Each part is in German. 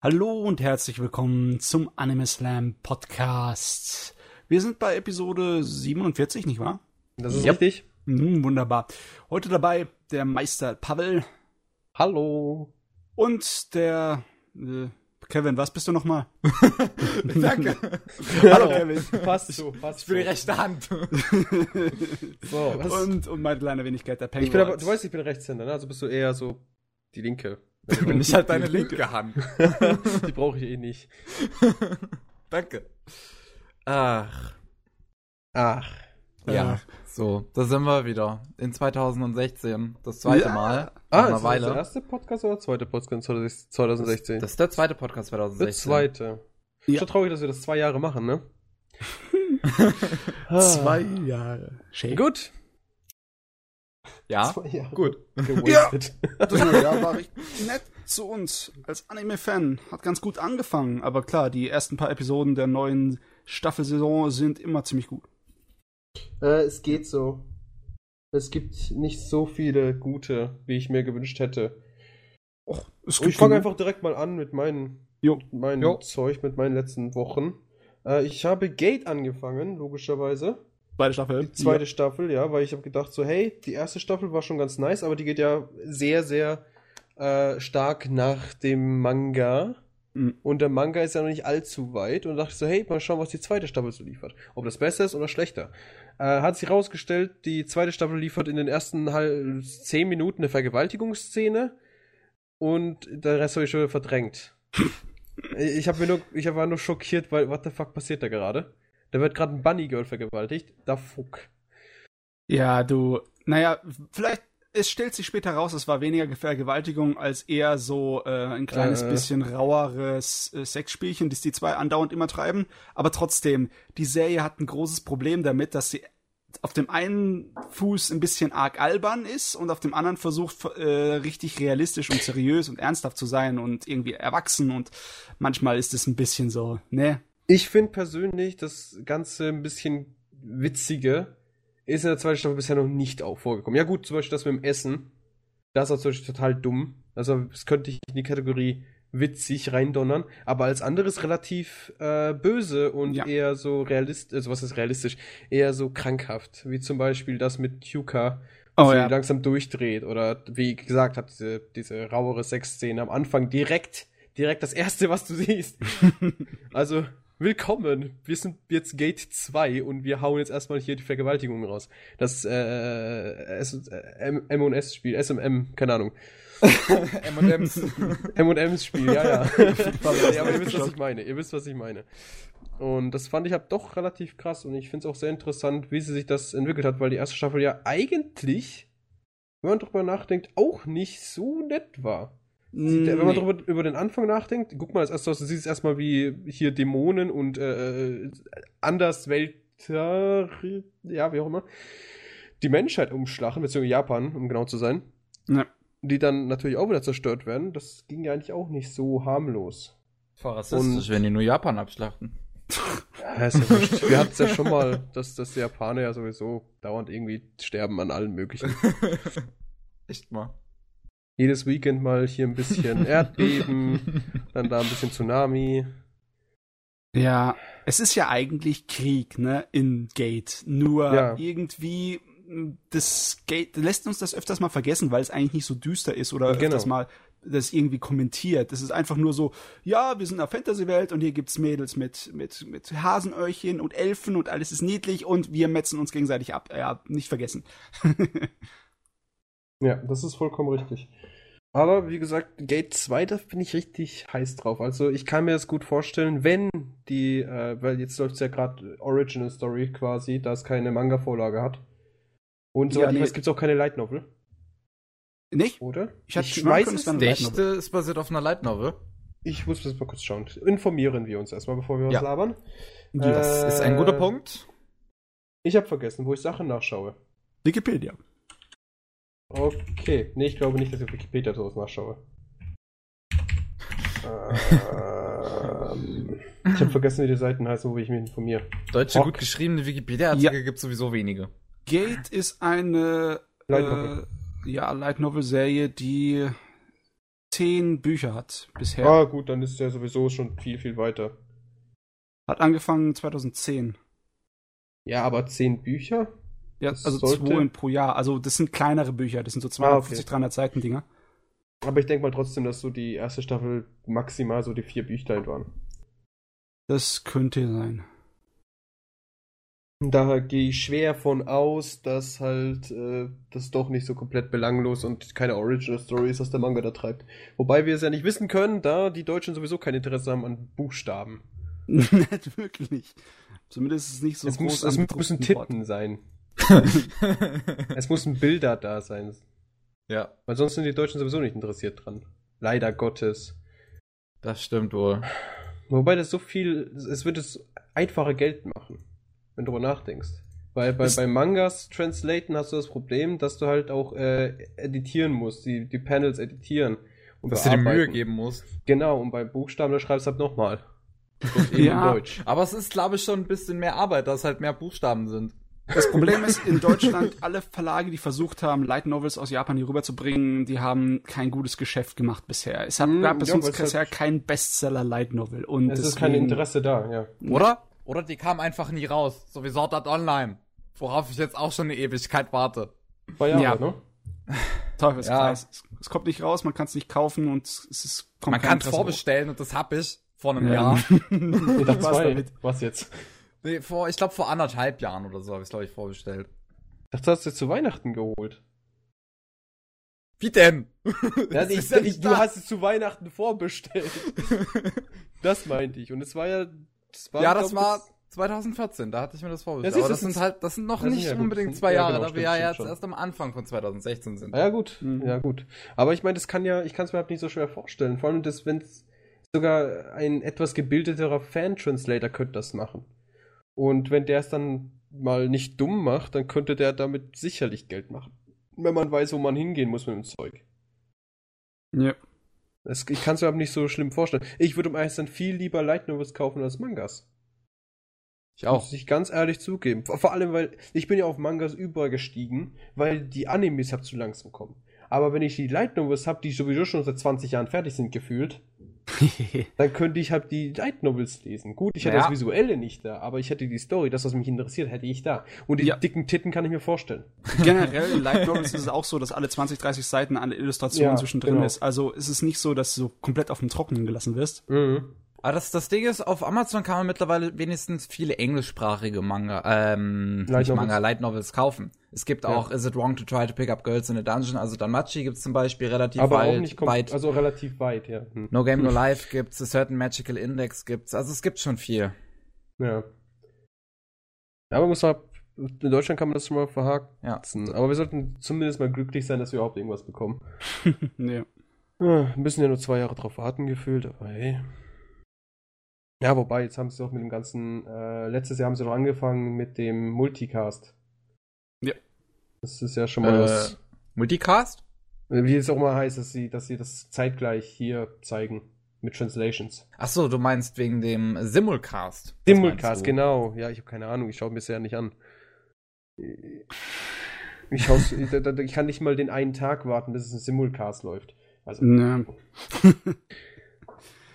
Hallo und herzlich willkommen zum Anime Slam Podcast. Wir sind bei Episode 47, nicht wahr? Das ist yep. richtig. Hm, wunderbar. Heute dabei der Meister Pavel. Hallo. Und der äh, Kevin, was bist du nochmal? Danke. Hallo Kevin. Passt so, passt Ich bin die rechte Hand. so, was? Und, und meine kleine Wenigkeit, der Penguin. Ich bin aber, du weißt, ich bin Rechtshänder, ne? Also bist du eher so die Linke. Ich bin nicht halt deine linke Hand. die brauche ich eh nicht. Danke. Ach. Ach. Ja, so, da sind wir wieder. In 2016. Das zweite ja. Mal. Ah, ist das der erste Podcast oder der zweite Podcast 2016? Das, das ist der zweite Podcast 2016. Der zweite. Ja. Schon traurig, dass wir das zwei Jahre machen, ne? zwei Jahre. Shake. Gut. Ja, gut. Ja, das ja, war richtig nett zu uns als Anime-Fan. Hat ganz gut angefangen, aber klar, die ersten paar Episoden der neuen Staffelsaison sind immer ziemlich gut. Äh, es geht so. Es gibt nicht so viele gute, wie ich mir gewünscht hätte. Och, ich fange einfach direkt mal an mit meinen, jo. meinem jo. Zeug, mit meinen letzten Wochen. Äh, ich habe Gate angefangen, logischerweise. Zweite Staffel. Die zweite ja. Staffel, ja, weil ich habe gedacht, so, hey, die erste Staffel war schon ganz nice, aber die geht ja sehr, sehr äh, stark nach dem Manga. Mhm. Und der Manga ist ja noch nicht allzu weit. Und dachte ich so, hey, mal schauen, was die zweite Staffel so liefert. Ob das besser ist oder schlechter. Äh, hat sich rausgestellt, die zweite Staffel liefert in den ersten halb, zehn Minuten eine Vergewaltigungsszene. Und der Rest habe ich schon verdrängt. ich habe mir nur, ich war nur schockiert, weil, what the fuck passiert da gerade? Da wird gerade ein Bunny Girl vergewaltigt. Da fuck. Ja, du, naja, vielleicht, es stellt sich später raus, es war weniger Vergewaltigung als eher so äh, ein kleines äh. bisschen raueres äh, Sexspielchen, das die zwei andauernd immer treiben. Aber trotzdem, die Serie hat ein großes Problem damit, dass sie auf dem einen Fuß ein bisschen arg albern ist und auf dem anderen versucht äh, richtig realistisch und seriös und ernsthaft zu sein und irgendwie erwachsen und manchmal ist es ein bisschen so, ne, ich finde persönlich das Ganze ein bisschen witzige ist in der zweiten Staffel bisher noch nicht auch vorgekommen. Ja gut, zum Beispiel das mit dem Essen. Das ist natürlich total dumm. Also das könnte ich in die Kategorie witzig reindonnern, aber als anderes relativ äh, böse und ja. eher so realistisch, also was ist realistisch, eher so krankhaft, wie zum Beispiel das mit Yuka, oh, ja. langsam durchdreht oder wie gesagt hat diese, diese rauere Sexszene am Anfang direkt, direkt das erste, was du siehst. also Willkommen, wir sind jetzt Gate 2 und wir hauen jetzt erstmal hier die Vergewaltigung raus. Das äh, M&S-Spiel, SMM, keine Ahnung. M&M's. M&M's Spiel, ja, ja. ja. Aber ihr wisst, was ich meine. Ihr wisst, was ich meine. Und das fand ich halt doch relativ krass und ich finde es auch sehr interessant, wie sie sich das entwickelt hat, weil die erste Staffel ja eigentlich, wenn man drüber nachdenkt, auch nicht so nett war. Nee. Wenn man darüber, über den Anfang nachdenkt, guck mal als erstes, du siehst erstmal wie hier Dämonen und äh, Anderswelter, ja, wie auch immer, die Menschheit umschlagen, beziehungsweise Japan, um genau zu sein. Ja. Die dann natürlich auch wieder zerstört werden. Das ging ja eigentlich auch nicht so harmlos. Voll rassistisch, und, wenn die nur Japan abschlachten. Ja, ist ja wurscht. Wir hatten es ja schon mal, dass, dass die Japaner ja sowieso dauernd irgendwie sterben an allen möglichen. Echt mal jedes Weekend mal hier ein bisschen Erdbeben, dann da ein bisschen Tsunami. Ja, es ist ja eigentlich Krieg, ne, in Gate. Nur ja. irgendwie das Gate lässt uns das öfters mal vergessen, weil es eigentlich nicht so düster ist oder genau. öfters mal das irgendwie kommentiert. Das ist einfach nur so, ja, wir sind in einer Fantasy-Welt und hier gibt's Mädels mit, mit, mit Hasenöhrchen und Elfen und alles ist niedlich und wir metzen uns gegenseitig ab. Ja, nicht vergessen. Ja, das ist vollkommen richtig. Aber wie gesagt, Gate 2, da bin ich richtig heiß drauf. Also ich kann mir das gut vorstellen, wenn die, äh, weil jetzt läuft es ja gerade Original Story quasi, da es keine Manga-Vorlage hat. Und so, ja, nee. es gibt auch keine Light Novel. Nicht? Oder? Ich, ich schmeiß es Dächte ist basiert auf einer Light Novel. Ich muss das mal kurz schauen. Informieren wir uns erstmal, bevor wir ja. uns labern. Das äh, ist ein guter Punkt. Ich habe vergessen, wo ich Sachen nachschaue. Wikipedia. Okay. Nee, ich glaube nicht, dass ich auf Wikipedia sowas nachschaue. ähm, ich habe vergessen, wie die Seiten heißen, wo ich mich informiere. Deutsche Rock. gut geschriebene Wikipedia-Artikel ja. gibt sowieso wenige. Gate ist eine Light Novel. Äh, ja, Light Novel Serie, die zehn Bücher hat bisher. Ah, gut, dann ist er sowieso schon viel, viel weiter. Hat angefangen 2010. Ja, aber zehn Bücher? Ja, Das also sollte- zwei pro Jahr. Also das sind kleinere Bücher, das sind so 250, 300 Seiten Dinger. Aber ich denke mal trotzdem, dass so die erste Staffel maximal so die vier Büchlein waren. Das könnte sein. Daher gehe ich schwer von aus, dass halt äh, das doch nicht so komplett belanglos und keine Original Story ist, was der Manga da treibt. Wobei wir es ja nicht wissen können, da die Deutschen sowieso kein Interesse haben an Buchstaben. Nicht wirklich. Zumindest ist es nicht so es groß muss, es müssen gedruckten Wort. Sein. Es müssen Bilder da sein. ja, Weil sonst sind die Deutschen sowieso nicht interessiert dran. Leider Gottes. das stimmt wohl. Wobei das so viel, es wird es einfache Geld machen, wenn du darüber nachdenkst. Weil bei, bei Mangas translaten hast du das Problem, dass du halt auch äh, editieren musst, die, die Panels editieren. Und Dass du dir Mühe geben musst. Genau, und bei Buchstaben, da schreibst du halt nochmal. Ja. Deutsch. Aber es ist, glaube ich, schon ein bisschen mehr Arbeit, dass halt mehr Buchstaben sind. Das Problem ist, in Deutschland, alle Verlage, die versucht haben, Light Novels aus Japan hier rüberzubringen, die haben kein gutes Geschäft gemacht bisher. Es hat, Hm, gab bis ja, uns bisher halt- kein Bestseller Light Novel. Und Es ist deswegen- kein Interesse da, ja. Oder? Oder die kam einfach nie raus. So wie Sword Art Online. Worauf ich jetzt auch schon eine Ewigkeit warte. Zwei Jahre, Ja. ne? Teufelskreis. Es, es kommt nicht raus, man kann es nicht kaufen und es ist kommt Man kann es vorbestellen und das hab ich vor einem hoch. Jahr. Dachte Was zwei. damit? Was jetzt? Nee, vor, ich glaube vor anderthalb Jahren oder so habe ich glaube ich vorbestellt. Ich dachte, du hast es zu Weihnachten geholt. Wie denn? Ja, ich, ja ich, du hast es zu Weihnachten vorbestellt. das meinte ich. Und es war ja. Das war, ja, das glaub war 2014, da hatte ich mir das vorbestellt. Ja, Aber das sind halt, das sind noch das nicht ja unbedingt zwei ja, Jahre, genau, da wir stimmt, ja stimmt jetzt schon. erst am Anfang von 2016 sind. Ja, gut. Mhm. Ja, gut. Aber ich meine, das kann ja, ich kann es mir halt nicht so schwer vorstellen. Vor allem, wenn sogar ein etwas gebildeterer Fan-Translator könnte das machen. Und wenn der es dann mal nicht dumm macht, dann könnte der damit sicherlich Geld machen. Wenn man weiß, wo man hingehen muss mit dem Zeug. Ja. Das, ich kann es mir aber nicht so schlimm vorstellen. Ich würde um eins dann viel lieber Light Novels kaufen als Mangas. Ich auch. Muss ich ganz ehrlich zugeben. Vor, allem, weil ich bin ja auf Mangas übergestiegen, weil die Animes hab zu langsam kommen. Aber wenn ich die Light Novels hab, die sowieso schon seit 20 Jahren fertig sind, gefühlt, dann könnte ich halt die Light Novels lesen. Gut, ich hätte Ja. das Visuelle nicht da, aber ich hätte die Story, das, was mich interessiert, hätte ich da. Und die Ja. dicken Titten kann ich mir vorstellen. Generell in Light Novels ist es auch so, dass alle 20, 30 Seiten eine Illustration Ja, zwischendrin genau. ist. Also ist es nicht so, dass du so komplett auf dem Trockenen gelassen wirst. Mhm. Aber das, das Ding ist, auf Amazon kann man mittlerweile wenigstens viele englischsprachige Manga, ähm, Light nicht Manga, Novels. Light Novels kaufen. Es gibt Ja. auch Is It Wrong to Try to Pick Up Girls in a Dungeon? Also Danmachi gibt's zum Beispiel relativ Aber weit. auch nicht weit. also relativ weit, ja. Hm. no Game No Life gibt's, A Certain Magical Index gibt's. Also es gibt schon viel. Ja. Ja, aber muss man, in Deutschland kann man das schon mal verhaken. Aber wir sollten zumindest mal glücklich sein, dass wir überhaupt irgendwas bekommen. ja. Ja, müssen ja nur zwei Jahre drauf warten gefühlt, aber hey. Ja, wobei, jetzt haben sie doch mit dem ganzen, äh, letztes Jahr haben sie doch angefangen mit dem Multicast. Ja. Das ist ja schon mal Äh, was, Multicast? wie es auch immer heißt, dass sie, dass sie das zeitgleich hier zeigen. Mit Translations. Ach so, du meinst wegen dem Simulcast. Simulcast, genau. Ja, ich habe keine Ahnung, ich schaue mir das ja nicht an. Ich, ich kann nicht mal den einen Tag warten, bis es ein Simulcast läuft. Also, Ja.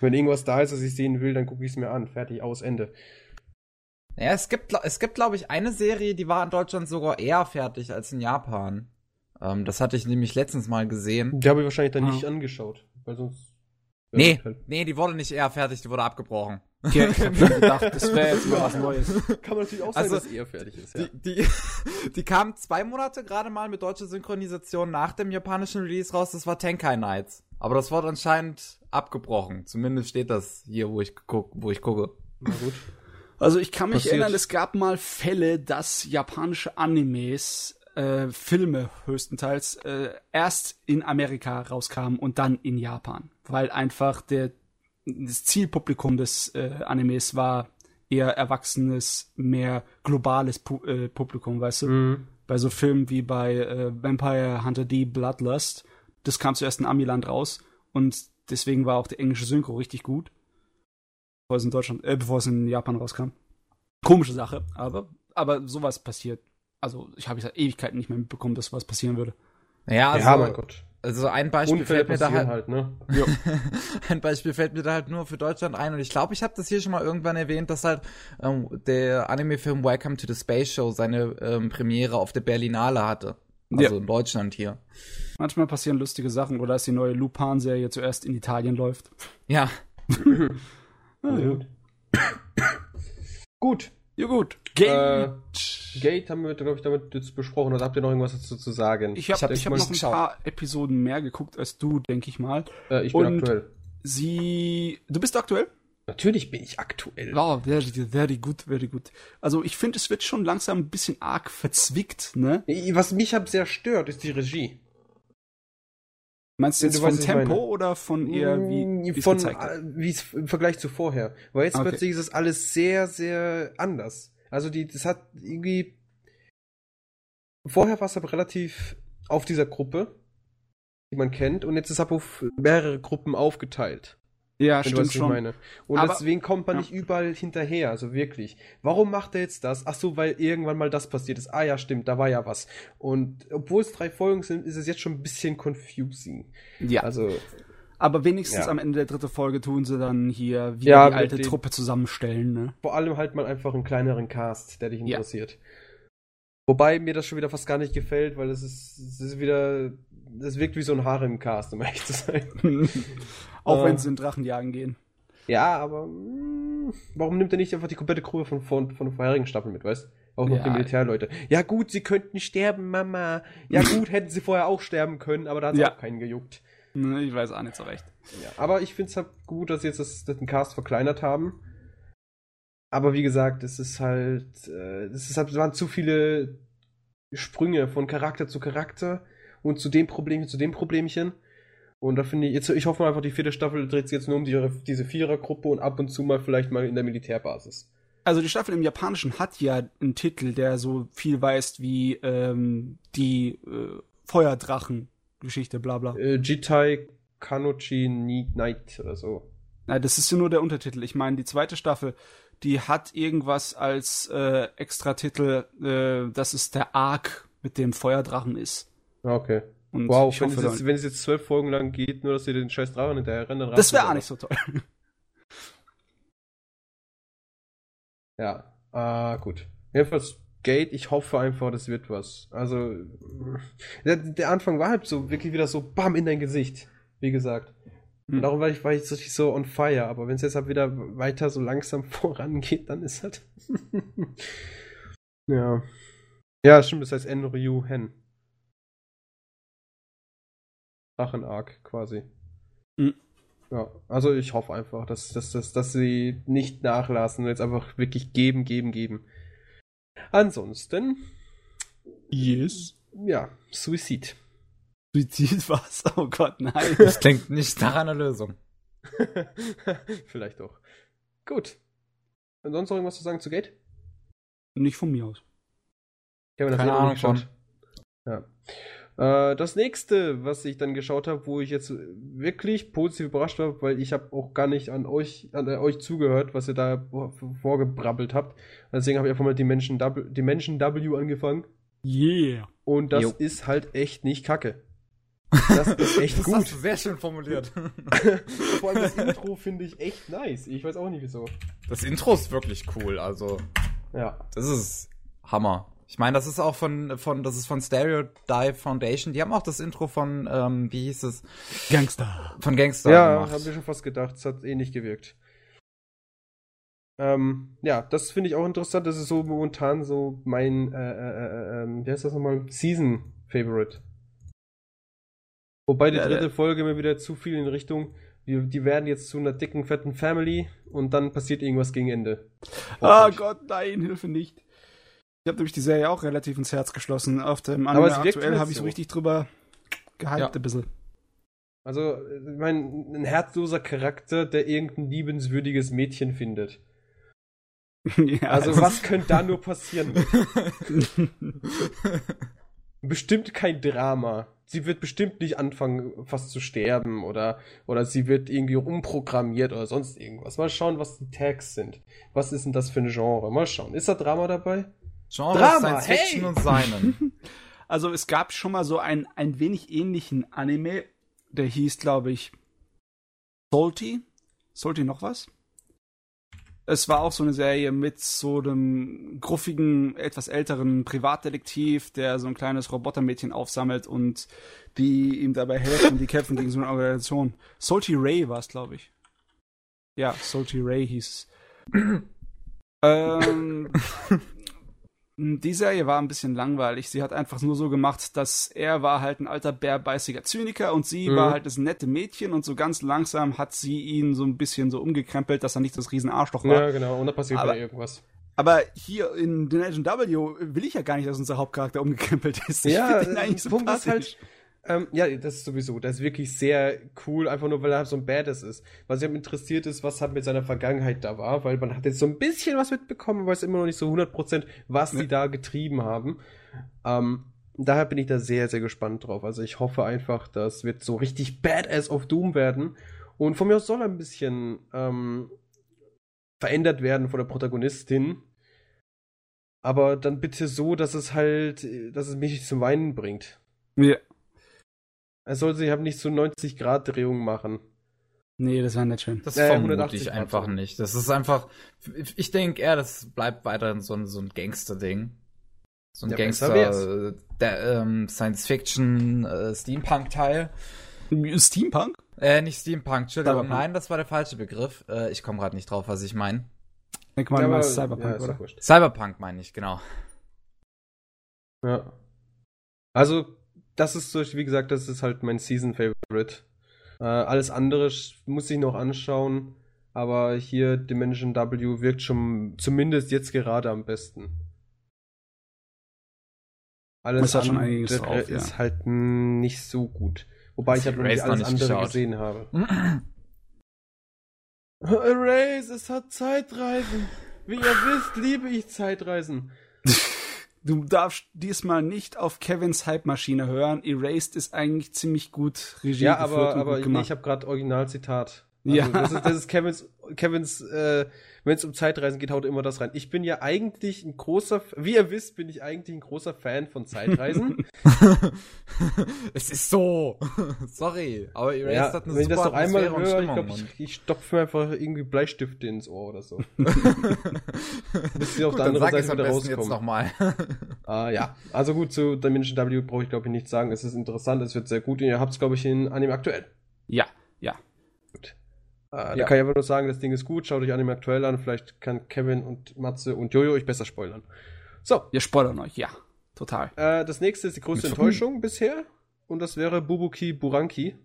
wenn irgendwas da ist, was ich sehen will, dann gucke ich es mir an. Fertig, aus, Ende. Ja, es gibt, es gibt, glaube ich, eine Serie, die war in Deutschland sogar eher fertig als in Japan. Ähm, das hatte ich nämlich letztens mal gesehen. Die habe ich wahrscheinlich dann Ah. nicht angeschaut, weil sonst. Nee, Ja, nee, die wurde nicht eher fertig, die wurde abgebrochen. Ja, ich hab schon gedacht, das wäre jetzt mal was Neues. Kann man natürlich auch sagen, Also, dass eher fertig ist, Die, die, die kam zwei Monate gerade mal mit deutscher Synchronisation nach dem japanischen Release raus, das war Tenkai Nights. Aber das wurde anscheinend abgebrochen. Zumindest steht das hier, wo ich, guck, wo ich gucke. Na gut. Also ich kann mich Passiert. erinnern, es gab mal Fälle, dass japanische Animes, äh, Filme höchstenteils, äh, erst in Amerika rauskamen und dann in Japan. Weil einfach der, das Zielpublikum des äh, Animes war eher erwachsenes, mehr globales Pu äh, Publikum, weißt du? Mhm. Bei so Filmen wie bei äh, Vampire Hunter D Bloodlust, das kam zuerst in Amiland raus und deswegen war auch die englische Synchro richtig gut bevor es in Deutschland, äh, bevor es in Japan rauskam. Komische Sache, aber, aber sowas passiert. Also, ich habe seit Ewigkeiten nicht mehr mitbekommen, dass was passieren würde. Naja, also, ja, mein Gott. also ein Beispiel Unfälle fällt mir da halt, halt, ne? ein Beispiel fällt mir da halt nur für Deutschland ein und ich glaube, ich habe das hier schon mal irgendwann erwähnt, dass halt ähm, der Anime-Film Welcome to the Space Show seine ähm, Premiere auf der Berlinale hatte. Also Ja. in Deutschland hier. Manchmal passieren lustige Sachen oder dass die neue Lupin-Serie zuerst in Italien läuft. Ja, Ah, ja. Gut. Gut. ja, gut. Äh, Gate haben wir, glaube ich, damit jetzt besprochen. Oder habt ihr noch irgendwas dazu zu sagen? ich habe ich hab ich noch ein geschaut. paar Episoden mehr geguckt als du, denke ich mal. äh, ich bin und- aktuell. Sie. Du bist aktuell? Natürlich bin ich aktuell. Wow, very, very good, very good. Also ich finde, es wird schon langsam ein bisschen arg verzwickt, ne? Was mich halt sehr stört, ist die Regie. Meinst du Du jetzt weißt, vom Tempo oder von eher wie Mm, wie's von äh, wie es im Vergleich zu vorher. Weil jetzt Okay. plötzlich ist es alles sehr, sehr anders. Also die, das hat irgendwie. Vorher war es aber relativ auf dieser Gruppe, die man kennt, und jetzt ist es aber auf mehrere Gruppen aufgeteilt. Ja, wenn stimmt schon. meine. Und Aber- deswegen kommt man ja. nicht überall hinterher, also wirklich. Warum macht er jetzt das? Ach so, weil irgendwann mal das passiert ist. Ah ja, stimmt, da war ja was. Und obwohl es drei Folgen sind, ist es jetzt schon ein bisschen confusing. Ja, Also, aber wenigstens Ja. am Ende der dritten Folge tun sie dann hier wieder Ja, die alte den- Truppe zusammenstellen, ne? vor allem halt mal einfach einen kleineren Cast, der dich Ja. interessiert. Wobei mir das schon wieder fast gar nicht gefällt, weil das ist, das ist wieder, das wirkt wie so ein Harem-Cast, um ehrlich zu sein. Auch Äh. wenn sie in Drachenjagen gehen. Ja, aber mh, warum nimmt er nicht einfach die komplette Crew von, von, von der vorherigen Staffel mit, weißt Auch noch Ja. die Militärleute. Ja gut, sie könnten sterben, Mama. Ja gut, hätten sie vorher auch sterben können, aber da hat es Ja. auch keinen gejuckt. Ich weiß auch nicht so recht. Ja, aber ich finde es halt gut, dass sie jetzt das, das den Cast verkleinert haben. Aber wie gesagt, es ist halt, äh, es ist halt, es waren zu viele Sprünge von Charakter zu Charakter und zu dem Problemchen zu dem Problemchen. Und da finde ich, jetzt, ich hoffe mal einfach, die vierte Staffel dreht sich jetzt nur um die, diese Vierergruppe und ab und zu mal vielleicht mal in der Militärbasis. Also die Staffel im Japanischen hat ja einen Titel, der so viel weiß wie ähm, die äh, Feuerdrachen-Geschichte, bla bla. Äh, Jitai Kanochi ni Night oder so. Nein, das ist ja nur der Untertitel. Ich meine, die zweite Staffel, die hat irgendwas als äh, Extratitel, äh, dass es der Arc mit dem Feuerdrachen ist. Ah, Okay. Und Wow, ich wenn hoffe, es, jetzt, wenn es jetzt zwölf Folgen lang geht, nur dass sie den scheiß Drachen hinterher rennen, dann das wäre auch nicht so toll. Ja, ah, gut. Jedenfalls Gate, ich hoffe einfach, das wird was. Also, der, der Anfang war halt so wirklich wieder so bam in dein Gesicht, wie gesagt. Und Hm. darum war ich, war ich so richtig so on fire, aber wenn es jetzt halt wieder weiter so langsam vorangeht, dann ist halt. ja. Ja, stimmt, das heißt Enryu Hen. Drachen-Arc quasi. Mhm. Ja, also ich hoffe einfach, dass, dass, dass, dass sie nicht nachlassen und jetzt einfach wirklich geben, geben, geben. Ansonsten, Yes. ja, Suizid. Suizid was? Oh Gott, nein. das klingt nicht nach einer Lösung. Vielleicht doch. Gut. Und sonst noch irgendwas zu sagen zu Gate? nicht von mir aus. Ich habe das Keine Ahnung geschaut. Ja. Äh, das nächste, was ich dann geschaut habe, wo ich jetzt wirklich positiv überrascht war, weil ich habe auch gar nicht an euch, an äh, euch zugehört, was ihr da vor- vorgebrabbelt habt. Deswegen habe ich einfach mal Dimension W, Dimension W angefangen. Yeah. Und das Jo. ist halt echt nicht kacke. Das ist echt Das gut. hast du sehr schön formuliert. Vor allem das Intro finde ich echt nice. Ich weiß auch nicht wieso. Das Intro ist wirklich cool, also Ja. das ist Hammer. Ich meine, das ist auch von, von, das ist von Stereotype Foundation. Die haben auch das Intro von, ähm, wie hieß es? Gangster. Von Gangster Ja, gemacht. habe ich schon fast gedacht. Es hat eh nicht gewirkt. Ähm, ja, das finde ich auch interessant. Das ist so momentan so mein, äh, äh, äh, ähm, wie heißt das nochmal? Season Favorite. Wobei die Ja, dritte Folge mir wieder zu viel in Richtung, die, die werden jetzt zu einer dicken, fetten Family und dann passiert irgendwas gegen Ende. Ah. Gott, nein, Hilfe nicht. Ich habe nämlich die Serie auch relativ ins Herz geschlossen. Auf dem Aber Anime wirkt aktuell habe ich so so. richtig drüber gehypt Ja. ein bisschen. Also, ich meine, ein herzloser Charakter, der irgendein liebenswürdiges Mädchen findet. ja, Also, was könnte da nur passieren? bestimmt kein Drama. Sie wird bestimmt nicht anfangen, fast zu sterben oder, oder sie wird irgendwie umprogrammiert oder sonst irgendwas. Mal schauen, was die Tags sind. Was ist denn das für ein Genre? Mal schauen. Ist da Drama dabei? Genre Drama, Science Fiction hey! und seinen. Also es gab schon mal so einen ein wenig ähnlichen Anime, der hieß, glaube ich, Salty. Salty noch was? Es war auch so eine Serie mit so einem gruffigen, etwas älteren Privatdetektiv, der so ein kleines Robotermädchen aufsammelt und die ihm dabei helfen, die kämpfen gegen so eine Organisation. Salty Ray war es, glaube ich. Ja, Salty Ray hieß es. ähm, die Serie war ein bisschen langweilig. Sie hat einfach nur so gemacht, dass er war halt ein alter bärbeißiger Zyniker und sie mhm. war halt das nette Mädchen und so ganz langsam hat sie ihn so ein bisschen so umgekrempelt, dass er nicht das riesen Arschloch war. Ja, genau, und da passiert aber, irgendwas. Aber hier in The Legend W will ich ja gar nicht, dass unser Hauptcharakter umgekrempelt ist. Ich ja, eigentlich Punkt ist halt, ähm, ja, das ist sowieso, das ist wirklich sehr cool, einfach nur, weil er halt so ein Badass ist. Was mich interessiert ist, was halt mit seiner Vergangenheit da war, weil man hat jetzt so ein bisschen was mitbekommen, weiß immer noch nicht so 100%, was ja. die da getrieben haben. Ähm, daher bin ich da sehr, sehr gespannt drauf. Also ich hoffe einfach, das wird so richtig Badass auf Doom werden. Und von mir aus soll er ein bisschen ähm, verändert werden von der Protagonistin. Aber dann bitte so, dass es halt, dass es mich nicht zum Weinen bringt. Ja. Er soll sich halt nicht so 90 Grad Drehung machen. Nee, das wäre nicht schön. Das äh, vermute ich einfach Grad. nicht. Das ist einfach, ich denke eher, das bleibt weiterhin so ein, so ein Gangster-Ding. So ein ja, Gangster, äh, der ähm, Science-Fiction, äh, Steampunk-Teil. Steampunk? Äh, nicht Steampunk, Entschuldigung. Nein, das war der falsche Begriff. Äh, ich komme gerade nicht drauf, was ich meine. Ich meine, ja, Cyberpunk, ja, oder? Cyberpunk meine ich, genau. Ja. Also, das ist so, wie gesagt, das ist halt mein Season Favorite. Äh, alles andere muss ich noch anschauen, aber hier Dimension W wirkt schon zumindest jetzt gerade am besten. Alles andere drauf, ist ja. halt nicht so gut. Wobei ich halt noch nicht alles nicht andere geschaut. gesehen habe. Erase, es hat Zeitreisen. Wie ihr wisst, liebe ich Zeitreisen. Du darfst diesmal nicht auf Kevins Hype-Maschine hören. Erased ist eigentlich ziemlich gut Regie Ja, aber, aber ich habe gerade Originalzitat. Also ja. Das ist, das ist Kevins, Kevins äh, wenn es um Zeitreisen geht, haut immer das rein. Ich bin ja eigentlich ein großer, wie ihr wisst, bin ich eigentlich ein großer Fan von Zeitreisen. es ist so. Sorry, aber Erased ja, hat eine wenn ich das noch einmal höre, ich glaube, ich, ich stopfe mir einfach irgendwie Bleistifte ins Ohr oder so. Bis sie auf gut, der anderen Seite wieder rauskommen. Jetzt noch mal. ah, ja, also gut, zu Dimension W brauche ich glaube ich nichts sagen. Es ist interessant, es wird sehr gut. Ihr habt es glaube ich in Anime aktuell. Ja, ja. Äh, ja. Da kann ich aber nur sagen, das Ding ist gut, schaut euch Anime aktuell an, vielleicht kann Kevin und Matze und Jojo euch besser spoilern. So. Wir spoilern euch, ja. Total. Äh, das nächste ist die größte Mit Enttäuschung bisher und das wäre Bubuki Buranki.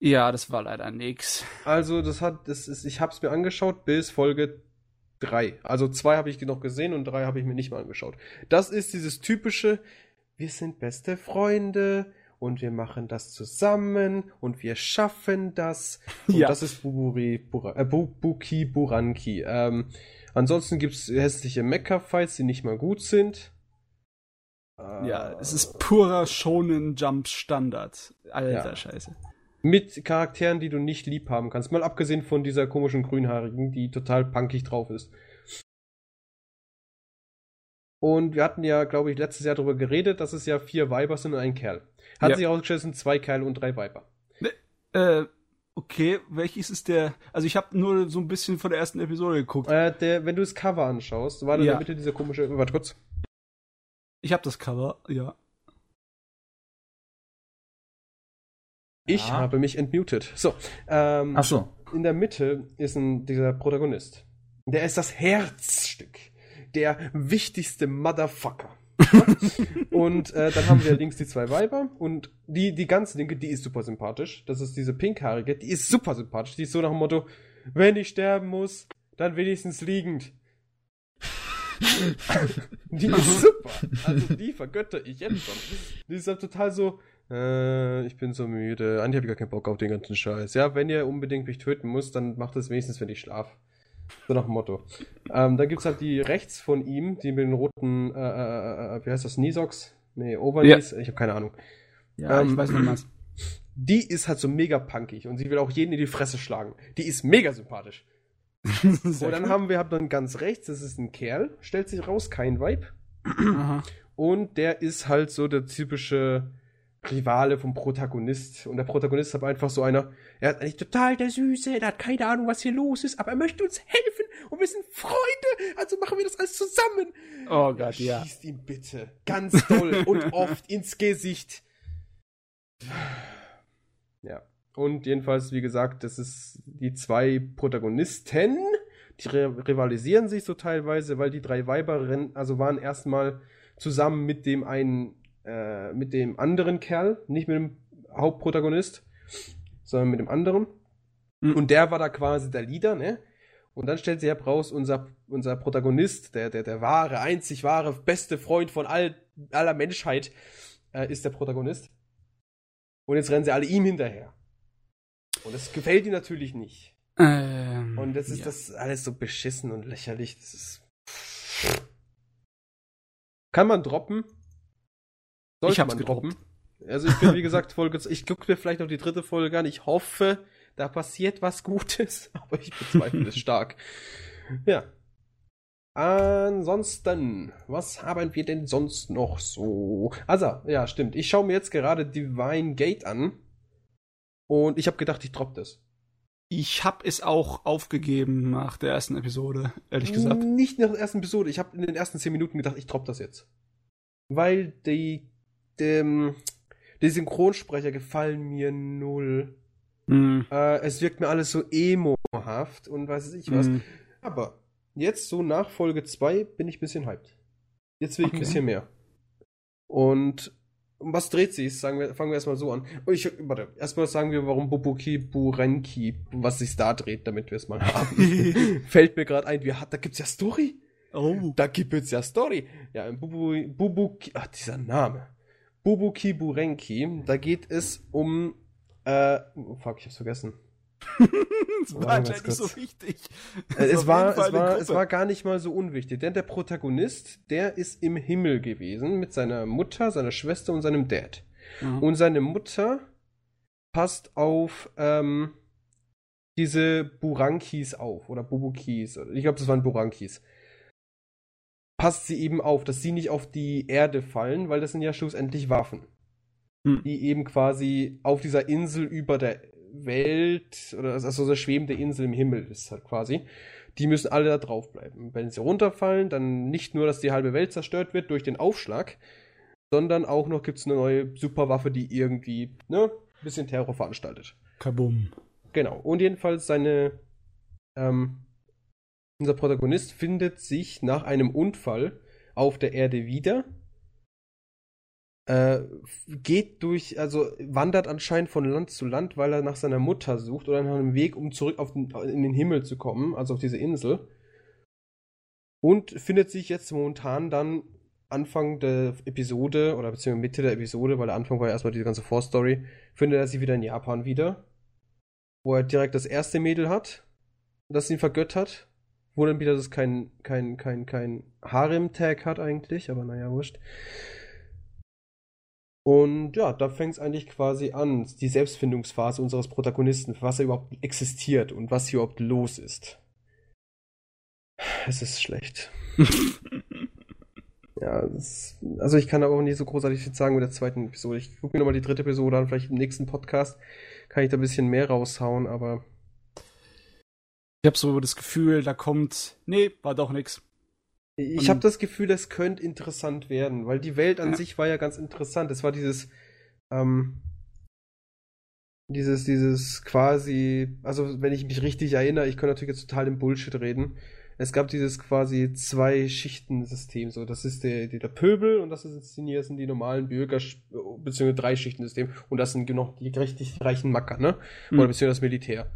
Ja, das war leider nix. Also, das hat, das ist, ich hab's mir angeschaut bis Folge 3. Also zwei habe ich noch gesehen und drei habe ich mir nicht mal angeschaut. Das ist dieses typische, wir sind beste Freunde, und wir machen das zusammen und wir schaffen das. Und ja. das ist Buburi, Bura, äh, Bubuki Buranki. Ähm, ansonsten gibt es hässliche Mecha-Fights, die nicht mal gut sind. Ja, es ist purer Shonen Jump Standard. Alter ja. Scheiße. Mit Charakteren, die du nicht lieb haben kannst. Mal abgesehen von dieser komischen Grünhaarigen, die total punkig drauf ist. Und wir hatten ja, glaube ich, letztes Jahr darüber geredet, dass es ja vier Weiber sind und ein Kerl. Hat ja. sich herausgestellt, sind zwei Kerle und drei Weiber. Ne, äh, okay, welches ist der? Also ich habe nur so ein bisschen von der ersten Episode geguckt. Äh, der, wenn du das Cover anschaust, war da ja. in der Mitte dieser komische. Warte kurz. Ich habe das Cover, ja. Ich ah. habe mich entmutet. So. Ähm, Ach so. In der Mitte ist ein, dieser Protagonist. Der ist das Herzstück der wichtigste Motherfucker. und äh, dann haben wir links die zwei Weiber und die, die ganz linke, die ist super sympathisch. Das ist diese pinkhaarige, die ist super sympathisch. Die ist so nach dem Motto, wenn ich sterben muss, dann wenigstens liegend. die ist super. Also die vergötter ich jetzt schon. Die ist halt total so, äh, ich bin so müde. Eigentlich habe ich gar keinen Bock auf den ganzen Scheiß. Ja, wenn ihr unbedingt mich töten müsst, dann macht es wenigstens, wenn ich schlafe. So nach dem Motto. Ähm, dann gibt es halt die rechts von ihm, die mit den roten, äh, äh, äh wie heißt das, Nisox? Nee, Overknees? Ja. Ich habe keine Ahnung. Ja, ähm, ich weiß nicht was. Die ist halt so mega punkig und sie will auch jeden in die Fresse schlagen. Die ist mega sympathisch. und dann haben wir halt dann ganz rechts, das ist ein Kerl, stellt sich raus, kein Vibe. Und der ist halt so der typische Rivale vom Protagonist. Und der Protagonist ist einfach so einer, er ist eigentlich total der Süße, der hat keine Ahnung, was hier los ist, aber er möchte uns helfen und wir sind Freunde, also machen wir das alles zusammen. Oh Gott, ja. Schießt ihn bitte ganz doll und oft ins Gesicht. Ja. Und jedenfalls, wie gesagt, das ist die zwei Protagonisten, die rivalisieren sich so teilweise, weil die drei Weiber rennen, also waren erstmal zusammen mit dem einen, äh, mit dem anderen Kerl, nicht mit dem Hauptprotagonist, sondern mit dem anderen. Mhm. Und der war da quasi der Leader, ne? Und dann stellt sich heraus, unser, unser Protagonist, der, der, der wahre, einzig wahre, beste Freund von all, aller Menschheit, äh, ist der Protagonist. Und jetzt rennen sie alle ihm hinterher. Und das gefällt ihm natürlich nicht. Ähm, und das ist ja. das alles so beschissen und lächerlich. Das ist. Kann man droppen? Sollte Ich hab's droppen? gedroppt. Also ich bin, wie gesagt, Folge, ich gucke mir vielleicht noch die dritte Folge an. Ich hoffe, da passiert was Gutes, aber ich bezweifle es stark. Ja. Ansonsten, was haben wir denn sonst noch so? Also, ja, stimmt. Ich schaue mir jetzt gerade Divine Gate an. Und ich habe gedacht, ich droppe das. Ich hab es auch aufgegeben nach der ersten Episode, ehrlich gesagt. Nicht nach der ersten Episode. Ich habe in den ersten zehn Minuten gedacht, ich droppe das jetzt. Weil die, die, die Synchronsprecher gefallen mir null. Hm. Äh, es wirkt mir alles so emo-haft und weiß ich was. Hm. Aber jetzt so nach Folge 2 bin ich ein bisschen hyped. Jetzt will ich Okay. ein bisschen mehr. Und um was dreht sich? Sagen wir, fangen wir erstmal so an. Oh, ich, warte, erstmal sagen wir, warum Bobuki Burenki, was sich da dreht, damit wir es mal haben. Fällt mir gerade ein, wir hat, da gibt's ja Story. Oh. Da gibt es ja Story. Ja, Bubu, Bubuki, ach, dieser Name. Bubuki Burenki, da geht es um, äh, oh, fuck, ich hab's vergessen. Das war Warte, anscheinend nicht so wichtig. Äh, es auf war, es, war, es war gar nicht mal so unwichtig, denn der Protagonist, der ist im Himmel gewesen mit seiner Mutter, seiner Schwester und seinem Dad. Ja. Und seine Mutter passt auf ähm, diese Burankis auf oder Bubukis. Ich glaube, das waren Burankis. Passt sie eben auf, dass sie nicht auf die Erde fallen, weil das sind ja schlussendlich Waffen. Hm. Die eben quasi auf dieser Insel über der Welt oder also so eine schwebende Insel im Himmel ist halt quasi. Die müssen alle da drauf bleiben. Wenn sie runterfallen, dann nicht nur, dass die halbe Welt zerstört wird durch den Aufschlag, sondern auch noch gibt es eine neue Superwaffe, die irgendwie ne, ein bisschen Terror veranstaltet. Kabum. Genau. Und jedenfalls seine, ähm, unser Protagonist findet sich nach einem Unfall auf der Erde wieder. Äh, geht durch, also wandert anscheinend von Land zu Land, weil er nach seiner Mutter sucht oder nach einem Weg, um zurück auf den, in den Himmel zu kommen, also auf diese Insel. Und findet sich jetzt momentan dann Anfang der Episode oder beziehungsweise Mitte der Episode, weil der Anfang war ja erstmal diese ganze Vorstory, findet er sich wieder in Japan wieder, wo er direkt das erste Mädel hat, das ihn vergöttert, wo dann wieder das kein, kein, kein, kein Harem-Tag hat eigentlich, aber naja, wurscht. Und ja, da fängt es eigentlich quasi an, die Selbstfindungsphase unseres Protagonisten, für was er überhaupt existiert und was hier überhaupt los ist. Es ist schlecht. Ja, das, also ich kann aber auch nicht so großartig viel sagen mit der zweiten Episode. Ich gucke mir nochmal die dritte Episode an, vielleicht im nächsten Podcast kann ich da ein bisschen mehr raushauen, aber Ich habe so das Gefühl, da kommt. Nee, war doch nix. ich habe das Gefühl, es könnte interessant werden, weil die Welt an Ja. sich war ja ganz interessant. Es war dieses, ähm, dieses, dieses quasi, also wenn ich mich richtig erinnere, ich kann natürlich jetzt total im Bullshit reden. Es gab dieses quasi zwei Schichten-System, so das ist der, der, Pöbel und das ist sind hier sind die normalen Bürger beziehungsweise drei Schichten-System und das sind noch die richtig reichen Macker, ne? Oder Mhm. beziehungsweise das Militär.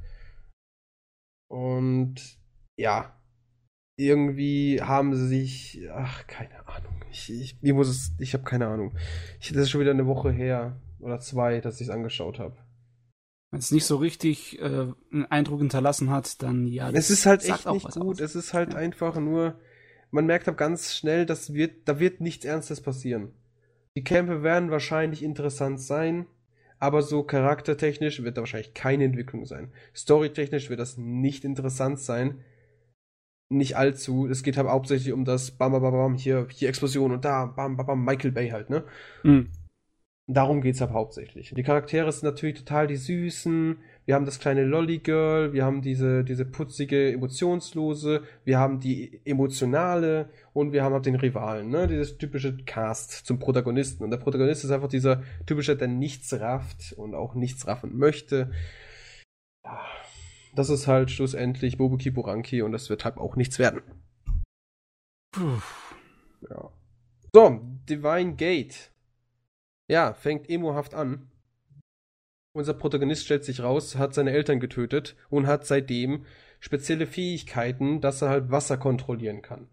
Und ja, irgendwie haben sie sich, ach, keine Ahnung. Ich, ich, ich muss es, ich habe keine Ahnung. Ich, das ist schon wieder eine Woche her oder zwei, dass ich es angeschaut habe. Wenn es nicht so richtig äh, einen Eindruck hinterlassen hat, dann ja. Es ist halt echt nicht gut. aus. Es ist halt Ja. einfach nur, man merkt halt ganz schnell, dass wird, da wird nichts Ernstes passieren. Die Kämpfe werden wahrscheinlich interessant sein, aber so charaktertechnisch wird da wahrscheinlich keine Entwicklung sein. Storytechnisch wird das nicht interessant sein. nicht allzu. Es geht halt hauptsächlich um das Bam, Bam, Bam, Bam, hier, hier Explosion und da, Bam, Bam, Bam, Michael Bay halt, ne? Mhm. Darum geht's halt hauptsächlich. Die Charaktere sind natürlich total die Süßen. Wir haben das kleine Lolly-Girl, wir haben diese, diese putzige, emotionslose, wir haben die emotionale und wir haben halt den Rivalen, ne? Dieses typische Cast zum Protagonisten. Und der Protagonist ist einfach dieser typische, der nichts rafft und auch nichts raffen möchte. Ja, das ist halt schlussendlich Bobuki Buranki und das wird halt auch nichts werden. Puh. Ja. So, Divine Gate. Ja, fängt emohaft an. Unser Protagonist stellt sich raus, hat seine Eltern getötet und hat seitdem spezielle Fähigkeiten, dass er halt Wasser kontrollieren kann.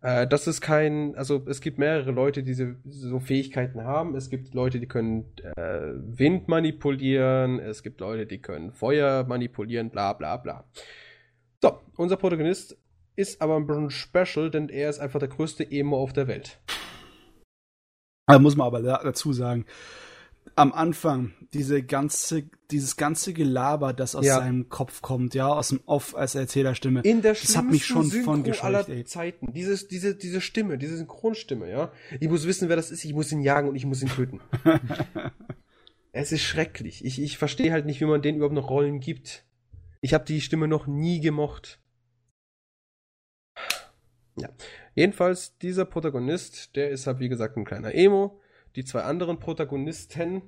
Äh, das ist kein, also es gibt mehrere Leute, die so Fähigkeiten haben. Es gibt Leute, die können äh, Wind manipulieren, es gibt Leute, die können Feuer manipulieren, bla bla bla. So, unser Protagonist ist aber ein bisschen special, denn er ist einfach der größte Emo auf der Welt. Da muss man aber da- dazu sagen, am Anfang diese ganze, dieses ganze Gelaber, das aus Ja. seinem Kopf kommt, ja, aus dem Off als Erzählerstimme. In der Das hat mich schon schlimmsten von Synchro gescheucht, aller ey. Zeiten. Dieses, diese, diese Stimme, diese Synchronstimme, ja. Ich muss wissen, wer das ist. Ich muss ihn jagen und ich muss ihn töten. es ist schrecklich. Ich, ich verstehe halt nicht, wie man denen überhaupt noch Rollen gibt. Ich habe die Stimme noch nie gemocht. Ja. Jedenfalls, dieser Protagonist, der ist halt, wie gesagt, ein kleiner Emo. Die zwei anderen Protagonisten,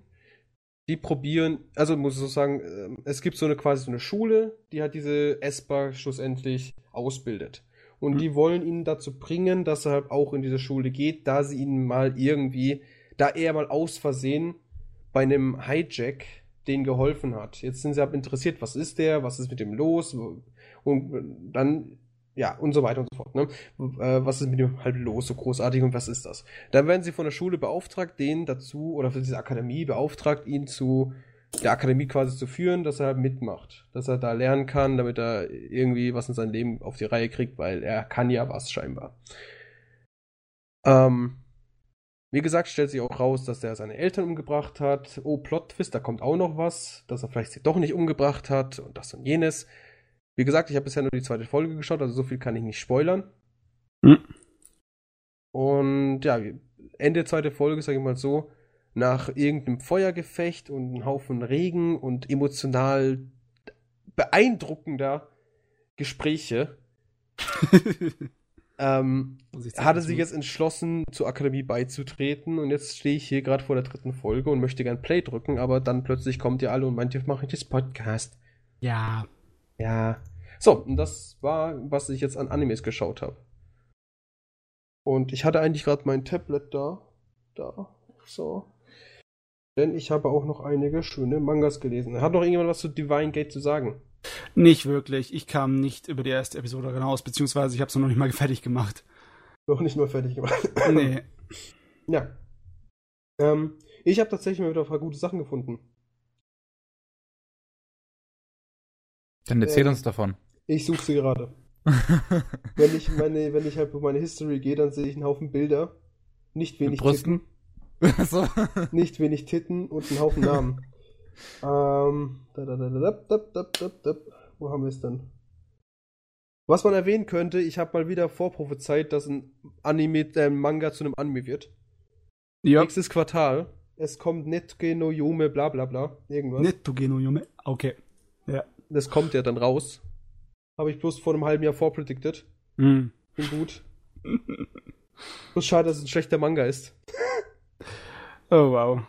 die probieren, also muss ich so sagen, ähm, es gibt so eine quasi so eine Schule, die halt diese Esper schlussendlich ausbildet. Und Mhm. die wollen ihn dazu bringen, dass er halt auch in diese Schule geht, da sie ihn mal irgendwie, da er mal aus Versehen bei einem Hijack denen geholfen hat. Jetzt sind sie aber interessiert, was ist der, was ist mit dem los? Und dann, ja, und so weiter und so fort. Ne? Äh, Was ist mit dem halt los, so großartig und was ist das? Dann werden sie von der Schule beauftragt, den dazu, oder für diese Akademie beauftragt, ihn zu der Akademie quasi zu führen, dass er halt mitmacht. Dass er da lernen kann, damit er irgendwie was in seinem Leben auf die Reihe kriegt, weil er kann ja was scheinbar. Ähm, wie gesagt, stellt sich auch raus, dass er seine Eltern umgebracht hat. Oh, Plot-Twist, da kommt auch noch was, dass er vielleicht sie doch nicht umgebracht hat und das und jenes. Wie gesagt, ich habe bisher nur die zweite Folge geschaut, also so viel kann ich nicht spoilern. Hm. Und ja, Ende zweite Folge, sage ich mal so, nach irgendeinem Feuergefecht und einem Haufen Regen und emotional beeindruckender Gespräche, ähm, ich hatte sich jetzt entschlossen, zur Akademie beizutreten und jetzt stehe ich hier gerade vor der dritten Folge und möchte gern Play drücken, aber dann plötzlich kommt ihr alle und meint, ich mache jetzt Podcast. Ja. Ja. So, und das war, was ich jetzt an Animes geschaut habe. Und ich hatte eigentlich gerade mein Tablet da. Da. So. Denn ich habe auch noch einige schöne Mangas gelesen. Hat noch irgendjemand was zu Divine Gate zu sagen? Nicht wirklich. Ich kam nicht über die erste Episode hinaus, beziehungsweise ich habe es noch nicht mal fertig gemacht. Noch nicht mal fertig gemacht. Nee. Ja. Ähm, ich habe tatsächlich mal wieder ein paar gute Sachen gefunden. Dann erzähl Ähm, uns davon. Ich suche sie gerade. Wenn ich meine, wenn ich halt durch meine History gehe, dann sehe ich einen Haufen Bilder. Nicht wenig Mit Brüsten? Titten. so. Nicht wenig Titten und einen Haufen Namen. ähm, da, da, da, da, da, da, da, da. Wo haben wir es denn? Was man erwähnen könnte, ich habe mal wieder vorprophezeit, dass ein Anime, äh, ein Manga zu einem Anime wird. Ja. Nächstes Quartal. Es kommt Netge no Yome, bla bla bla. Irgendwas. Netto Geno Yume. Okay. Das kommt ja dann raus. Habe ich bloß vor einem halben Jahr vorpredicted. Hm. Bin gut. Bloß schade, dass es ein schlechter Manga ist. Oh, wow.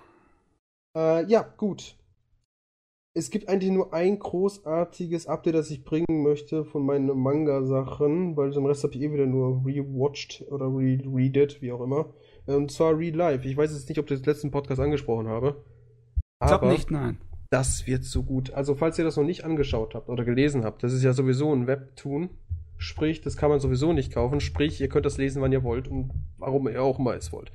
Äh, ja, gut. Es gibt eigentlich nur ein großartiges Update, das ich bringen möchte von meinen Manga-Sachen, weil den Rest habe ich eh wieder nur rewatcht oder re-readet, wie auch immer. Und zwar Real Life. Ich weiß jetzt nicht, ob ich das letzten Podcast angesprochen habe. Ich glaube nicht, nein. Das wird so gut. Also, falls ihr das noch nicht angeschaut habt oder gelesen habt, das ist ja sowieso ein Webtoon. Sprich, das kann man sowieso nicht kaufen. Sprich, ihr könnt das lesen, wann ihr wollt und warum ihr auch immer es wollt.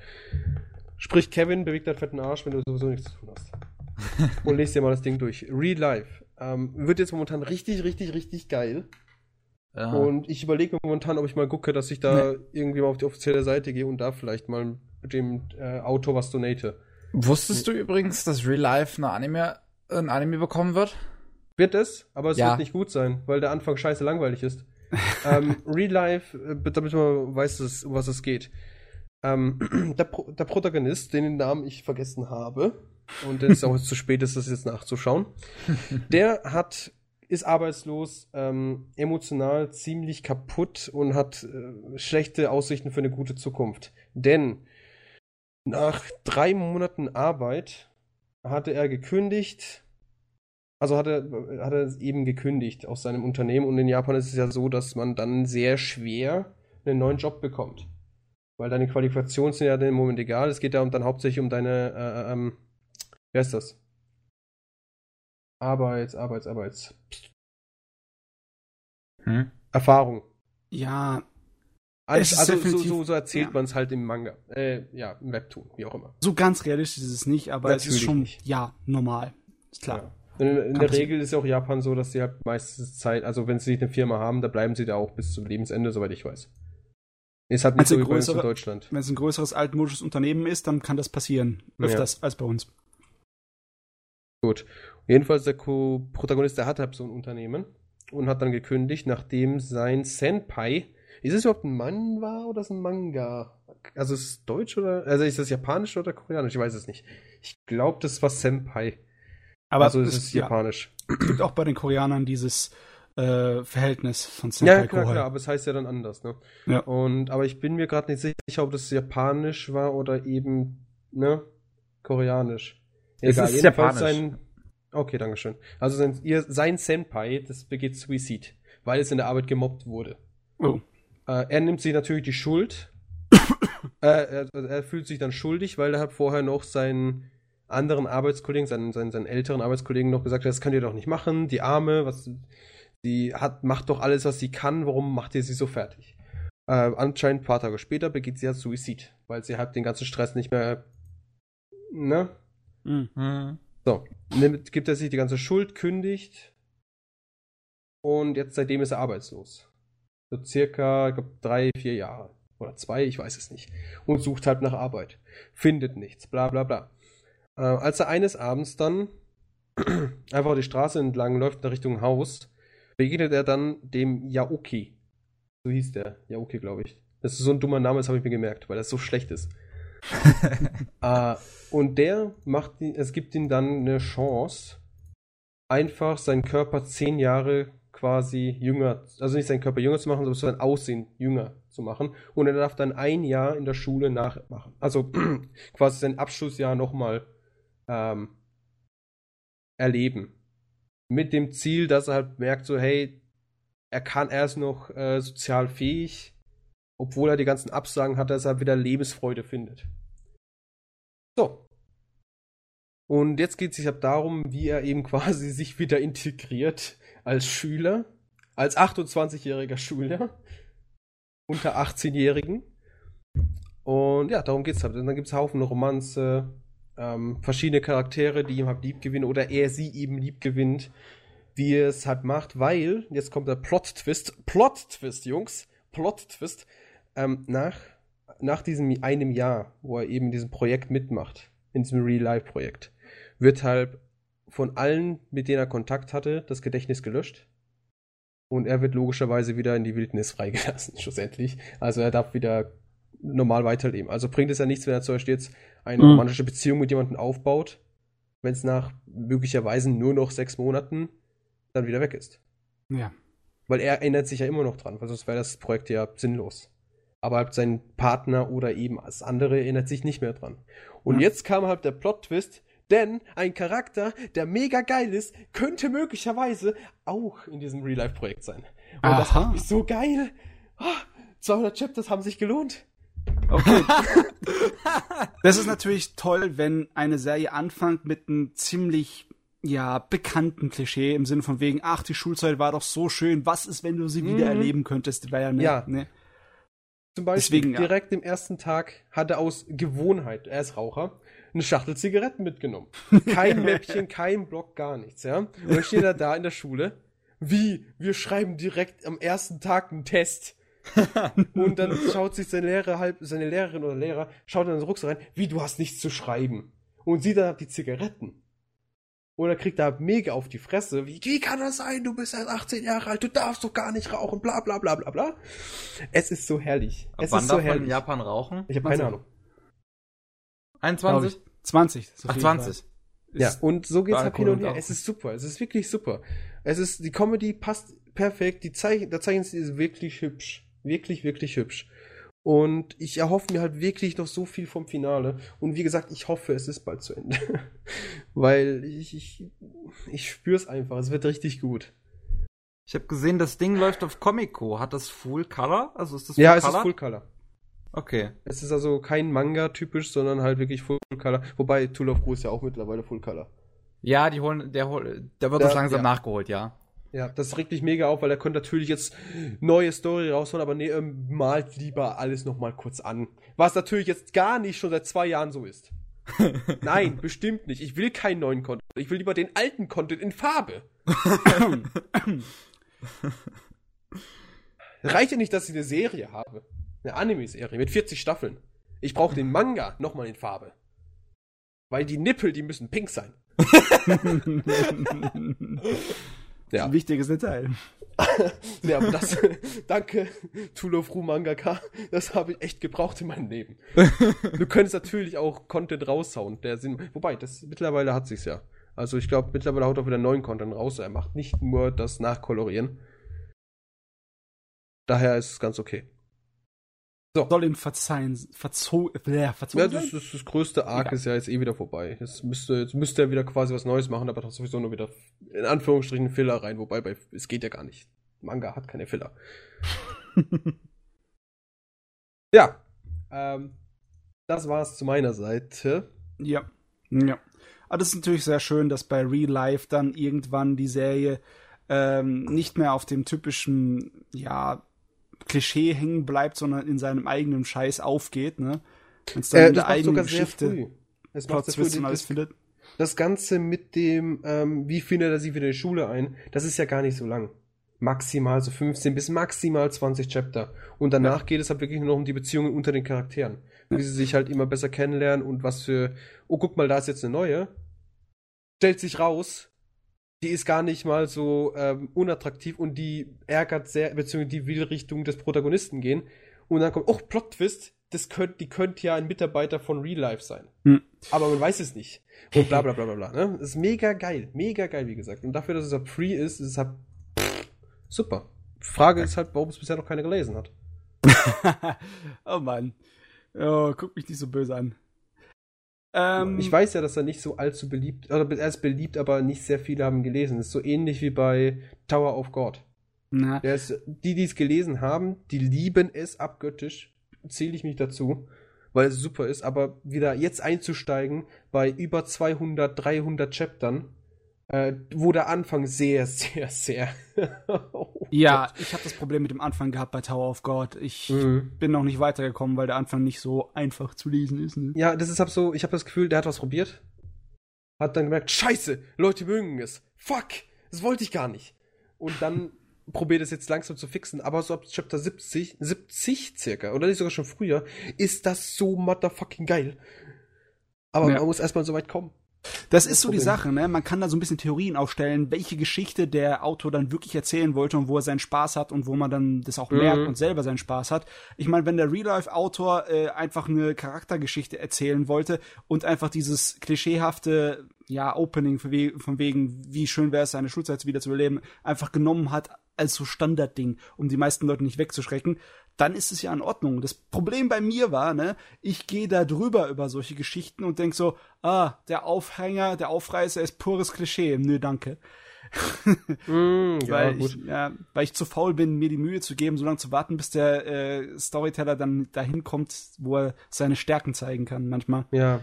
Sprich, Kevin bewegt deinen fetten Arsch, wenn du sowieso nichts zu tun hast. und lest dir mal das Ding durch. Real Life. Ähm, wird jetzt momentan richtig, richtig, richtig geil. Ja. Und ich überlege mir momentan, ob ich mal gucke, dass ich da irgendwie mal auf die offizielle Seite gehe und da vielleicht mal mit dem äh, Autor was donate. Wusstest du übrigens, dass Real Life eine Anime, ein Anime bekommen wird? Wird es, aber es Ja. wird nicht gut sein, weil der Anfang scheiße langweilig ist. ähm, Real Life, äh, damit man weiß, um was es geht. Ähm, der, Pro der, Protagonist, den Namen ich vergessen habe, und es ist auch zu spät ist, das jetzt nachzuschauen, der hat ist arbeitslos, ähm, emotional ziemlich kaputt und hat äh, schlechte Aussichten für eine gute Zukunft. Denn nach drei Monaten Arbeit hatte er gekündigt, also hat er, hat er eben gekündigt aus seinem Unternehmen und in Japan ist es ja so, dass man dann sehr schwer einen neuen Job bekommt. Weil deine Qualifikationen sind ja im Moment egal. Es geht ja dann hauptsächlich um deine, äh, ähm, wie heißt das? Arbeits, Arbeits, Arbeits. Hm? Erfahrung. Ja. Also, also so, so, so, erzählt ja. man es halt im Manga. Äh, ja, im Webtoon, wie auch immer. So ganz realistisch ist es nicht, aber Natürlich es ist schon, nicht. ja, normal. Ist klar. Ja. In, in der Regel ist ja auch Japan so, dass sie halt meistens Zeit, also wenn sie eine Firma haben, da bleiben sie da auch bis zum Lebensende, soweit ich weiß. Ist halt nicht so uns in Deutschland. Wenn es ein größeres altmodisches Unternehmen ist, dann kann das passieren. Öfters ja. als bei uns. Gut. Jedenfalls der Co-Protagonist, der hat halt so ein Unternehmen und hat dann gekündigt, nachdem sein Senpai, ist es überhaupt ein Mann war oder ist es ein Manga? Also ist es Deutsch oder, also ist das Japanisch oder Koreanisch? Ich weiß es nicht. Ich glaube, das war Senpai. Aber also es ist Japanisch. Ja. Es gibt auch bei den Koreanern dieses äh, Verhältnis von Senpai Ja, klar, klar, aber es heißt ja dann anders, ne? Ja. Und, aber ich bin mir gerade nicht sicher, ob das Japanisch war oder eben, ne, Koreanisch. Egal, es ist Japanisch. Sein, Okay, dankeschön. Also sein, ihr, sein Senpai, das begeht Suizid, weil es in der Arbeit gemobbt wurde. Oh. Äh, er nimmt sich natürlich die Schuld. äh, er, er, fühlt sich dann schuldig, weil er hat vorher noch seinen anderen Arbeitskollegen, seinen, seinen, seinen älteren Arbeitskollegen noch gesagt, das könnt ihr doch nicht machen, die Arme, was, die hat, macht doch alles, was sie kann, warum macht ihr sie so fertig? Äh, anscheinend ein paar Tage später begeht sie ja Suizid, weil sie halt den ganzen Stress nicht mehr, ne? Mhm. So, nimmt, gibt er sich die ganze Schuld, kündigt und jetzt seitdem ist er arbeitslos. So circa, ich glaube, drei, vier Jahre. Oder zwei, ich weiß es nicht. Und sucht halt nach Arbeit. Findet nichts, bla bla bla. Äh, als er eines Abends dann einfach die Straße entlang läuft in Richtung Haus, begegnet er dann dem Yaoki. So hieß der. Yaoki, glaube ich. Das ist so ein dummer Name, das habe ich mir gemerkt, weil das so schlecht ist. äh, und der macht, es gibt ihm dann eine Chance, einfach seinen Körper zehn Jahre quasi jünger, also nicht seinen Körper jünger zu machen, sondern sein Aussehen jünger zu machen. Und er darf dann ein Jahr in der Schule nachmachen. Also quasi sein Abschlussjahr nochmal ähm, erleben. Mit dem Ziel, dass er halt merkt, so, hey, er kann, er ist noch äh, sozial fähig, obwohl er die ganzen Absagen hat, dass er wieder Lebensfreude findet. So. Und jetzt geht es sich ab darum, wie er eben quasi sich wieder integriert als Schüler, als 28-jähriger Schüler, unter 18-Jährigen. Und ja, darum geht es halt. Und dann gibt es Haufen Romanze, ähm, verschiedene Charaktere, die ihm halt lieb gewinnen oder er sie eben lieb gewinnt, wie es halt macht, weil, jetzt kommt der Plot-Twist, Plot-Twist, Jungs, Plot-Twist, ähm, nach, nach diesem einem Jahr, wo er eben in diesem Projekt mitmacht, in diesem Real-Life-Projekt, wird halt von allen, mit denen er Kontakt hatte, das Gedächtnis gelöscht. Und er wird logischerweise wieder in die Wildnis freigelassen, schlussendlich. Also er darf wieder normal weiterleben. Also bringt es ja nichts, wenn er zum Beispiel jetzt eine mhm. romantische Beziehung mit jemandem aufbaut, wenn es nach möglicherweise nur noch sechs Monaten dann wieder weg ist. Ja. Weil er erinnert sich ja immer noch dran, weil sonst wäre das Projekt ja sinnlos aber halt sein Partner oder eben als andere erinnert sich nicht mehr dran. Und ja. jetzt kam halt der Plot-Twist, denn ein Charakter, der mega geil ist, könnte möglicherweise auch in diesem Real-Life-Projekt sein. Und Aha. das macht mich so geil. Oh, ah, 200 Chapters haben sich gelohnt. Okay. das ist natürlich toll, wenn eine Serie anfängt mit einem ziemlich ja, bekannten Klischee im Sinne von wegen, ach, die Schulzeit war doch so schön, was ist, wenn du sie mhm. wieder erleben könntest? War ja, ne, ja. Ne? Zum Beispiel Deswegen, direkt ja. im ersten Tag hat er aus Gewohnheit, er ist Raucher, eine Schachtel Zigaretten mitgenommen. Kein Mäppchen, kein Block, gar nichts, ja. Und dann steht er da in der Schule. Wie? Wir schreiben direkt am ersten Tag einen Test. und dann schaut sich seine Lehrer halb, seine Lehrerin oder Lehrer, schaut in den Rucksack rein, wie du hast nichts zu schreiben. Und sieht dann die Zigaretten. Und er kriegt da mega auf die Fresse. Wie, wie kann das sein? Du bist erst 18 Jahre alt, du darfst doch gar nicht rauchen, bla bla bla bla bla. Es ist so herrlich. Ab es wann ist so darf man herrlich. in Japan rauchen? Ich habe keine. Ahnung. 21? 20. so Ach, viel 20. Ja, und so geht's halt hin und her. Es ist super. Es ist wirklich super. Es ist, die Comedy passt perfekt. Die Zeichen, der Zeichenstil ist wirklich hübsch. Wirklich, wirklich hübsch. Und ich erhoffe mir halt wirklich noch so viel vom Finale. Und wie gesagt, ich hoffe, es ist bald zu Ende. Weil ich, ich, ich spüre es einfach. Es wird richtig gut. Ich habe gesehen, das Ding läuft auf Comico. Hat das Full Color? Also ist das Ja, es Color? ist Full Color. Okay. Es ist also kein Manga typisch, sondern halt wirklich Full Color. Wobei Tool of Gru ist ja auch mittlerweile Full Color. Ja, die holen, der, der wird Da- doch langsam ja. nachgeholt, ja. Ja, das regt mich mega auf, weil er könnte natürlich jetzt neue Story rausholen, aber nee, ähm, malt lieber alles nochmal kurz an. Was natürlich jetzt gar nicht schon seit zwei Jahren so ist. Nein, bestimmt nicht. Ich will keinen neuen Content. Ich will lieber den alten Content in Farbe. Reicht ja nicht, dass ich eine Serie habe. Eine Anime-Serie mit 40 Staffeln. Ich brauche den Manga nochmal in Farbe. Weil die Nippel, die müssen pink sein. Ja. Ein wichtiges Detail. Ja, aber das, danke, Tool of Ru Mangaka, das habe ich echt gebraucht in meinem Leben. Du könntest natürlich auch Content raushauen, der Sinn, wobei, das, mittlerweile hat sich's ja. Also ich glaube, mittlerweile haut er wieder neuen Content raus, er macht nicht nur das Nachkolorieren. Daher ist es ganz okay. Soll ihm verzeihen, verzo äh, verzogen Ja, das, das, das größte Arc Egal. ist ja jetzt eh wieder vorbei. Jetzt müsste, jetzt müsste er wieder quasi was Neues machen, aber doch sowieso nur wieder in Anführungsstrichen Filler rein, wobei bei, es geht ja gar nicht. Manga hat keine Filler. ja, ähm, das war's zu meiner Seite. Ja. Ja. Aber das ist natürlich sehr schön, dass bei Real Life dann irgendwann die Serie ähm, nicht mehr auf dem typischen, ja, Klischee hängen bleibt, sondern in seinem eigenen Scheiß aufgeht, ne? Wenn es dann Äh, in das der eigenen Geschichte früh. Es macht Plot sehr früh. Twists und alles Das, findet. das Ganze mit dem, ähm, wie findet er sich wieder in die Schule ein, das ist ja gar nicht so lang. Maximal so 15 bis maximal 20 Chapter. Und danach geht es halt wirklich nur noch um die Beziehungen unter den Charakteren. Wie sie sich halt immer besser kennenlernen und was für, oh guck mal, da ist jetzt eine neue. Stellt sich raus, die ist gar nicht mal so ähm, unattraktiv und die ärgert sehr, beziehungsweise die will Richtung des Protagonisten gehen. Und dann kommt, oh, Plot-Twist, das könnt, die könnte ja ein Mitarbeiter von Real Life sein. Hm. Aber man weiß es nicht. Und bla bla bla bla bla. Ne? Das ist mega geil. Mega geil, wie gesagt. Und dafür, dass es halt free ist, ist es halt pff, super. Frage ist halt, warum es bisher noch keiner gelesen hat. oh Mann. Oh, guck mich nicht so böse an. Ähm, ich weiß ja, dass er nicht so allzu beliebt, oder er ist beliebt, aber nicht sehr viele haben gelesen. Das ist so ähnlich wie bei Tower of God. Na, ist, die, die es gelesen haben, die lieben es abgöttisch. Zähle ich mich dazu, weil es super ist. Aber wieder jetzt einzusteigen bei über 200, 300 Chaptern, äh, wo der Anfang sehr, sehr, sehr. oh ja, Gott. ich habe das Problem mit dem Anfang gehabt bei Tower of God. Ich Mhm. bin noch nicht weitergekommen, weil der Anfang nicht so einfach zu lesen ist. Ne? Ja, das ist halt so, ich habe das Gefühl, der hat was probiert. Hat dann gemerkt, scheiße, Leute mögen es. Fuck, das wollte ich gar nicht. Und dann probiert es jetzt langsam zu fixen, aber so ab Chapter 70, 70 circa, oder nicht sogar schon früher, ist das so motherfucking geil. Aber Ja. man muss erstmal so weit kommen. Das Das ist so die. Sache, ne? Man kann da so ein bisschen Theorien aufstellen, welche Geschichte der Autor dann wirklich erzählen wollte und wo er seinen Spaß hat und wo man dann das auch Mhm. merkt und selber seinen Spaß hat. Ich meine, wenn der Real-Life-Autor äh, einfach eine Charaktergeschichte erzählen wollte und einfach dieses klischeehafte, ja, Opening von, we von wegen, wie schön wäre es, seine Schulzeit wieder zu überleben, einfach genommen hat als so Standardding, um die meisten Leute nicht wegzuschrecken, dann ist es ja in Ordnung. Das Problem bei mir war, ne, ich gehe da drüber über solche Geschichten und denk so, ah, der Aufhänger, der Aufreißer ist pures Klischee. Nö, danke. Mm, ja, weil, gut. Ich, ja, weil ich zu faul bin, mir die Mühe zu geben, so lange zu warten, bis der äh, Storyteller dann dahin kommt, wo er seine Stärken zeigen kann, manchmal. Ja.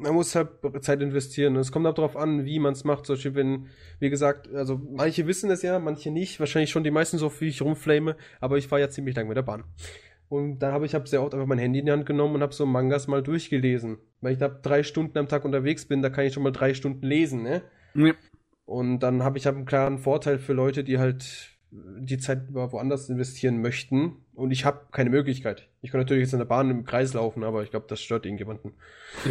Man muss halt Zeit investieren. Es kommt auch darauf an, wie man es macht. Zum Beispiel, wenn, wie gesagt, also manche wissen es ja, manche nicht. Wahrscheinlich schon die meisten so, wie ich rumflame. Aber ich fahre ja ziemlich lang mit der Bahn. Und dann habe ich hab sehr oft einfach mein Handy in die Hand genommen und habe so Mangas mal durchgelesen. Weil ich da drei Stunden am Tag unterwegs bin, da kann ich schon mal drei Stunden lesen, ne? Ja. Und dann habe ich hab einen klaren Vorteil für Leute, die halt die Zeit über woanders investieren möchten. Und ich habe keine Möglichkeit. Ich kann natürlich jetzt in der Bahn im Kreis laufen, aber ich glaube, das stört irgendjemanden.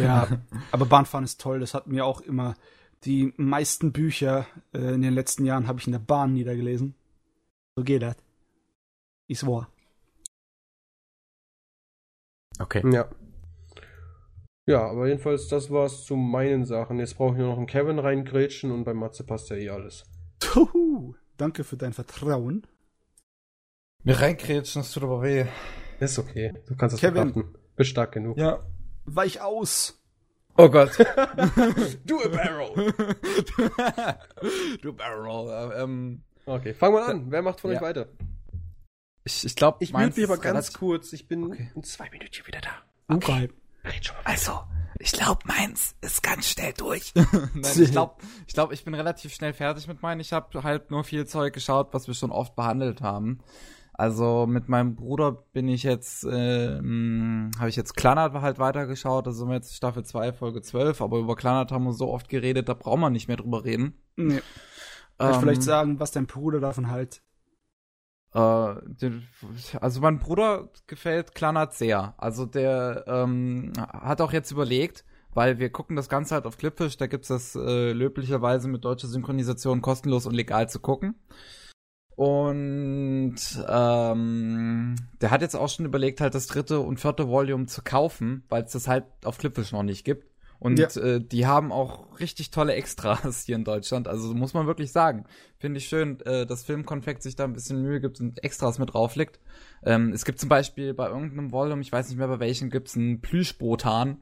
Ja, aber Bahnfahren ist toll. Das hat mir auch immer Die meisten Bücher äh, in den letzten Jahren habe ich in der Bahn niedergelesen. So geht das. Ist wahr. Okay. Ja. Ja, aber jedenfalls, das war's zu meinen Sachen. Jetzt brauche ich nur noch einen Kevin reingrätschen und bei Matze passt ja eh alles. Danke für dein Vertrauen. Mir reinkrätschen, das tut aber weh. Ist okay. Du kannst Kevin. verkraften. Bist stark genug. Ja. Weich aus. Oh Gott. Do a barrel! du Barrel. äh, Ähm, Okay, fangen wir an. Wer macht von Ja. euch weiter? ich ich glaube, Ich mute mich aber ganz kurz. Ich bin Okay. in zwei Minuten wieder da. Okay. Red schon mal. Also, ich glaube, meins ist ganz schnell durch. Nein, ich glaube, ich, glaub, ich bin relativ schnell fertig mit meinen. Ich habe halt nur viel Zeug geschaut, was wir schon oft behandelt haben. Also mit meinem Bruder bin ich jetzt, ähm, habe ich jetzt Klannert halt weitergeschaut. Da sind wir jetzt Staffel 2, Folge 12. Aber über Klannert haben wir so oft geredet, da braucht man nicht mehr drüber reden. Nee. Kannst Ähm, vielleicht sagen, was dein Bruder davon halt. Äh, also mein Bruder gefällt Klannert sehr. Also der ähm, hat auch jetzt überlegt, weil wir gucken das Ganze halt auf Clipfish, da gibt's das äh, löblicherweise mit deutscher Synchronisation kostenlos und legal zu gucken. Und ähm, der hat jetzt auch schon überlegt, halt das dritte und vierte Volume zu kaufen, weil es das halt auf Clipfish noch nicht gibt. Und Ja. äh, die haben auch richtig tolle Extras hier in Deutschland. Also muss man wirklich sagen. Finde ich schön, äh, dass Filmkonfekt sich da ein bisschen Mühe gibt und Extras mit drauflegt. Ähm, es gibt zum Beispiel bei irgendeinem Volume, ich weiß nicht mehr bei welchem, gibt's einen Plüschbotan.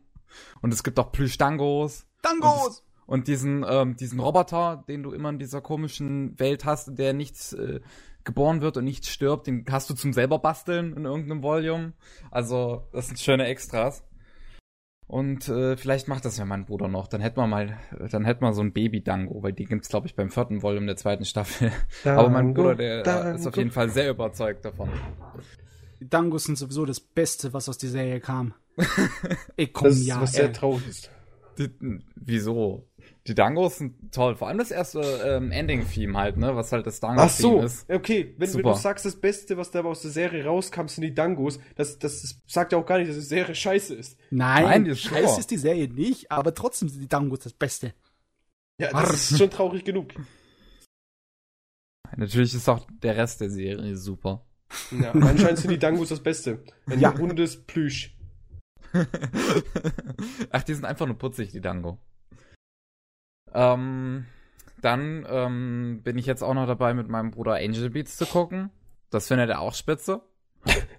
Und es gibt auch Plüschdangos. Dangos! Und diesen, ähm, diesen Roboter, den du immer in dieser komischen Welt hast, der nichts äh, geboren wird und nichts stirbt, den hast du zum selber basteln in irgendeinem Volume. Also, das sind schöne Extras. Und äh, vielleicht macht das ja mein Bruder noch. Dann hätten wir mal, dann hätten wir so ein Baby-Dango, weil die gibt's, glaube ich, beim vierten Volume der zweiten Staffel. Aber mein Dango, Bruder, der äh, ist auf Dango. jeden Fall sehr überzeugt davon. Die Dangos sind sowieso das Beste, was aus der Serie kam. Ich komm Das ist ja. was sehr traurig ist. Die, wieso? Die Dangos sind toll. Vor allem das erste ähm, Ending-Theme halt, ne? Was halt das Ach Dango-Theme so, ist. okay. Wenn, wenn du sagst, das Beste, was da aus der Serie rauskam, sind die Dangos, das, das ist- sagt ja auch gar nicht, dass die Serie scheiße ist. Nein, Nein, die ist scheiße super. ist die Serie nicht, aber trotzdem sind die Dangos das Beste. Ja, das ist schon traurig genug. Natürlich ist auch der Rest der Serie super. Ja, anscheinend sind die Dangos das Beste. Ein Ja. rundes Plüsch. Ach, die sind einfach nur putzig, die Dango. Ähm, dann ähm, bin ich jetzt auch noch dabei, mit meinem Bruder Angel Beats zu gucken. Das findet er auch spitze.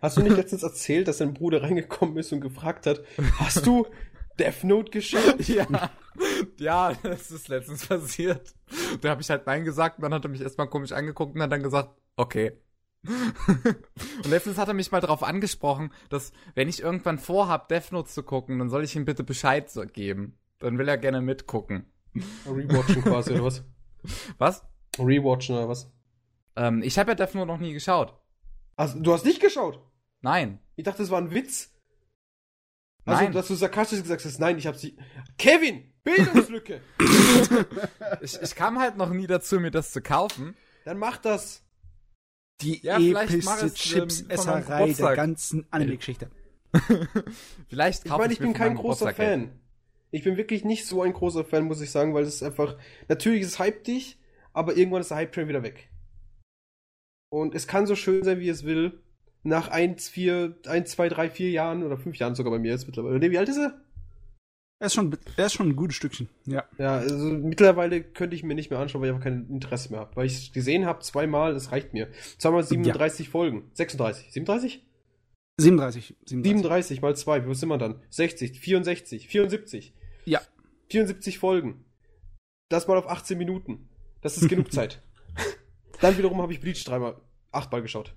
Hast du nicht letztens erzählt, dass dein Bruder reingekommen ist und gefragt hat, hast du Death Note geschaut? Ja, ja, das ist letztens passiert. Da habe ich halt Nein gesagt und dann hat er mich erstmal komisch angeguckt und hat dann gesagt, okay. und letztens hat er mich mal darauf angesprochen, dass wenn ich irgendwann vorhab, Death Note zu gucken, dann soll ich ihm bitte Bescheid geben. Dann will er gerne mitgucken. Rewatchen quasi, oder was? Was? Rewatchen oder was? Ähm, ich habe ja Death Note noch nie geschaut. Also, du hast nicht geschaut? Nein. Ich dachte, das war ein Witz. Also, Nein. dass du sarkastisch gesagt hast, nein, ich hab sie. Kevin! Bildungslücke! Ich, ich kam halt noch nie dazu, mir das zu kaufen. Dann mach das. Die Ja, epischste ähm, Chips-Esserei der ganzen Anime-Geschichte. Vielleicht Ich kaufe meine, ich mir bin kein großer. Fan. Ich bin wirklich nicht so ein großer Fan, muss ich sagen, weil es ist einfach. Natürlich ist es hype dich, aber irgendwann ist der Hype-Train wieder weg. Und es kann so schön sein, wie es will. Nach 1, 4, 1, 2, 3, 4 Jahren oder 5 Jahren sogar bei mir jetzt mittlerweile. Nee, wie alt ist er? Er ist schon, er ist schon ein gutes Stückchen. Ja. Ja, also mittlerweile könnte ich mir nicht mehr anschauen, weil ich einfach kein Interesse mehr habe. Weil ich es gesehen habe, zweimal, das reicht mir. Zweimal 37 Folgen. 36. 37? 37. 37. 37 mal 2, wo sind wir dann? 60, 64, 74. Ja. 74 Folgen. Das mal auf 18 Minuten. Das ist genug Zeit. Dann wiederum habe ich Bleach dreimal, achtmal geschaut.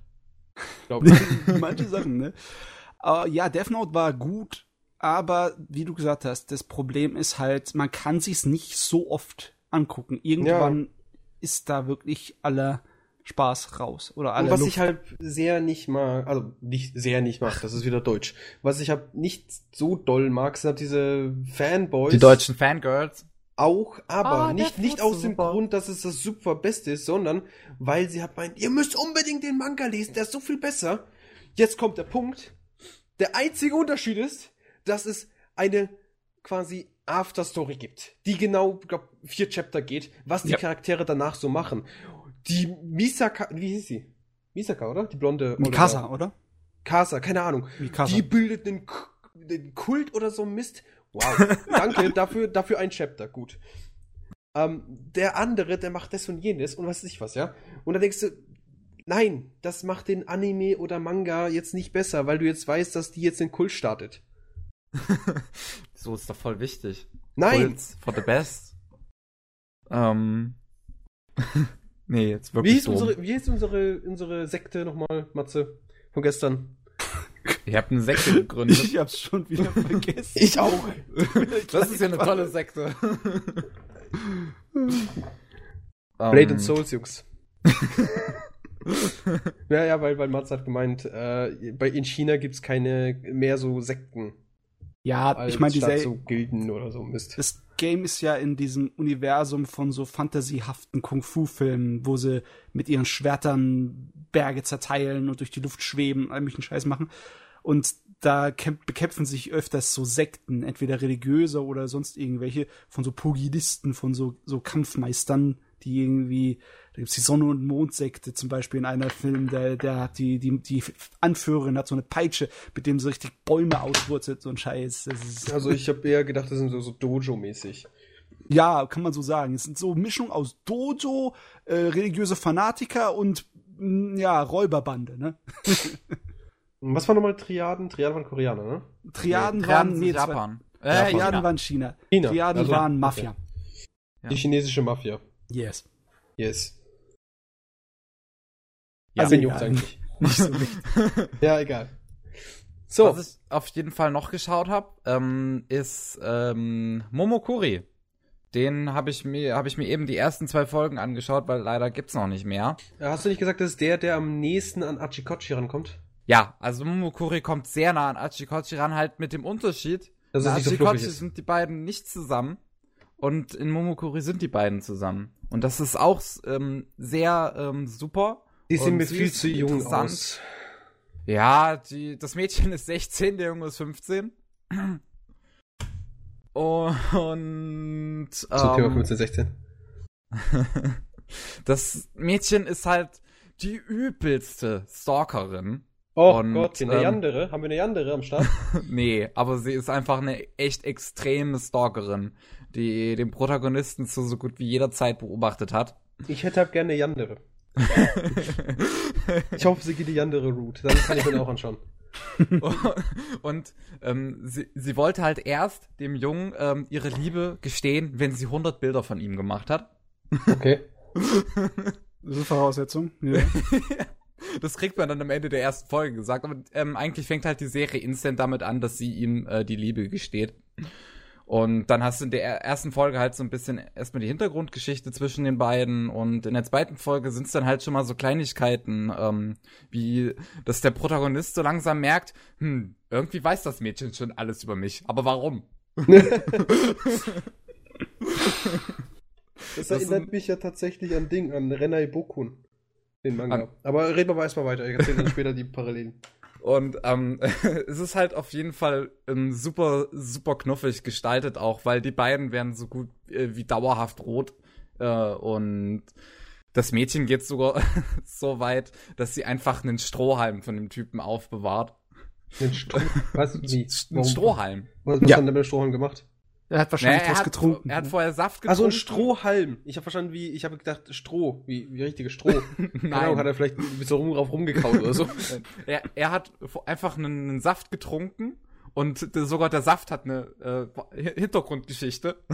Glaube ich. Manche Sachen, ne? Aber ja, Death Note war gut, aber wie du gesagt hast, das Problem ist halt, man kann sich's nicht so oft angucken. Irgendwann ist da wirklich aller Spaß raus oder alle Und was Luft. ich halt sehr nicht mag, also nicht sehr nicht mag, das ist wieder Deutsch. Was ich halt nicht so doll mag, sind halt diese Fanboys. Die deutschen Fangirls. Auch, aber Ah, nicht, nicht aus dem super. Grund, dass es das super Beste ist, sondern weil sie hat meint, ihr müsst unbedingt den Manga lesen, der ist so viel besser. Jetzt kommt der Punkt. Der einzige Unterschied ist, dass es eine quasi Afterstory gibt, die genau, glaub, vier Chapter geht, was die Ja. Charaktere danach so machen. Die Misaka, wie hieß sie? Misaka, oder? Die blonde. Mikasa, oder? Kasa, keine Ahnung. Mikasa. Die bildet einen, einen Kult oder so Mist. Wow, danke, dafür, dafür ein Chapter, gut. Ähm, der andere, der macht das und jenes und was weiß ich was, ja? Und dann denkst du, nein, das macht den Anime oder Manga jetzt nicht besser, weil du jetzt weißt, dass die jetzt den Kult startet. So ist doch voll wichtig. Nein! Kults For the best. Ähm. nee, jetzt Wie wirklich hieß, so. unsere, wie hieß unsere, unsere Sekte nochmal, Matze? Von gestern. Ihr habt eine Sekte gegründet. Ich hab's schon wieder vergessen. Ich auch. das ist ja eine tolle Sekte. Blade Ähm, and Souls, Jungs. ja, ja, weil, weil Matze hat gemeint, äh, bei, in China gibt's keine mehr so Sekten. Ja, ich meine, statt diese so Gilden oder so Mist. das Game ist ja in diesem Universum von so fantasiehaften Kung-Fu-Filmen, wo sie mit ihren Schwertern Berge zerteilen und durch die Luft schweben, all möglichen Scheiß machen. Und da kämp- bekämpfen sich öfters so Sekten, entweder religiöse oder sonst irgendwelche, von so Pugilisten, von so, so Kampfmeistern, die irgendwie, da gibt's die Sonne- und Mondsekte zum Beispiel in einer Film, der, der hat die, die, die Anführerin hat so eine Peitsche, mit dem sie richtig Bäume auswurzelt, so ein Scheiß. Das ist, Also ich habe eher gedacht, das sind so, so Dojo-mäßig. Ja, kann man so sagen. Es sind so Mischung aus Dojo, äh, religiöse Fanatiker und mh, ja, Räuberbande, ne? Was waren nochmal Triaden? Triaden waren Koreaner, ne? Triaden Triaden waren nee, Japan. Äh, Triaden China. waren China. China. Triaden Also- waren okay. Mafia. Ja. Die chinesische Mafia. Yes. Yes. Ja, Also eigentlich? Nicht so wichtig. Ja, egal. So, Was ich auf jeden Fall noch geschaut habe, ähm, ist ähm, Momokuri. Den habe ich mir habe ich mir eben die ersten zwei Folgen angeschaut, weil leider gibt's noch nicht mehr. hast du nicht gesagt, das ist der, der am nächsten an Achikochi rankommt? Ja, also Momokuri kommt sehr nah an Achikochi ran, halt mit dem Unterschied. Dass in es so Achikochi ist. sind die beiden nicht zusammen und in Momokuri sind die beiden zusammen. Und das ist auch ähm, sehr ähm, super. Die sehen mir viel zu jung aus. Ja, die, das Mädchen ist 16, der Junge ist 15. Und Thema ähm, 15, 16. das Mädchen ist halt die übelste Stalkerin. Oh Und, Gott, eine ähm, Yandere. Haben wir eine Yandere am Start? nee, aber sie ist einfach eine echt extreme Stalkerin, die den Protagonisten zu so gut wie jeder Zeit beobachtet hat. Ich hätte halt gerne eine Yandere. Ich hoffe, sie geht die Yandere-Route. Dann kann ich mir den auch anschauen. Und ähm, sie, sie wollte halt erst dem Jungen ähm, ihre Liebe gestehen, wenn sie 100 Bilder von ihm gemacht hat. Okay. Das ist Voraussetzung. Ja. Das kriegt man dann am Ende der ersten Folge gesagt. Aber ähm, eigentlich fängt halt die Serie instant damit an, dass sie ihm äh, die Liebe gesteht. Und dann hast du in der er- ersten Folge halt so ein bisschen erstmal die Hintergrundgeschichte zwischen den beiden. Und in der zweiten Folge sind es dann halt schon mal so Kleinigkeiten, ähm, wie dass der Protagonist so langsam merkt, hm, irgendwie weiß das Mädchen schon alles über mich. Aber warum? Das, Das erinnert mich ja tatsächlich an Ding, an Renai Bokun. Den Manga. An- Aber reden wir mal erstmal weiter. Ich erzähle dann später die Parallelen. Und ähm, es ist halt auf jeden Fall ähm, super, super knuffig gestaltet auch, weil die beiden werden so gut äh, wie dauerhaft rot. Äh, und das Mädchen geht sogar so weit, dass sie einfach einen Strohhalm von dem Typen aufbewahrt. Den Stroh was? Wie? Ein Strohhalm. Was, was Ja. hat er mit dem Strohhalm gemacht? Er hat wahrscheinlich Naja, er, was hat, getrunken. er hat vorher Saft getrunken. Also ein Strohhalm. Ich habe verstanden, wie, ich habe gedacht, Stroh, wie, wie richtiges Stroh. Keine Ahnung, hat er vielleicht ein bisschen rum, drauf rumgekaut oder so. er, er hat einfach einen, einen Saft getrunken und der, sogar der Saft hat eine äh, Hintergrundgeschichte.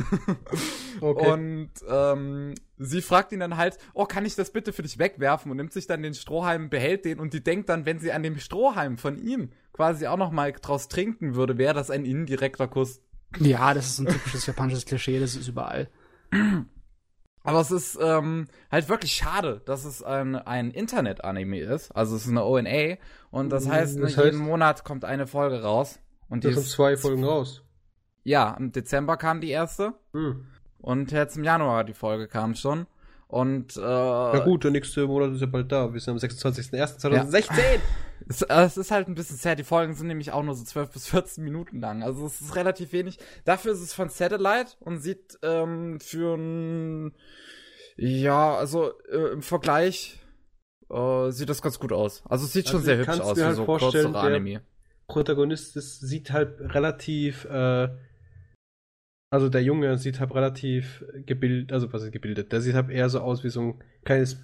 Okay. Und ähm, sie fragt ihn dann halt, oh, kann ich das bitte für dich wegwerfen? Und nimmt sich dann den Strohhalm, behält den und die denkt dann, wenn sie an dem Strohhalm von ihm quasi auch noch mal draus trinken würde, wäre das ein indirekter Kuss. Ja, das ist ein typisches japanisches Klischee, das ist überall. Aber es ist ähm, halt wirklich schade, dass es ein, ein Internet-Anime ist. Also es ist eine ONA und das Mhm, heißt, ne, das heißt- jeden Monat kommt eine Folge raus. Und die Da sind ist, zwei Folgen raus. ja, im Dezember kam die erste Hm. und jetzt im Januar die Folge kam schon. Und äh, Na gut, der nächste Monat ist ja bald da. Wir sind am 26.01.2016. Es, äh, es, ist halt ein bisschen sad. Die Folgen sind nämlich auch nur so 12 bis 14 Minuten lang. Also es ist relativ wenig. Dafür ist es von Satellite und sieht ähm, für ein ja, also äh, im Vergleich äh, sieht das ganz gut aus. Also es sieht also schon sehr hübsch aus halt so kürzere Anime. Protagonist ist, sieht halt relativ äh, also der Junge sieht halt relativ gebildet, also was ist gebildet, der sieht halt eher so aus wie so ein kleines,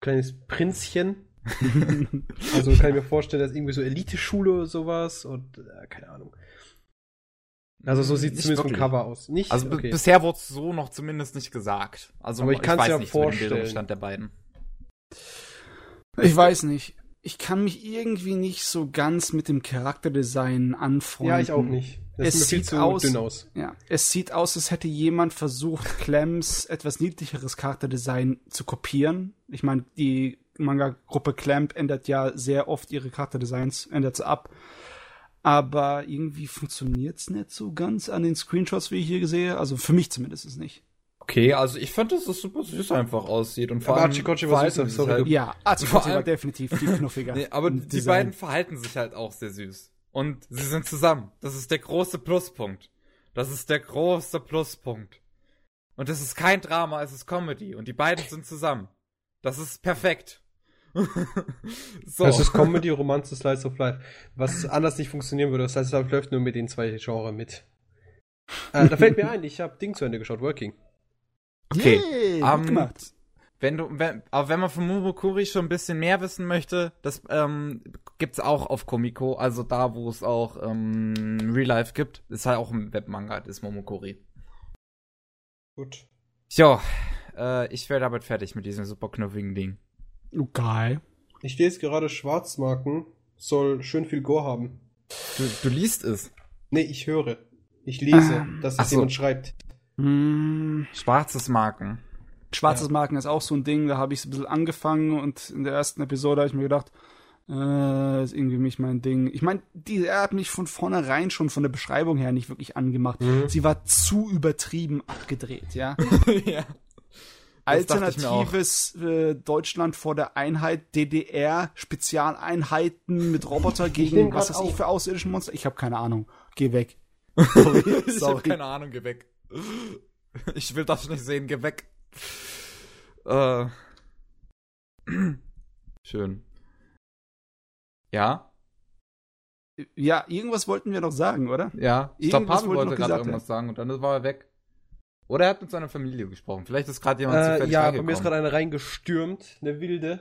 kleines Prinzchen. also kann ich mir vorstellen, dass irgendwie so Elite-Schule oder sowas und äh, keine Ahnung. Also so sieht es zumindest wirklich. vom Cover aus. Nicht, also okay. bisher wurde es so noch zumindest nicht gesagt. Also Aber ich kann es ja nicht vorstellen. Stand der beiden. Ich weiß nicht. Ich kann mich irgendwie nicht so ganz mit dem Charakterdesign anfreunden. Ja, ich auch nicht. Das es sieht aus, aus, Ja, es sieht aus, als hätte jemand versucht, Clamps etwas niedlicheres Charakterdesign zu kopieren. Ich meine, die Manga-Gruppe Clamp ändert ja sehr oft ihre Charakterdesigns, ändert sie ab. Aber irgendwie funktioniert's nicht so ganz an den Screenshots, wie ich hier sehe. Also für mich zumindest ist es nicht. Okay, also ich fand, dass das super süß einfach aussieht und vor allem Archikochi war süßer, sorry. Halt, ja, Archikochi war definitiv viel knuffiger. nee, aber die beiden verhalten sich halt auch sehr süß. Und sie sind zusammen. Das ist der große Pluspunkt. Das ist der große Pluspunkt. Und es ist kein Drama, es ist Comedy. Und die beiden sind zusammen. Das ist perfekt. so. Das ist Comedy, Romanze, Slice of Life. Was anders nicht funktionieren würde, Slice of Life läuft nur mit den zwei Genres mit. Äh, da fällt mir ein, ich habe Ding zu Ende geschaut, Working. Okay. Yeah, um, gemacht. Wenn du, wenn, aber wenn man von Mumokuri schon ein bisschen mehr wissen möchte, das ähm, gibt's auch auf Komiko, also da, wo es auch ähm, Real Life gibt, ist halt auch ein Webmanga, das ist Momokuri. Gut. Jo, äh, ich werde damit fertig mit diesem super knuffigen Ding. Okay. Ich lese gerade Schwarzmarken, soll schön viel Gore haben. Du, du liest es? Nee, ich höre. Ich lese, ah, dass es so. jemand schreibt. Hm. Schwarzes Marken. Schwarzes ja. Marken ist auch so ein Ding, da habe ich es ein bisschen angefangen und in der ersten Episode habe ich mir gedacht, äh, ist irgendwie nicht mein Ding. Ich meine, er hat mich von vornherein schon von der Beschreibung her nicht wirklich angemacht. Mhm. Sie war zu übertrieben abgedreht, ja. ja. Alternatives äh, Deutschland vor der Einheit, DDR, Spezialeinheiten mit Roboter gegen was weiß ich für außerirdischen Monster. Ich habe keine Ahnung. Geh weg. Sorry. ich habe keine Ahnung, geh weg. Ich will das nicht sehen, geh weg. Äh. Schön. Ja? Ja, irgendwas wollten wir noch sagen, oder? Ja, ich glaube, Pavel wollte gerade irgendwas sagen und dann war er weg. Oder er hat mit seiner Familie gesprochen. Vielleicht ist gerade jemand äh, zufällig Ja, bei mir ist gerade eine reingestürmt, eine wilde.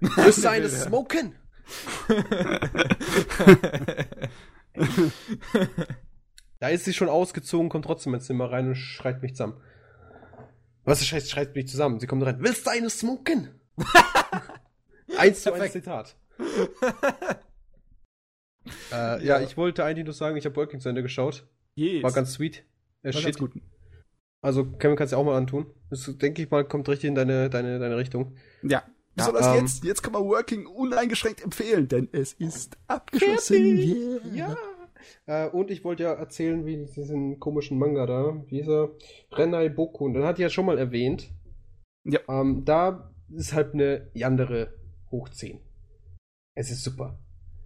Müsste eine smoken! da ist sie schon ausgezogen, kommt trotzdem ins Zimmer rein und schreit mich zusammen. Was heißt, schreit mich zusammen? Sie kommt rein. Willst du eine smoken? eins zu eins Zitat. äh, ja. ja. ich wollte eigentlich nur sagen, ich habe Working zu Ende geschaut. Yes. War ganz sweet. Äh, War ganz gut. Also, Kevin kannst du auch mal antun. Das, denke ich mal, kommt richtig in deine, deine, deine Richtung. Ja. Besonders ja, ähm, jetzt, jetzt kann man Working uneingeschränkt empfehlen, denn es ist abgeschlossen. Yeah. Ja. Äh, und ich wollte ja erzählen, wie diesen komischen Manga da, dieser Renai Boku, und dann hat ja schon mal erwähnt. Ja. Ähm, da ist halt eine Yandere hoch 10. Es ist super.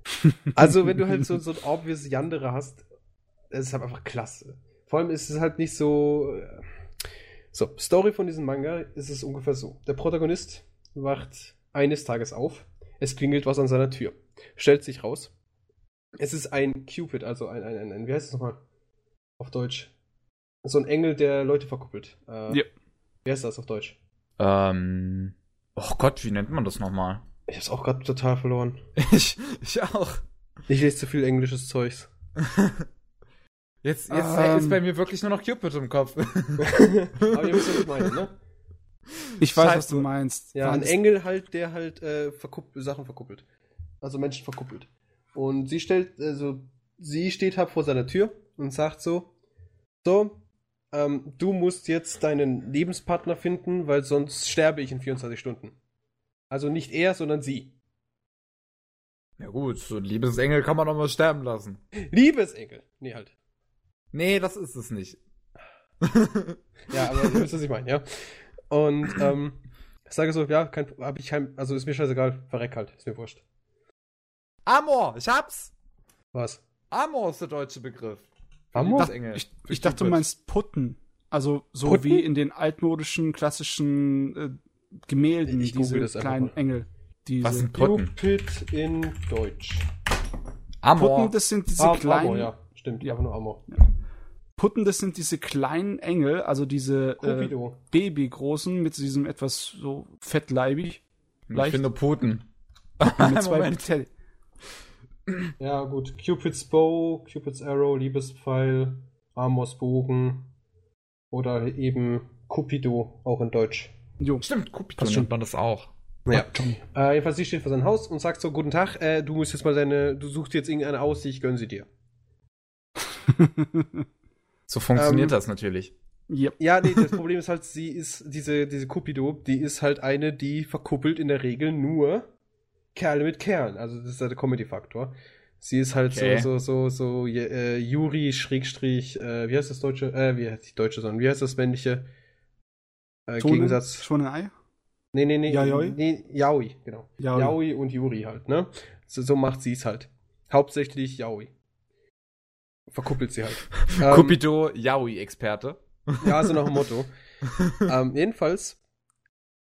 also, wenn du halt so, so ein obvious Yandere hast, es ist halt einfach klasse. Vor allem ist es halt nicht so. Äh, so, Story von diesem Manga ist es ungefähr so. Der Protagonist wacht eines Tages auf, es klingelt was an seiner Tür. Stellt sich raus, es ist ein Cupid, also ein, ein, ein, ein wie heißt es nochmal? Auf Deutsch. So ein Engel, der Leute verkuppelt. Äh, ja. Wie heißt das auf Deutsch? Ähm. Oh Gott, wie nennt man das nochmal? Ich hab's auch gerade total verloren. ich, ich auch. Ich lese zu viel englisches Zeugs. jetzt jetzt um, ist bei mir wirklich nur noch Cupid im Kopf. Aber ihr wisst, was ich meine, ne? Ich weiß, Scheiße. was du meinst. Ja, ein Engel halt, der halt äh, verkupp Sachen verkuppelt. Also Menschen verkuppelt. Und sie stellt, also sie steht halt vor seiner Tür und sagt so, so, ähm, du musst jetzt deinen Lebenspartner finden, weil sonst sterbe ich in 24 Stunden. Also nicht er, sondern sie. Ja gut, so ein Liebesengel kann man doch mal sterben lassen. Liebesengel? Nee, halt. Nee, das ist es nicht. ja, aber du wisst, was ich meine, ja. Und, ähm, ich sage so, ja, kein, hab ich kein, also ist mir scheißegal, verreck halt, ist mir wurscht. Amor, ich hab's. Was? Amor ist der deutsche Begriff. Amor? Ich, ich dachte, du meinst Putten. Also so Putten? wie in den altmodischen, klassischen äh, Gemälden, Ich diese kleinen mal. Engel. Diese Was sind Putten? Cupid in Deutsch. Amor. Putten, das sind diese Ah, kleinen. Amor, ja. Stimmt, Ja. einfach nur Amor. Putten, das sind diese kleinen Engel, also diese äh. Babygroßen mit diesem etwas so fettleibig. ich leicht. finde Puten. Mit zwei Moment. Teddy. Ja, gut. Cupid's Bow, Cupid's Arrow, Liebespfeil, Amors Bogen oder eben Cupido, auch in Deutsch. Jo. Stimmt, Cupido Das stimmt. nennt man das auch. Ja. Äh, jedenfalls, sie steht vor seinem Haus und sagt so, guten Tag, äh, du musst jetzt mal deine, du suchst jetzt irgendeine aus, ich gönn sie dir. So funktioniert Ähm, das natürlich. yep. Ja, nee, das Problem ist halt, sie ist, diese, diese Cupido, die ist halt eine, die verkuppelt in der Regel nur Kerle mit Kerlen. Also das ist halt der Comedy-Faktor. Sie ist halt Okay. so, so, so, so, äh, Juri, Schrägstrich, äh, wie heißt das deutsche, äh, wie heißt die deutsche, sondern wie heißt das männliche, äh, Schonen- Gegensatz? Ei? Nee, nee, nee. Yayoi? Nee, Yaoi, genau. Yaoi. Yaoi. und Yuri halt, ne? So, so macht sie es halt. Hauptsächlich Yaoi. Verkuppelt sie halt. Ähm, Cupido, Yaoi-Experte. Ja, so nach dem Motto. ähm, jedenfalls,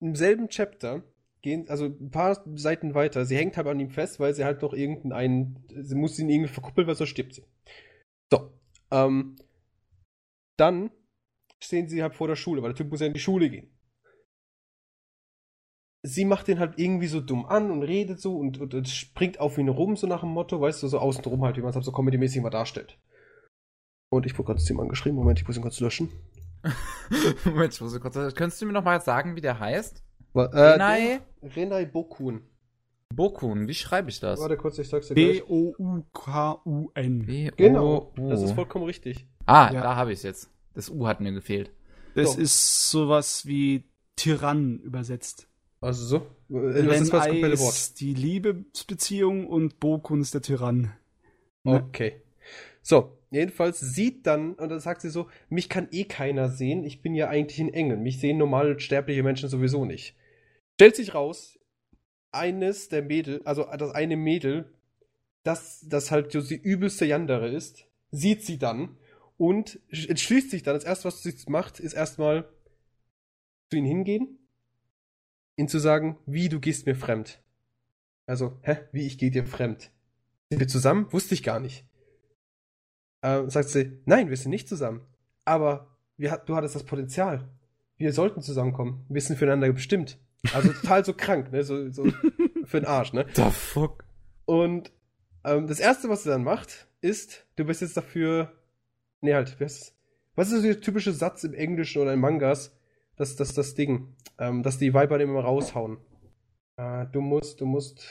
im selben Chapter gehen, also ein paar Seiten weiter, sie hängt halt an ihm fest, weil sie halt noch irgendeinen, sie muss ihn irgendwie verkuppeln, weil sonst stirbt sie. So, ähm, dann stehen sie halt vor der Schule, weil der Typ muss ja in die Schule gehen. Sie macht den halt irgendwie so dumm an und redet so und, und, und springt auf ihn rum, so nach dem Motto, weißt du, so außen drum halt, wie man es halt so comedy-mäßig mal darstellt. Und ich wurde gerade zu ihm angeschrieben, Moment, ich muss ihn kurz löschen. Moment, ich muss kurz. Könntest du mir noch mal sagen, wie der heißt? Äh, Renai? Renai Bokun. Bokun, wie schreibe ich das? Warte kurz, ich sag's dir gleich. B-O-U-K-U-N. B Genau, O U. das ist vollkommen richtig. Ah, Ja. da habe ich es jetzt. Das U hat mir gefehlt. Das So. ist sowas wie Tyrann übersetzt. Also so. Äh, Das ist das ist die Liebesbeziehung und Bokun ist der Tyrann. Ne? Okay. So, jedenfalls sieht dann, und dann sagt sie so, mich kann eh keiner sehen, ich bin ja eigentlich ein Engel. Mich sehen normal sterbliche Menschen sowieso nicht. Stellt sich raus, eines der Mädel, also das eine Mädel, das, das halt so die übelste Yandere ist, sieht sie dann und sch- entschließt sich dann, das erste, was sie macht, ist erstmal zu ihm hingehen, ihn zu sagen, wie du gehst mir fremd. Also, hä, wie ich gehe dir fremd? Sind wir zusammen? Wusste ich gar nicht. Ähm, sagt sie, nein, wir sind nicht zusammen. Aber wir, du hattest das Potenzial. Wir sollten zusammenkommen. Wir sind füreinander bestimmt. Also total so krank, ne? So, so für den Arsch, ne? The fuck? Und ähm, das erste, was sie dann macht, ist, du bist jetzt dafür. Nee, halt, es? Was ist so der typische Satz im Englischen oder in Mangas? Das, das, das Ding, ähm, dass die Weiber immer raushauen. Äh, du musst, du musst.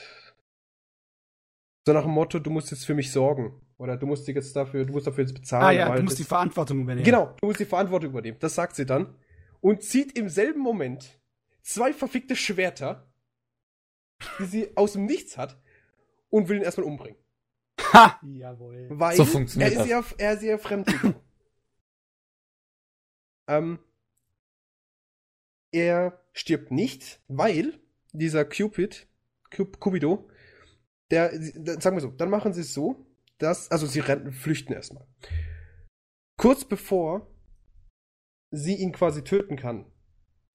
So nach dem Motto, du musst jetzt für mich sorgen. Oder du musst dich jetzt dafür, du musst dafür jetzt bezahlen. Ah ja, du musst die Verantwortung übernehmen. Genau, du musst die Verantwortung übernehmen. Das sagt sie dann. Und zieht im selben Moment zwei verfickte Schwerter, die sie aus dem Nichts hat, und will ihn erstmal umbringen. Ha! Jawohl. Weil So funktioniert er ist ja, er ist ja fremdgegangen. ähm, er stirbt nicht, weil dieser Cupid, Cup, Cupido, der, der, sagen wir so, dann machen sie es so, dass, also sie rennen, flüchten erstmal. Kurz bevor sie ihn quasi töten kann,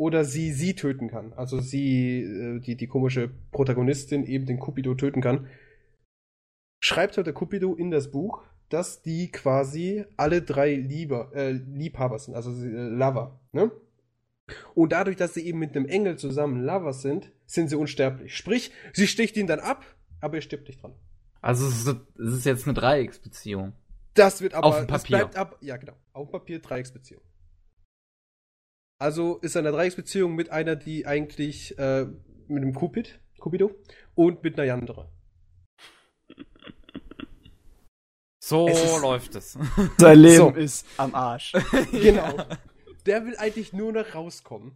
oder sie sie töten kann, also sie, äh, die, die komische Protagonistin eben den Cupido töten kann, schreibt halt der Cupido in das Buch, dass die quasi alle drei Lieber, äh, Liebhaber sind, also äh, Lover, ne? Und dadurch, dass sie eben mit einem Engel zusammen Lover sind, sind sie unsterblich. Sprich, sie sticht ihn dann ab, aber er stirbt nicht dran. Also es ist, es ist jetzt eine Dreiecksbeziehung. Das wird aber, Auf dem Papier. bleibt ab, ja genau, auf dem Papier Dreiecksbeziehung. Also ist er eine Dreiecksbeziehung mit einer, die eigentlich, äh, mit einem Cupid, Cupido, und mit einer Yandere. So Es läuft es. Sein Leben So. ist am Arsch. Genau. Der will eigentlich nur noch rauskommen.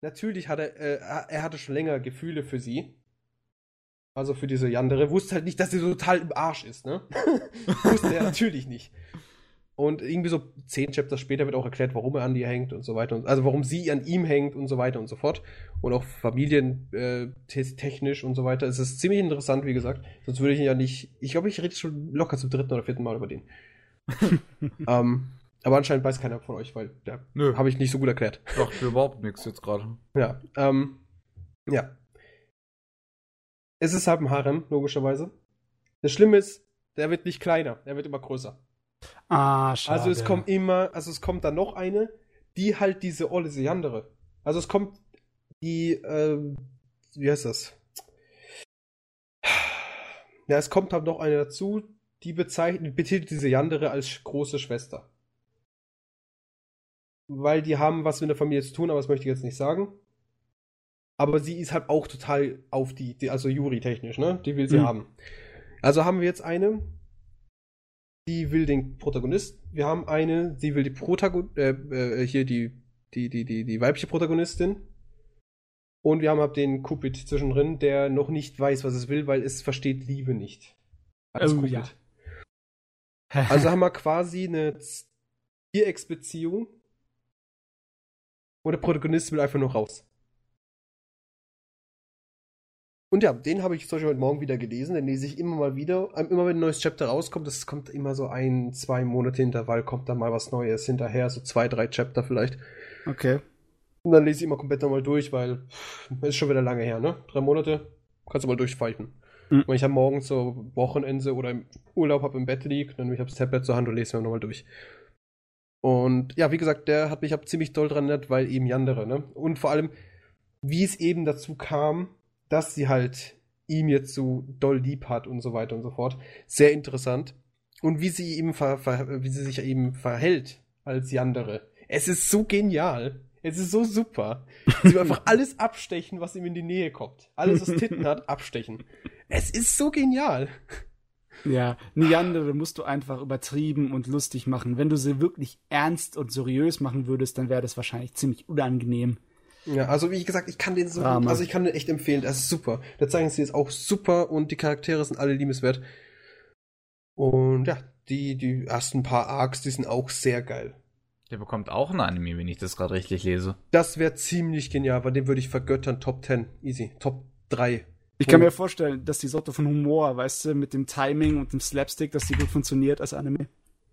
Natürlich hat er, äh, er hatte schon länger Gefühle für sie. Also für diese Yandere. Wusste halt nicht, dass sie so total im Arsch ist, ne? Wusste er natürlich nicht. Und irgendwie so zehn Chapter später wird auch erklärt, warum er an ihr hängt und so weiter. Und, also warum sie an ihm hängt und so weiter und so fort. Und auch familientechnisch und so weiter. Es ist ziemlich interessant, wie gesagt. Sonst würde ich ihn ja nicht. Ich glaube, ich rede schon locker zum dritten oder vierten Mal über den. ähm, aber anscheinend weiß keiner von euch, weil da Nö. habe ich nicht so gut erklärt. Doch, überhaupt nichts jetzt gerade. Ja. Ähm, ja. Es ist halt ein Harem, logischerweise. Das Schlimme ist, der wird nicht kleiner, der wird immer größer. Ah, schade. Also es kommt immer, also es kommt dann noch eine, die halt diese Olle Seandere. Also es kommt die, ähm, wie heißt das? Ja, es kommt halt noch eine dazu, die bezeichnet, betitelt diese Yandere als große Schwester. Weil die haben was mit der Familie zu tun, aber das möchte ich jetzt nicht sagen. Aber sie ist halt auch total auf die, die also Juri-technisch, ne? Die will sie Mhm. haben. Also haben wir jetzt eine, die will den Protagonist. Wir haben eine, sie will die Protagon äh, äh, hier die, die, die, die, die weibliche Protagonistin. Und wir haben halt den Cupid zwischendrin, der noch nicht weiß, was es will, weil es versteht Liebe nicht. Als Oh, ja. Also haben wir quasi eine Vierecksbeziehung. Und der Protagonist will einfach nur raus. Und ja, den habe ich zum Beispiel heute Morgen wieder gelesen. Den lese ich immer mal wieder. Ähm, Immer wenn ein neues Chapter rauskommt, das kommt immer so ein, zwei Monate Intervall, kommt dann mal was Neues hinterher, so zwei, drei Chapter vielleicht. okay. Und dann lese ich immer komplett nochmal durch, weil pff, ist schon wieder lange her, ne? Drei Monate, kannst du mal durchpfeifen. Mhm. Wenn ich am Morgen so Wochenende oder im Urlaub hab im Bett lieg, dann nehme ich das Tablet zur Hand und lese mir nochmal durch. Und ja, wie gesagt, der hat mich hab ziemlich doll dran erinnert, weil eben Yandere, ne? Und vor allem, wie es eben dazu kam, dass sie halt ihm jetzt so doll lieb hat und so weiter und so fort. Sehr interessant. Und wie sie eben wie sie sich eben verhält als Yandere. Es ist so genial. Es ist so super. Sie will einfach alles abstechen, was ihm in die Nähe kommt. Alles, was Titten hat, abstechen. Es ist so genial. Ja, Neander musst du einfach übertrieben und lustig machen. Wenn du sie wirklich ernst und seriös machen würdest, dann wäre das wahrscheinlich ziemlich unangenehm. Ja, also wie gesagt, ich kann den so, Drama. also ich kann den echt empfehlen. Das ist super. Der Zeichenstil ist auch super und die Charaktere sind alle liebenswert. Und ja, die, die ersten paar Arcs, die sind auch sehr geil. Der bekommt auch ein Anime, wenn ich das gerade richtig lese. Das wäre ziemlich genial, weil den würde ich vergöttern. Top 10, easy. Top 3. Ich kann mir vorstellen, dass die Sorte von Humor, weißt du, mit dem Timing und dem Slapstick, dass die gut funktioniert als Anime.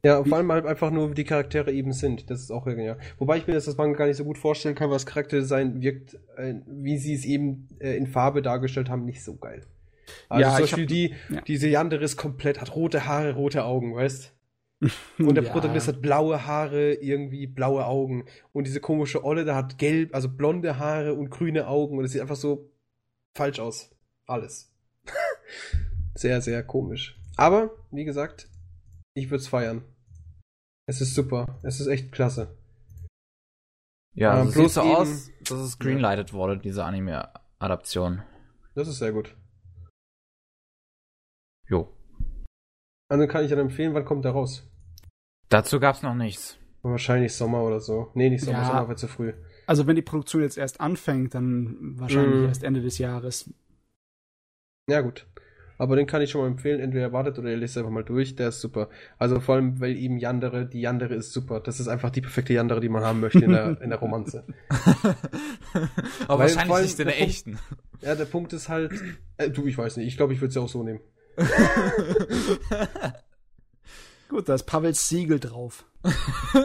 Ja, vor allem halt einfach nur, wie die Charaktere eben sind. Das ist auch genial. Wobei ich mir das, das Manga gar nicht so gut vorstellen kann, was Charakterdesign wirkt, äh, wie sie es eben äh, in Farbe dargestellt haben, nicht so geil. Also Ja, zum Beispiel die, ja. diese Yandere ist komplett, hat rote Haare, rote Augen, weißt? Und der Ja. Protagonist hat blaue Haare, irgendwie blaue Augen. Und diese komische Olle, da hat gelb, also blonde Haare und grüne Augen. Und es sieht einfach so falsch aus. Alles. sehr, sehr komisch. Aber, wie gesagt, ich würde es feiern. Es ist super. Es ist echt klasse. Ja, Ähm, also bloß sieht so eben- aus, dass es greenlighted wurde, diese Anime-Adaption. Das ist sehr gut. Jo. Also kann ich dann empfehlen, wann kommt der raus? Dazu gab's noch nichts. Wahrscheinlich Sommer oder so. Nee, nicht Sommer, Ja. Sommer wird zu früh. Also wenn die Produktion jetzt erst anfängt, dann wahrscheinlich Mhm. erst Ende des Jahres. Ja, gut. Aber den kann ich schon mal empfehlen. Entweder ihr wartet oder ihr lest einfach mal durch. Der ist super. Also vor allem, weil eben Yandere, die Yandere ist super. Das ist einfach die perfekte Yandere, die man haben möchte in der, in der Romanze. Aber Weil wahrscheinlich allem nicht in der der Punkt- echten. Ja, der Punkt ist halt. Äh, du, ich weiß nicht. Ich glaube, ich würde es ja auch so nehmen. Gut, da ist Pavels Siegel drauf.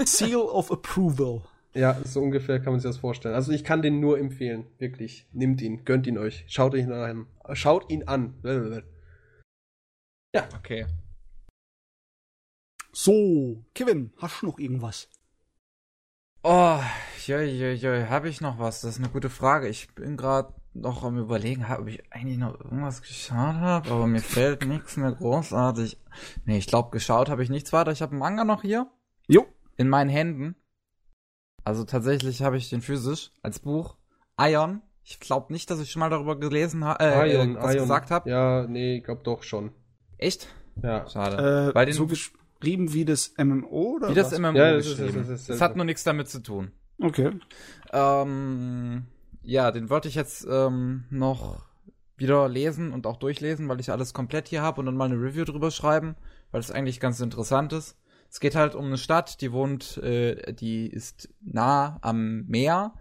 Seal of Approval. Ja, so ungefähr kann man sich das vorstellen. Also ich kann den nur empfehlen. Wirklich. Nimmt ihn. Gönnt ihn euch. Schaut ihn an. Schaut ihn an. Okay. So, Kevin, hast du noch irgendwas? Oh, joi, joi, joi, habe ich noch was? Das ist eine gute Frage. Ich bin gerade noch am überlegen, ob ich eigentlich noch irgendwas geschaut habe, aber mir fällt nichts mehr großartig. Nee, ich glaube, geschaut habe ich nichts weiter. Ich habe einen Manga noch hier Jo. in meinen Händen. Also tatsächlich habe ich den physisch als Buch. Ion. Ich glaube nicht, dass ich schon mal darüber gelesen habe, äh, Ion, was Ion. gesagt habe. Ja, nee, ich glaube doch schon. Echt? Ja. Schade. Äh, Bei den- so geschrieben wie das MMO oder Wie das was? MMO Ja, das ist- geschrieben. das ist- das ist- das hat nur nichts damit zu tun. Okay. Ähm, ja, den wollte ich jetzt ähm, noch wieder lesen und auch durchlesen, weil ich alles komplett hier habe und dann mal eine Review drüber schreiben, weil es eigentlich ganz interessant ist. Es geht halt um eine Stadt, die wohnt, äh, die ist nah am Meer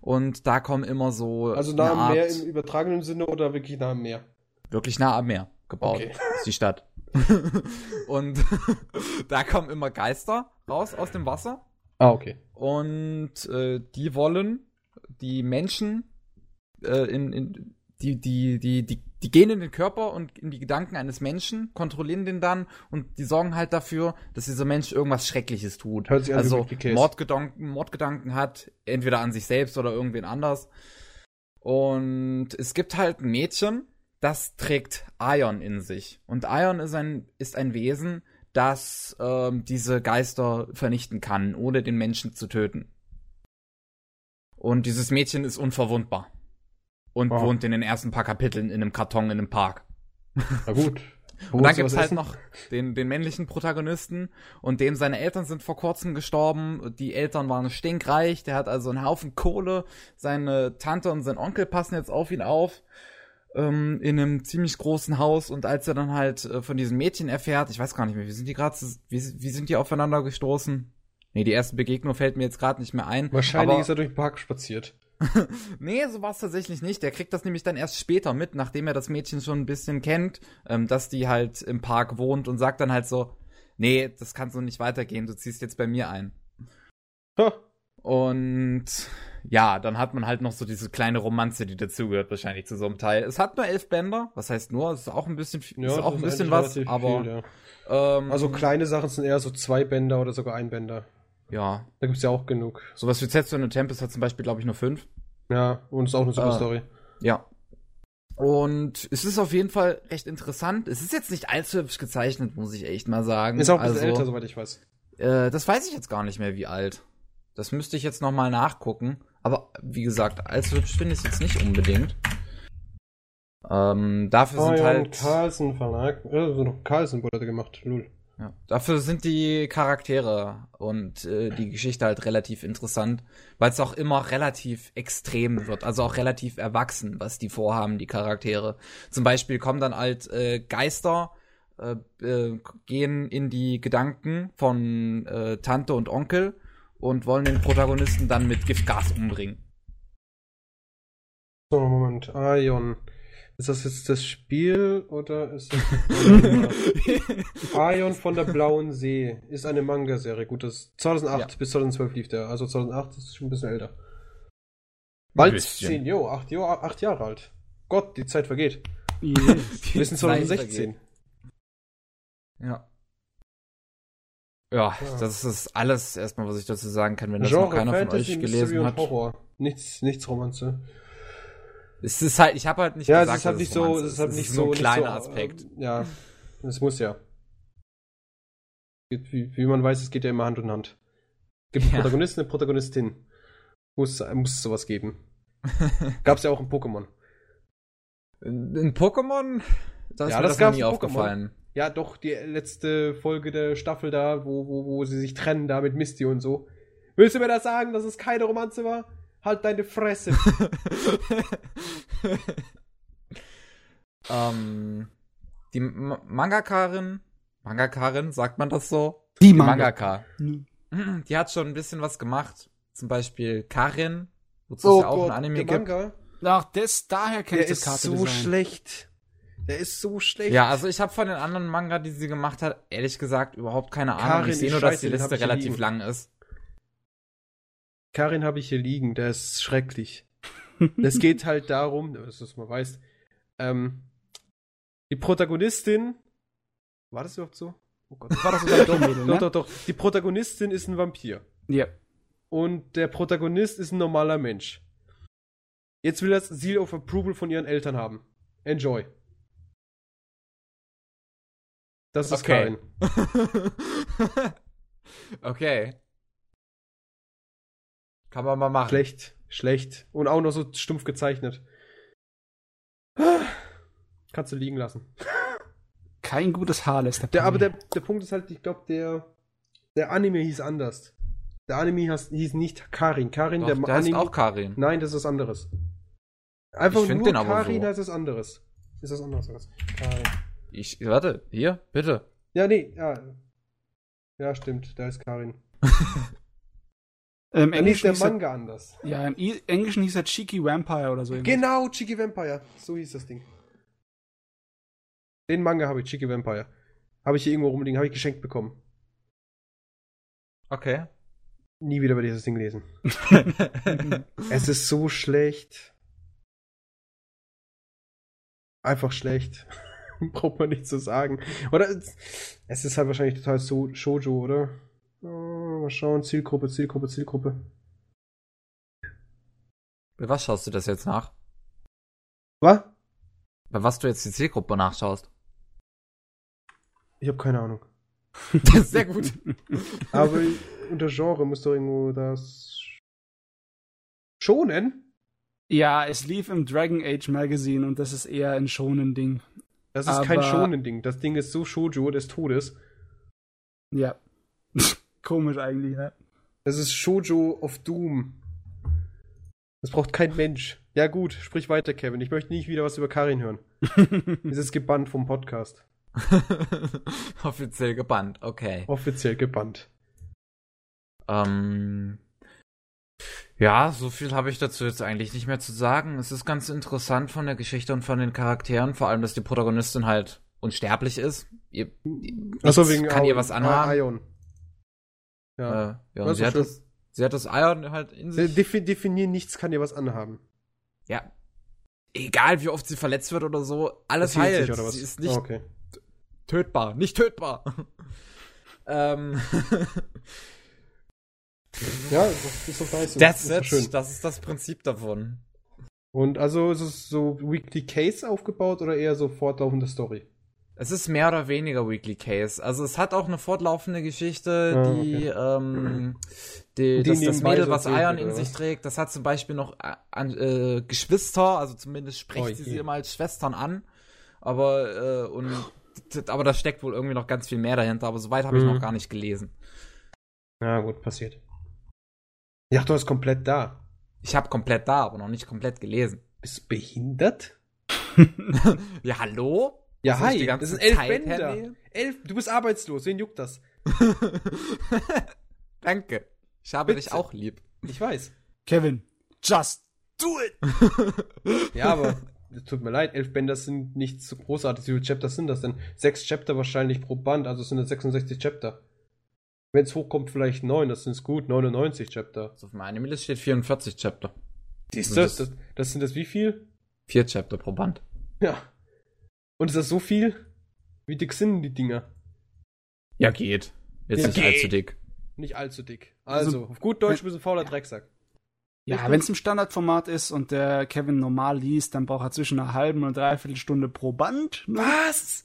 und da kommen immer so. Also nah am Meer im übertragenen Sinne oder wirklich nah am Meer? Wirklich nah am Meer gebaut. Okay. Ist die Stadt. und da kommen immer Geister raus aus dem Wasser. Ah, okay. Und äh, die wollen die Menschen äh, in, in die, die, die, die, die gehen in den Körper und in die Gedanken eines Menschen, kontrollieren den dann und die sorgen halt dafür, dass dieser Mensch irgendwas Schreckliches tut. Hört sich also Mordgedanken, Mordgedanken hat, entweder an sich selbst oder irgendwen anders. Und es gibt halt ein Mädchen, das trägt Ion in sich. Und Ion ist ein, ist ein Wesen, das ähm, diese Geister vernichten kann, ohne den Menschen zu töten. Und dieses Mädchen ist unverwundbar. Und wow. wohnt in den ersten paar Kapiteln in einem Karton in einem Park. Na gut. und dann gibt's halt essen? noch den, den männlichen Protagonisten und dem seine Eltern sind vor kurzem gestorben. Die Eltern waren stinkreich, der hat also einen Haufen Kohle. Seine Tante und sein Onkel passen jetzt auf ihn auf ähm, in einem ziemlich großen Haus und als er dann halt äh, von diesem Mädchen erfährt, ich weiß gar nicht mehr, wie sind die gerade, wie, wie sind die aufeinander gestoßen? Nee, die erste Begegnung fällt mir jetzt gerade nicht mehr ein. Wahrscheinlich ist er durch den Park spaziert. nee, so war es tatsächlich nicht. Der kriegt das nämlich dann erst später mit, nachdem er das Mädchen schon ein bisschen kennt, ähm, dass die halt im Park wohnt und sagt dann halt so, nee, das kann so nicht weitergehen, du ziehst jetzt bei mir ein. Huh. Und ja, dann hat man halt noch so diese kleine Romanze, die dazugehört, wahrscheinlich zu so einem Teil. Es hat nur elf Bänder, was heißt nur, es ist auch ein bisschen, ja, ist auch ein bisschen was, aber. Viel, ja. ähm, also kleine Sachen sind eher so zwei Bänder oder sogar ein Bänder. Ja. Da gibt's ja auch genug. Sowas wie Zetsu und Tempest hat zum Beispiel, glaube ich, nur fünf. Ja, und ist auch eine super äh, Story. Ja. Und es ist auf jeden Fall recht interessant. Es ist jetzt nicht allzu hübsch gezeichnet, muss ich echt mal sagen. Ist auch ein bisschen also, älter, soweit ich weiß. Äh, das weiß ich jetzt gar nicht mehr, wie alt. Das müsste ich jetzt nochmal nachgucken. Aber wie gesagt, allzu hübsch finde ich es jetzt nicht unbedingt. Ähm, dafür sind oh, halt. Carlsen Verlag. Also noch Carlsen wurde gemacht. Lul. Ja. Dafür sind die Charaktere und äh, die Geschichte halt relativ interessant, weil es auch immer relativ extrem wird, also auch relativ erwachsen, was die vorhaben, die Charaktere. Zum Beispiel kommen dann halt äh, Geister, äh, äh, gehen in die Gedanken von äh, Tante und Onkel und wollen den Protagonisten dann mit Giftgas umbringen. So, Moment. Ion. Ist das jetzt das Spiel oder ist das Ion von der Blauen See ist eine Manga-Serie. Gut, das 2008 ja. bis 2012 lief der. Also 2008 ist schon ein bisschen älter. Bald 10, jo, 8, jo, 8 Jahre alt. Gott, die Zeit vergeht. Yes. Wir sind 2016. Ja. Ja, ja, das ist alles erstmal, was ich dazu sagen kann, wenn das Genre, noch keiner Fantasy, von euch gelesen Mystery hat. Horror. Nichts, nichts Romanze. Es ist halt, ich habe halt nicht ja, gesagt, es ist halt nicht so, es ist halt nicht so ein kleiner so, Aspekt. Ja, es muss ja. Wie, wie, man weiß, es geht ja immer Hand in Hand. Es gibt einen ja. Protagonisten, eine Protagonistin. Muss, muss es sowas geben. Gab's ja auch in Pokémon. In Pokémon? Das ja, ist mir das, das nie aufgefallen. Ja, doch, die letzte Folge der Staffel da, wo, wo, wo sie sich trennen, da mit Misty und so. Willst du mir das sagen, dass es keine Romanze war? Halt deine Fresse. ähm, die Ma Mangakarin, Mangakarin, sagt man das so? Die, die Mangaka. Mhm. Die hat schon ein bisschen was gemacht. Zum Beispiel Karin, wozu oh es ja auch Gott, ein Anime gibt. Manga? Ach, das, daher kennt ich das Karte ist so schlecht. Der ist so schlecht. Ja, also ich habe von den anderen Manga, die sie gemacht hat, ehrlich gesagt überhaupt keine Ahnung. Karin, ich sehe nur, dass die Liste relativ lang ist. Karin habe ich hier liegen, der ist schrecklich. Es geht halt darum, dass du es mal weißt, ähm, die Protagonistin, war das überhaupt so? Oh Gott, war das sogar doch, ne? doch, doch, doch. Die Protagonistin ist ein Vampir. Ja. Und der Protagonist ist ein normaler Mensch. Jetzt will er das Seal of Approval von ihren Eltern haben. Enjoy. Das ist okay. Karin. okay. Kann man mal machen. Schlecht, schlecht. Und auch noch so stumpf gezeichnet. Kannst du liegen lassen. Kein gutes Haar lässt der, Aber der, der Punkt ist halt, ich glaube, der, der Anime hieß anders. Der Anime hieß, hieß nicht Karin. Karin, Doch, der, der Anime. Heißt auch Karin. Nein, das ist was anderes. Einfach ich nur den Karin so. heißt was anderes. Ist was anderes. Karin. Ich, warte, hier, bitte. Ja, nee, ja. Ja, stimmt, da ist Karin. Im Dann hieß der hieß er, Manga anders. ja, im I Englischen hieß er Cheeky Vampire oder so. irgendwas. Genau, Cheeky Vampire. So hieß das Ding. Den Manga habe ich, Cheeky Vampire. Habe ich hier irgendwo rumliegen, habe ich geschenkt bekommen. Okay. Nie wieder werde ich das Ding lesen. es ist so schlecht. Einfach schlecht. Braucht man nicht zu sagen. Oder es, ist halt wahrscheinlich total so Shoujo, oder? Oh, mal schauen, Zielgruppe, Zielgruppe, Zielgruppe. Bei was schaust du das jetzt nach? Was? Bei was du jetzt die Zielgruppe nachschaust? Ich habe keine Ahnung. Sehr gut. Aber unter Genre muss doch irgendwo das Schonen? Ja, es lief im Dragon Age Magazine und das ist eher ein schonen Ding. Das ist kein Aber- Schonen-Ding. Das Ding ist so Shoujo des Todes. Ja. Komisch eigentlich, ne? Das ist Shoujo of Doom. Das braucht kein Mensch. Ja gut, sprich weiter, Kevin. Ich möchte nicht wieder was über Karin hören. Es ist gebannt vom Podcast. Offiziell gebannt, okay. Offiziell gebannt. Ähm, ja, so viel habe ich dazu jetzt eigentlich nicht mehr zu sagen. Es ist ganz interessant von der Geschichte und von den Charakteren, vor allem, dass die Protagonistin halt unsterblich ist. Ihr, nichts wegen kann ihr Ion- was anhaben. Ion. Äh, Ja. ja, Das und sie hat schön. das, sie hat das Iron halt in sich. Defi definieren nichts kann ihr was anhaben. Ja. Egal wie oft sie verletzt wird oder so, alles Das heilt. sich? Sie ist nicht Ah, okay. tötbar, nicht tötbar. ähm, Ja, das ist doch nice. that's ist it. schön. Das ist das Prinzip davon. Und also ist es so Weekly Case aufgebaut oder eher so fortlaufende Story? Es ist mehr oder weniger Weekly Case. Also es hat auch eine fortlaufende Geschichte, Ah, die, ähm, die, Die das, das Mädel, was Iron in sich trägt, das hat zum Beispiel noch äh, an, äh, Geschwister, also zumindest spricht Oh sie sie immer als Schwestern an. Aber, äh, und, aber da steckt wohl irgendwie noch ganz viel mehr dahinter, aber soweit habe ich Mhm. noch gar nicht gelesen. Ja, gut, passiert. Ich dachte, du bist komplett da. Ich habe komplett da, aber noch nicht komplett gelesen. Bist du behindert? Ja, hallo? Ja, ich hi, die ganze das sind elf Zeit Bänder. hernehmen? Elf, du bist arbeitslos, wen juckt das? Danke. Ich habe Bitte. dich auch lieb. Ich weiß. Kevin, just do it! Ja, aber es tut mir leid, elf Bänder sind nicht so großartig. Wie viele Chapter sind das denn? Sechs Chapter wahrscheinlich pro Band, also sind es 66 Chapter. Wenn es hochkommt, vielleicht neun, das sind es gut, 99 Chapter. Also auf meiner Anime-Liste steht 44 Chapter. Siehst du? Das, das, das sind das wie viel? Vier Chapter pro Band. Ja. Und ist das so viel? Wie dick sind die Dinger? Ja, geht. Jetzt Ja, nicht geht. allzu dick. Nicht allzu dick. Also, Also, auf gut Deutsch bist du ein fauler Drecksack. Ja, wenn es im Standardformat ist und der Kevin normal liest, dann braucht er zwischen einer halben und dreiviertel Stunde pro Band. Ne? Was?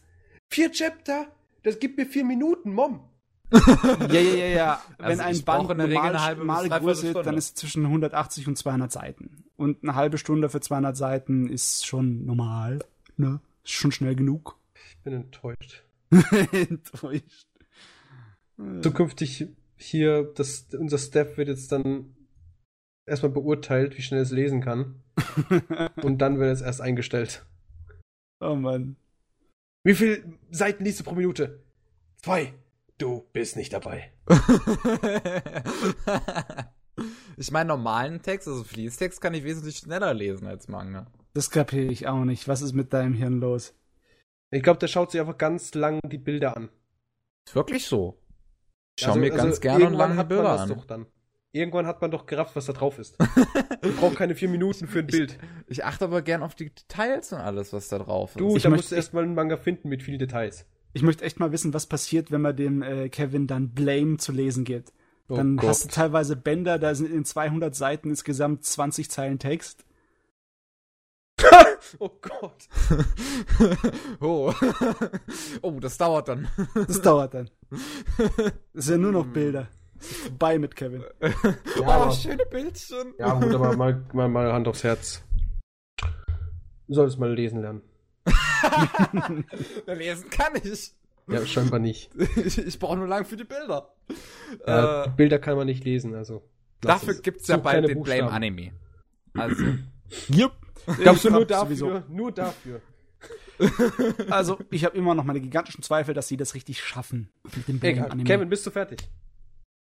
Vier Chapter? Das gibt mir vier Minuten, Mom. Ja, ja, ja, ja. Also Wenn ein ich Band brauche in der Regel normal, eine normale Größe dann ist es zwischen 180 und 200 Seiten. Und eine halbe Stunde für 200 Seiten ist schon normal. Ne? Ist schon schnell genug. Ich bin enttäuscht. Enttäuscht. Zukünftig hier, das, unser Staff wird jetzt dann erstmal beurteilt, wie schnell es lesen kann. und dann wird es erst eingestellt. Oh Mann. Wie viel Seiten liest du pro Minute? Zwei. Du bist nicht dabei. ich meine, normalen Text, also Fließtext, kann ich wesentlich schneller lesen als Manga. Das kapiere ich auch nicht. Was ist mit deinem Hirn los? Ich glaube, der schaut sich einfach ganz lang die Bilder an. Ist wirklich so. Ich schau Also- mir also ganz gerne lange die hat man Bilder an. Doch dann. Irgendwann hat man doch gerafft, was da drauf ist. Man braucht keine vier Minuten für ein Bild. Ich achte aber gern auf die Details und alles, was da drauf ist. Du, Ich da musst du erstmal einen Manga finden mit vielen Details. Ich möchte echt mal wissen, was passiert, wenn man dem äh, Kevin dann Blame zu lesen gibt. Oh Dann Gott. hast du teilweise Bänder, da sind in 200 Seiten insgesamt 20 Zeilen Text. Oh Gott. oh. oh, das dauert dann. Das dauert dann. Das sind ja nur noch Bilder. Ist vorbei mit Kevin. Ja, oh, aber- schöne Bildchen. Ja, gut, aber mal, mal, mal Hand aufs Herz. Du solltest mal lesen lernen. Lesen kann ich. Ja, scheinbar nicht. Ich, ich brauche nur lang für die Bilder. Ja, Äh, Bilder kann man nicht lesen, also. dafür es. gibt's ja bald den Buchstaben. Blame Anime. Also, Jupp. Glaubst du nur dafür? sowieso. Nur dafür. Also, ich habe immer noch meine gigantischen Zweifel, dass sie das richtig schaffen mit dem Blame Egal. Anime. Kevin, bist du fertig?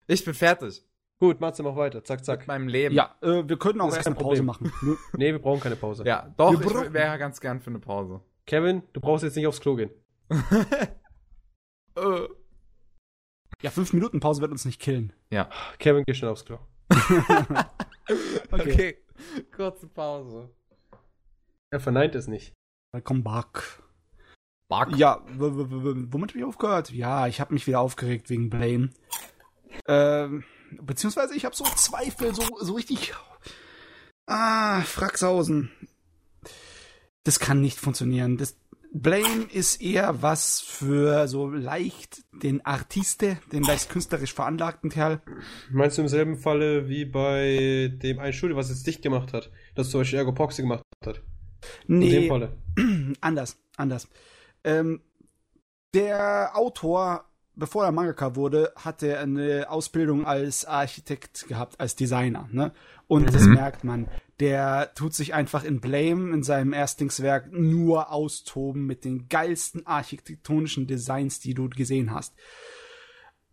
Ich bin fertig. Gut, Matze, mach weiter. Zack, Mit zack. meinem Leben. Ja, äh, wir können auch erst eine Pause Problem. machen. Ne? Nee, wir brauchen keine Pause. Ja, doch, Wir ich wäre ganz gern für eine Pause. Kevin, du brauchst jetzt nicht aufs Klo gehen. Äh. Ja, fünf Minuten Pause wird uns nicht killen. Ja. Kevin, geh schnell aufs Klo. Okay. Kurze Pause. Er verneint es nicht. Welcome back. Bug. Ja, w- w- w- womit habe ich aufgehört? Ja, ich habe mich wieder aufgeregt wegen Blame. Ähm, beziehungsweise ich habe so Zweifel, so, so richtig. Ah, Fraxhausen. Das kann nicht funktionieren. Das Blame ist eher was für so leicht den Artiste, den leicht künstlerisch veranlagten Kerl. Meinst du im selben Falle wie bei dem einen Studio, was jetzt dicht gemacht hat, das zum Beispiel Ergo Proxy gemacht hat? In dem Nee, Falle. anders, anders. Ähm, der Autor, bevor er Mangaka wurde, hatte eine Ausbildung als Architekt gehabt, als Designer. Ne? Und das merkt man. Der tut sich einfach in Blame, in seinem Erstlingswerk, nur austoben mit den geilsten architektonischen Designs, die du gesehen hast.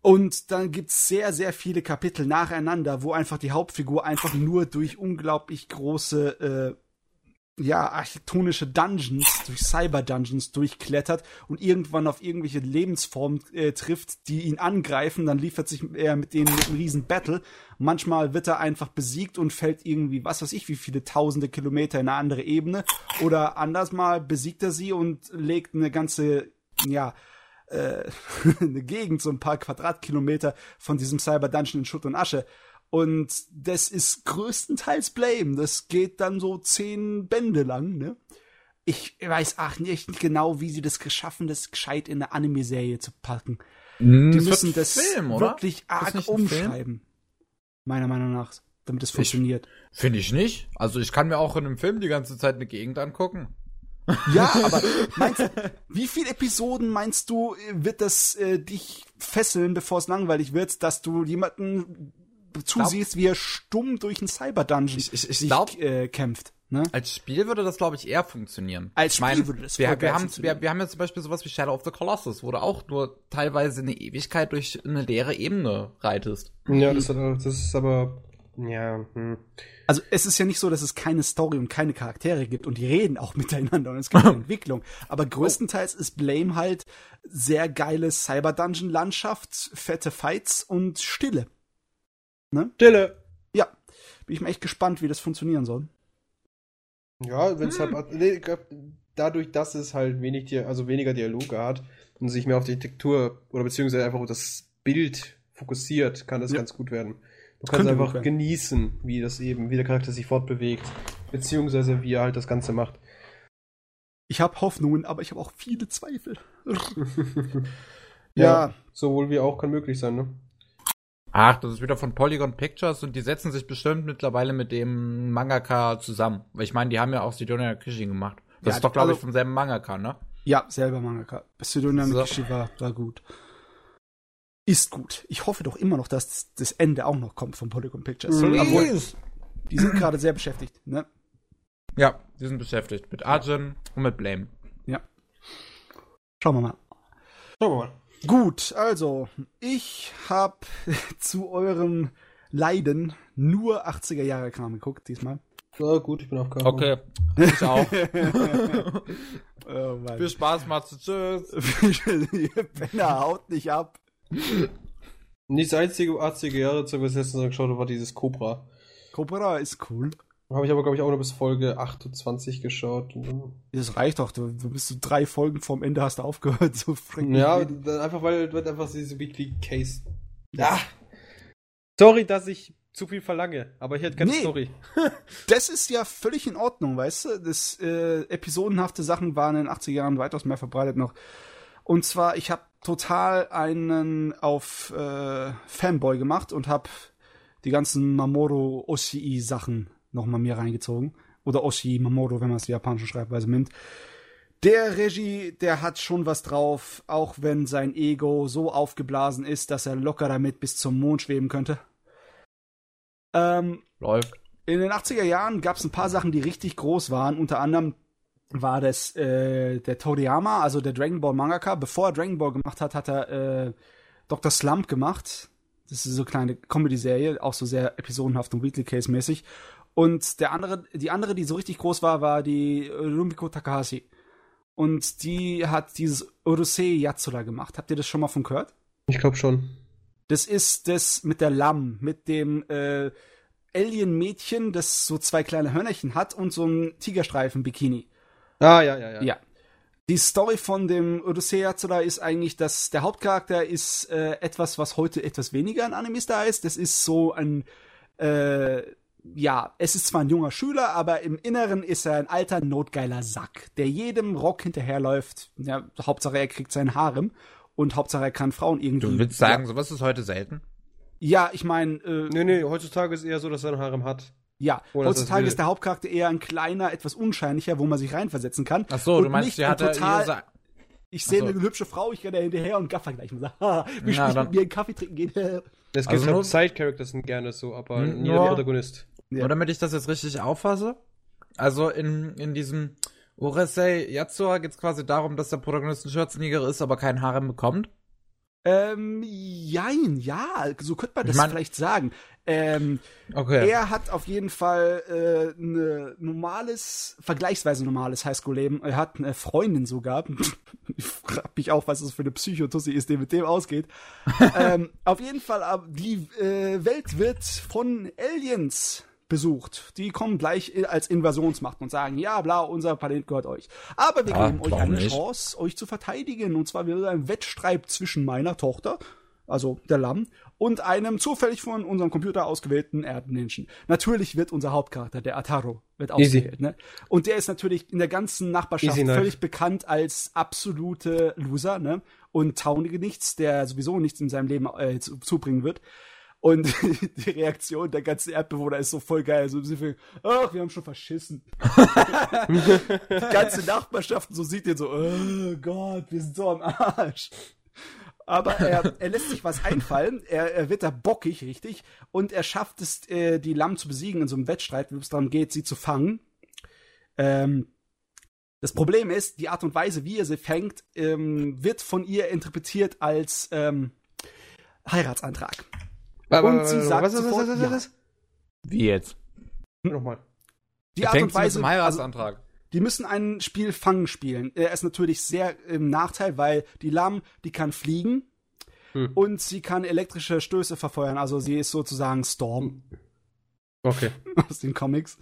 Und dann gibt's sehr, sehr viele Kapitel nacheinander, wo einfach die Hauptfigur einfach nur durch unglaublich große äh, ja, architektonische Dungeons, durch Cyber-Dungeons durchklettert und irgendwann auf irgendwelche Lebensformen äh, trifft, die ihn angreifen, dann liefert sich er mit denen mit einem riesen Battle. Manchmal wird er einfach besiegt und fällt irgendwie, was weiß ich, wie viele tausende Kilometer in eine andere Ebene. Oder anders mal besiegt er sie und legt eine ganze, ja, äh, eine Gegend, so ein paar Quadratkilometer von diesem Cyber-Dungeon in Schutt und Asche. Und das ist größtenteils Blame. Das geht dann so zehn Bände lang, ne? Ich weiß ach nicht genau, wie sie das geschaffen, das gescheit in eine Anime-Serie zu packen. Die müssen das wirklich arg Film? umschreiben. Meiner Meinung nach, damit es funktioniert. Finde ich nicht. Also ich kann mir auch in einem Film die ganze Zeit eine Gegend angucken. Ja, aber meinst du, wie viele Episoden meinst du, wird das äh, dich fesseln, bevor es langweilig wird, dass du jemanden zusiehst, wie er stumm durch einen Cyber-Dungeon Ich- ich- ich sich, glaub- äh, kämpft? Ne? Als Spiel würde das, glaube ich, eher funktionieren. Als Ich mein, Spiel würde das wir, wir, haben, funktionieren. wir, wir haben ja zum Beispiel sowas wie Shadow of the Colossus, wo du auch nur teilweise eine Ewigkeit durch eine leere Ebene reitest. Ja, das, das ist aber. Ja, hm. Also es ist ja nicht so, dass es keine Story und keine Charaktere gibt und die reden auch miteinander und es gibt eine Entwicklung. Aber größtenteils ist Blame halt sehr geile Cyber-Dungeon-Landschaft, fette Fights und Stille. Stille! Ja, bin ich mal echt gespannt, wie das funktionieren soll. Ja, wenn es halt. Nee, ich glaub, dadurch, dass es halt wenig, also weniger Dialoge hat und sich mehr auf die Architektur oder beziehungsweise einfach auf das Bild fokussiert, kann das Ja. ganz gut werden. Du kannst einfach genießen, wie das eben, wie der Charakter sich fortbewegt, beziehungsweise wie er halt das Ganze macht. Ich habe Hoffnungen, aber ich habe auch viele Zweifel. ja, Sowohl wie auch kann möglich sein, ne? Ach, das ist wieder von Polygon Pictures und die setzen sich bestimmt mittlerweile mit dem Mangaka zusammen. Weil ich meine, die haben ja auch Sidonia Kishin gemacht. Das Ja, ist doch, glaube also- ich, vom selben Mangaka, ne? ja, selber Mangaka. Pseudonym So. Kishi war, war gut. Ist gut. Ich hoffe doch immer noch, dass das Ende auch noch kommt von Polygon Pictures. Obwohl, die sind gerade sehr beschäftigt, ne? Ja, die sind beschäftigt. Mit Arjun und mit Blame. Schauen wir mal. Schauen wir mal. Gut, also, ich habe zu eurem Leiden nur 80er Jahre Kram geguckt diesmal. Ja, gut, ich bin aufgehört. Okay, ich auch. oh Mann. Viel Spaß, Matze. Tschüss. Penner haut nicht ab. Nicht das einzige 80er Jahre Zeug, was ich letztens geschaut habe, war dieses Cobra. Cobra ist cool. Habe ich aber, glaube ich, auch nur bis Folge 28 geschaut. Dann- Das reicht doch. Du, du bist so drei Folgen vorm Ende hast du aufgehört. So freaking Ja, dann einfach weil weil einfach diese Weekly Case. Ja. Sorry, dass ich zu viel verlange, aber ich hätte keine Nee. Story. Das ist ja völlig in Ordnung, weißt du? Das äh, episodenhafte Sachen waren in den 80er Jahren weitaus mehr verbreitet noch. Und zwar, ich habe total einen auf äh, Fanboy gemacht und habe die ganzen Mamoru Oshii Sachen noch mal mir reingezogen. Oder Oshii Mamoru, wenn man es die japanische Schreibweise nimmt. Der Regie, der hat schon was drauf, auch wenn sein Ego so aufgeblasen ist, dass er locker damit bis zum Mond schweben könnte. Ähm, Läuft. in den 80er Jahren gab es ein paar Sachen, die richtig groß waren. Unter anderem war das äh, der Toriyama, also der Dragon Ball Mangaka. Bevor er Dragon Ball gemacht hat, hat er äh, Dr. Slump gemacht. Das ist so eine kleine Comedy-Serie, auch so sehr episodenhaft und Weekly Case-mäßig. Und der andere, die andere, die so richtig groß war, war die Rumiko Takahashi. Und die hat dieses Urusei Yatsura gemacht. Habt ihr das schon mal von gehört? Ich glaube schon. Das ist das mit der Lamm, mit dem äh, Alien-Mädchen, das so zwei kleine Hörnerchen hat und so ein Tigerstreifen-Bikini. Ah, ja, ja, ja. Ja. Die Story von dem Odyssey Yatsura ist eigentlich, dass der Hauptcharakter ist äh, etwas, was heute etwas weniger in Animes da ist. Das ist so ein, äh, ja, es ist zwar ein junger Schüler, aber im Inneren ist er ein alter, notgeiler Sack, der jedem Rock hinterherläuft. Ja, Hauptsache er kriegt seinen Harem und Hauptsache er kann Frauen irgendwie. Du willst sagen, sowas ist heute selten? Ja, ich meine. Äh, Nee, nee, heutzutage ist eher so, dass er einen Harem hat. Ja, Oder heutzutage ist der Hauptcharakter eher ein kleiner, etwas unscheinlicher, wo man sich reinversetzen kann. Ach so, Und du meinst, nicht der hatte total, sa- Ich sehe so. eine hübsche Frau, ich renne hinterher und gaffer gleich mal sagen, haha, will Ja, mit mir einen Kaffee trinken gehen. Es gibt Also halt Side-Characters sind gerne so, aber Hm, nie der nur- Protagonist. Ja. Nur damit ich das jetzt richtig auffasse. Also in, in diesem Urusei Yatsura geht es quasi darum, dass der Protagonist ein Schürzenjäger ist, aber keinen Harem bekommt. Ähm, jein, ja, so könnte man Ich das mein- vielleicht sagen. Ähm, Okay. Er hat auf jeden Fall äh, ein normales, vergleichsweise normales Highschool-Leben. Er hat eine Freundin sogar. ich frag mich auch, was das für eine Psychotussi ist, die mit dem ausgeht. ähm, auf jeden Fall, aber die äh, Welt wird von Aliens besucht. Die kommen gleich als Invasionsmacht und sagen, ja, bla, unser Planet gehört euch. Aber wir Ah, geben euch eine nicht? Chance, euch zu verteidigen. Und zwar wird ein Wettstreit zwischen meiner Tochter, also der Lamm, und einem zufällig von unserem Computer ausgewählten Erdenmenschen. Natürlich wird unser Hauptcharakter, der Ataro, wird ausgewählt. Ne? Und der ist natürlich in der ganzen Nachbarschaft Easy völlig bekannt als absolute Loser ne? und taunige nichts, der sowieso nichts in seinem Leben äh, zu, zubringen wird. Und die Reaktion der ganzen Erdbewohner ist so voll geil. So im Sinne ach, wir haben schon verschissen. die ganze Nachbarschaft so sieht den so, oh Gott, wir sind so am Arsch. Aber er, er lässt sich was einfallen. Er, er wird da bockig, richtig. Und er schafft es, äh, die Lamm zu besiegen in so einem Wettstreit, wo es darum geht, sie zu fangen. Ähm, das Problem ist, die Art und Weise, wie er sie fängt, ähm, wird von ihr interpretiert als ähm, Heiratsantrag. Aber, Und sie sagt was, was, was, sofort was, was, was? Wie jetzt? Nochmal. Die Art und sie mit Weise, also, Heiratsantrag. die müssen ein Spiel Fangen spielen. Er ist natürlich sehr im Nachteil, weil die Lamm, die kann fliegen Hm. und sie kann elektrische Stöße verfeuern. Also sie ist sozusagen Storm Okay. aus den Comics.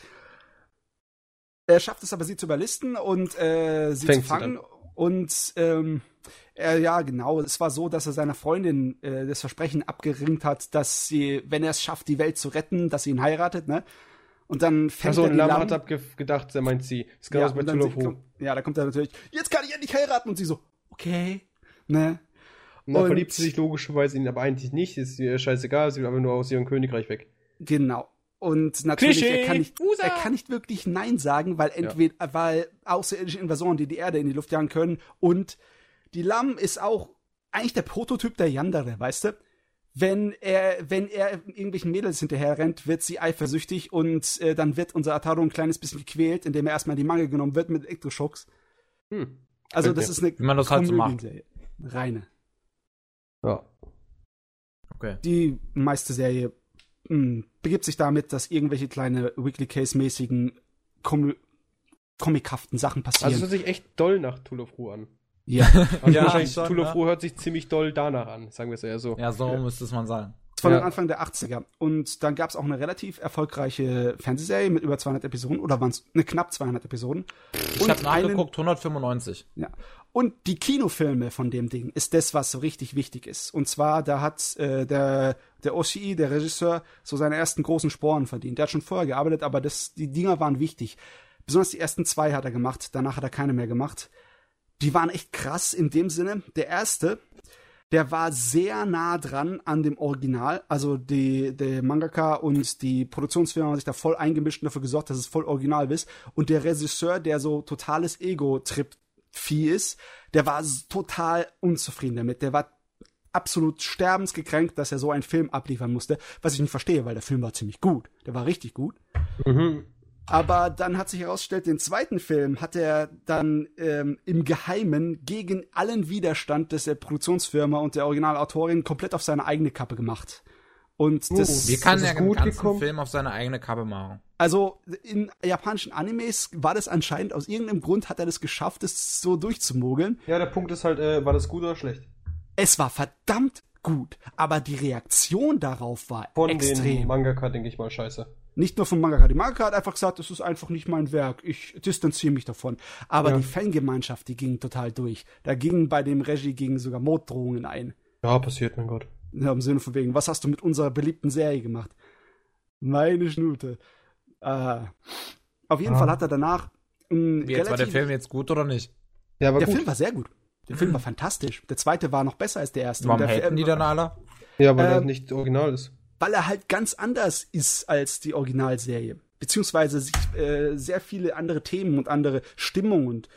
Er schafft es aber, sie zu überlisten und äh, sie Fängt zu sie fangen. Und ähm, er, ja, genau, es war so, dass er seiner Freundin äh, das Versprechen abgeringt hat, dass sie, wenn er es schafft, die Welt zu retten, dass sie ihn heiratet, ne? Und dann fängt Achso, er die Lamm, hat abgedacht, er meint sie. Ist ja, genauso bei kommt, ja, da kommt er natürlich, jetzt kann ich endlich heiraten und sie so, okay, ne? Und dann und- verliebt sie sich logischerweise in ihn, aber eigentlich nicht. Ist ihr scheißegal, sie will aber nur aus ihrem Königreich weg. Genau. Und natürlich, Klischee. er kann, nicht, Usa. er kann nicht wirklich Nein sagen, weil entweder, weil außerirdische Invasoren, die die Erde in die Luft jagen können und die Lamm ist auch eigentlich der Prototyp der Yandere, weißt du? Wenn er, wenn er irgendwelchen Mädels hinterher rennt, wird sie eifersüchtig und äh, dann wird unser Ataro ein kleines bisschen gequält, indem er erstmal in die Mangel genommen wird mit Elektroschocks. Hm. Also Okay. das ist eine Wie man das halt so macht. Reine. Ja. Okay. die meiste Serie mh, begibt sich damit, dass irgendwelche kleine Weekly Case-mäßigen Kom comichaften Sachen Also es passieren. hört sich echt doll nach Tool of Who an. Ja. Also Ja, wahrscheinlich schon, Tool of ja. Who hört sich ziemlich doll danach an, sagen wir es eher so. Ja, so müsste es man sagen. Von Ja. Anfang der 80er. Und dann gab es auch eine relativ erfolgreiche Fernsehserie mit über 200 Episoden. Oder waren es ne, knapp 200 Episoden. Ich habe einen- nachgeguckt, 195. Ja. Und die Kinofilme von dem Ding ist das, was so richtig wichtig ist. Und zwar, da hat äh, der, der Oshii, der Regisseur, so seine ersten großen Sporen verdient. Der hat schon vorher gearbeitet, aber das, die Dinger waren wichtig. Besonders die ersten zwei hat er gemacht, danach hat er keine mehr gemacht. Die waren echt krass in dem Sinne. Der erste, der war sehr nah dran an dem Original. Also die, der Mangaka und die Produktionsfirma haben sich da voll eingemischt und dafür gesorgt, dass es voll original ist. Und der Regisseur, der so totales Ego-Trip-Vieh ist, der war total unzufrieden damit. Der war absolut sterbensgekränkt, dass er so einen Film abliefern musste, was ich nicht verstehe, weil der Film war ziemlich gut. Der war richtig gut. Mhm. Aber dann hat sich herausgestellt, den zweiten Film hat er dann ähm, im Geheimen gegen allen Widerstand des der Produktionsfirma und der Originalautorin komplett auf seine eigene Kappe gemacht. Und Uh, das, Wie kann das ist den gut ganzen gekommen. Film auf seine eigene Kappe machen? also in japanischen Animes war das anscheinend, aus irgendeinem Grund hat er das geschafft, das so durchzumogeln. Ja, der Punkt ist halt, äh, war das gut oder schlecht? Es war verdammt gut, aber die Reaktion darauf war Von extrem. den Mangaka, denke ich mal, scheiße. Nicht nur vom Mangaka. Die Mangaka hat einfach gesagt, das ist einfach nicht mein Werk. Ich distanziere mich davon. Aber Ja. die Fangemeinschaft, die ging total durch. Da gingen bei dem Regie gingen sogar Morddrohungen ein. Ja, passiert, mein Gott. Ja, Im Sinne von wegen, was hast du mit unserer beliebten Serie gemacht? Meine Schnute. Ah. Auf jeden Ah. Fall hat er danach ein Wie jetzt war der Film jetzt gut oder nicht? Ja, Der gut. Film war sehr gut. Der Film war fantastisch. Der zweite war noch besser als der erste. Warum der haten die Film- dann alle? Ja, weil Ähm, er nicht original ist. Weil er halt ganz anders ist als die Originalserie. Beziehungsweise sich, äh, sehr viele andere Themen und andere Stimmung und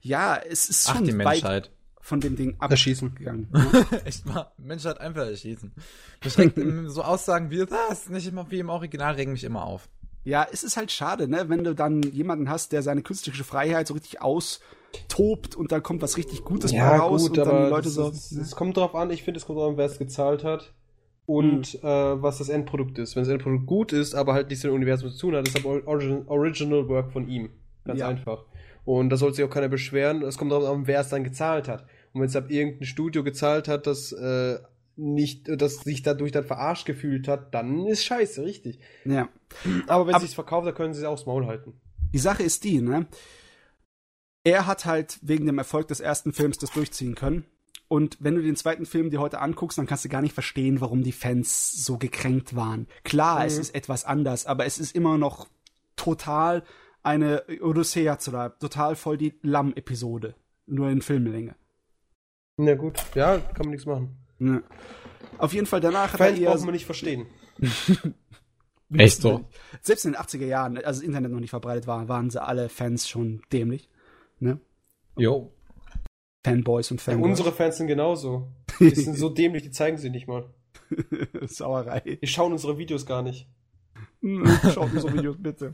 ja, es ist Ach, schon die weit Menschheit. von dem Ding Erschießen. abgegangen. Ja. Echt mal, Menschheit einfach erschießen. Beschränkt so Aussagen wie, das nicht immer wie im Original regen mich immer auf. ja, es ist halt schade, ne, wenn du dann jemanden hast, der seine künstlerische Freiheit so richtig austobt und dann kommt was richtig Gutes Ja, raus gut, und dann aber die Leute das, so. es kommt drauf an, ich finde, es kommt drauf an, wer es gezahlt hat und Hm. äh, was das Endprodukt ist. Wenn das Endprodukt gut ist, aber halt nichts mit dem Universum zu tun hat, ist Origin, Original Work von ihm. Ganz Ja. einfach. Und da sollte sich auch keiner beschweren. Es kommt darauf an, wer es dann gezahlt hat. Und wenn es ab irgendein Studio gezahlt hat, das äh, nicht, das sich dadurch dann verarscht gefühlt hat, dann ist scheiße, richtig. ja. Aber wenn Ab- es verkauft, dann können sie es aufs Maul halten. Die Sache ist die, ne? Er hat halt wegen dem Erfolg des ersten Films das durchziehen können. Und wenn du den zweiten Film dir heute anguckst, dann kannst du gar nicht verstehen, warum die Fans so gekränkt waren. Klar, es Mhm. ist etwas anders, aber es ist immer noch total eine Odyssea zu bleiben. Total voll die Lamm-Episode. Nur in Filmlänge. Na gut, ja, kann man nichts machen. Ne? Auf jeden Fall danach hat Fans er eher braucht man nicht verstehen. Echt so? Selbst in den 80er Jahren, als das Internet noch nicht verbreitet war, waren sie alle Fans schon dämlich. Ne? Jo. Fanboys und Ja, Fanboys. unsere Fans sind genauso. Die sind so dämlich, die zeigen sie nicht mal. Sauerei. Die schauen unsere Videos gar nicht. Schaut unsere Videos bitte.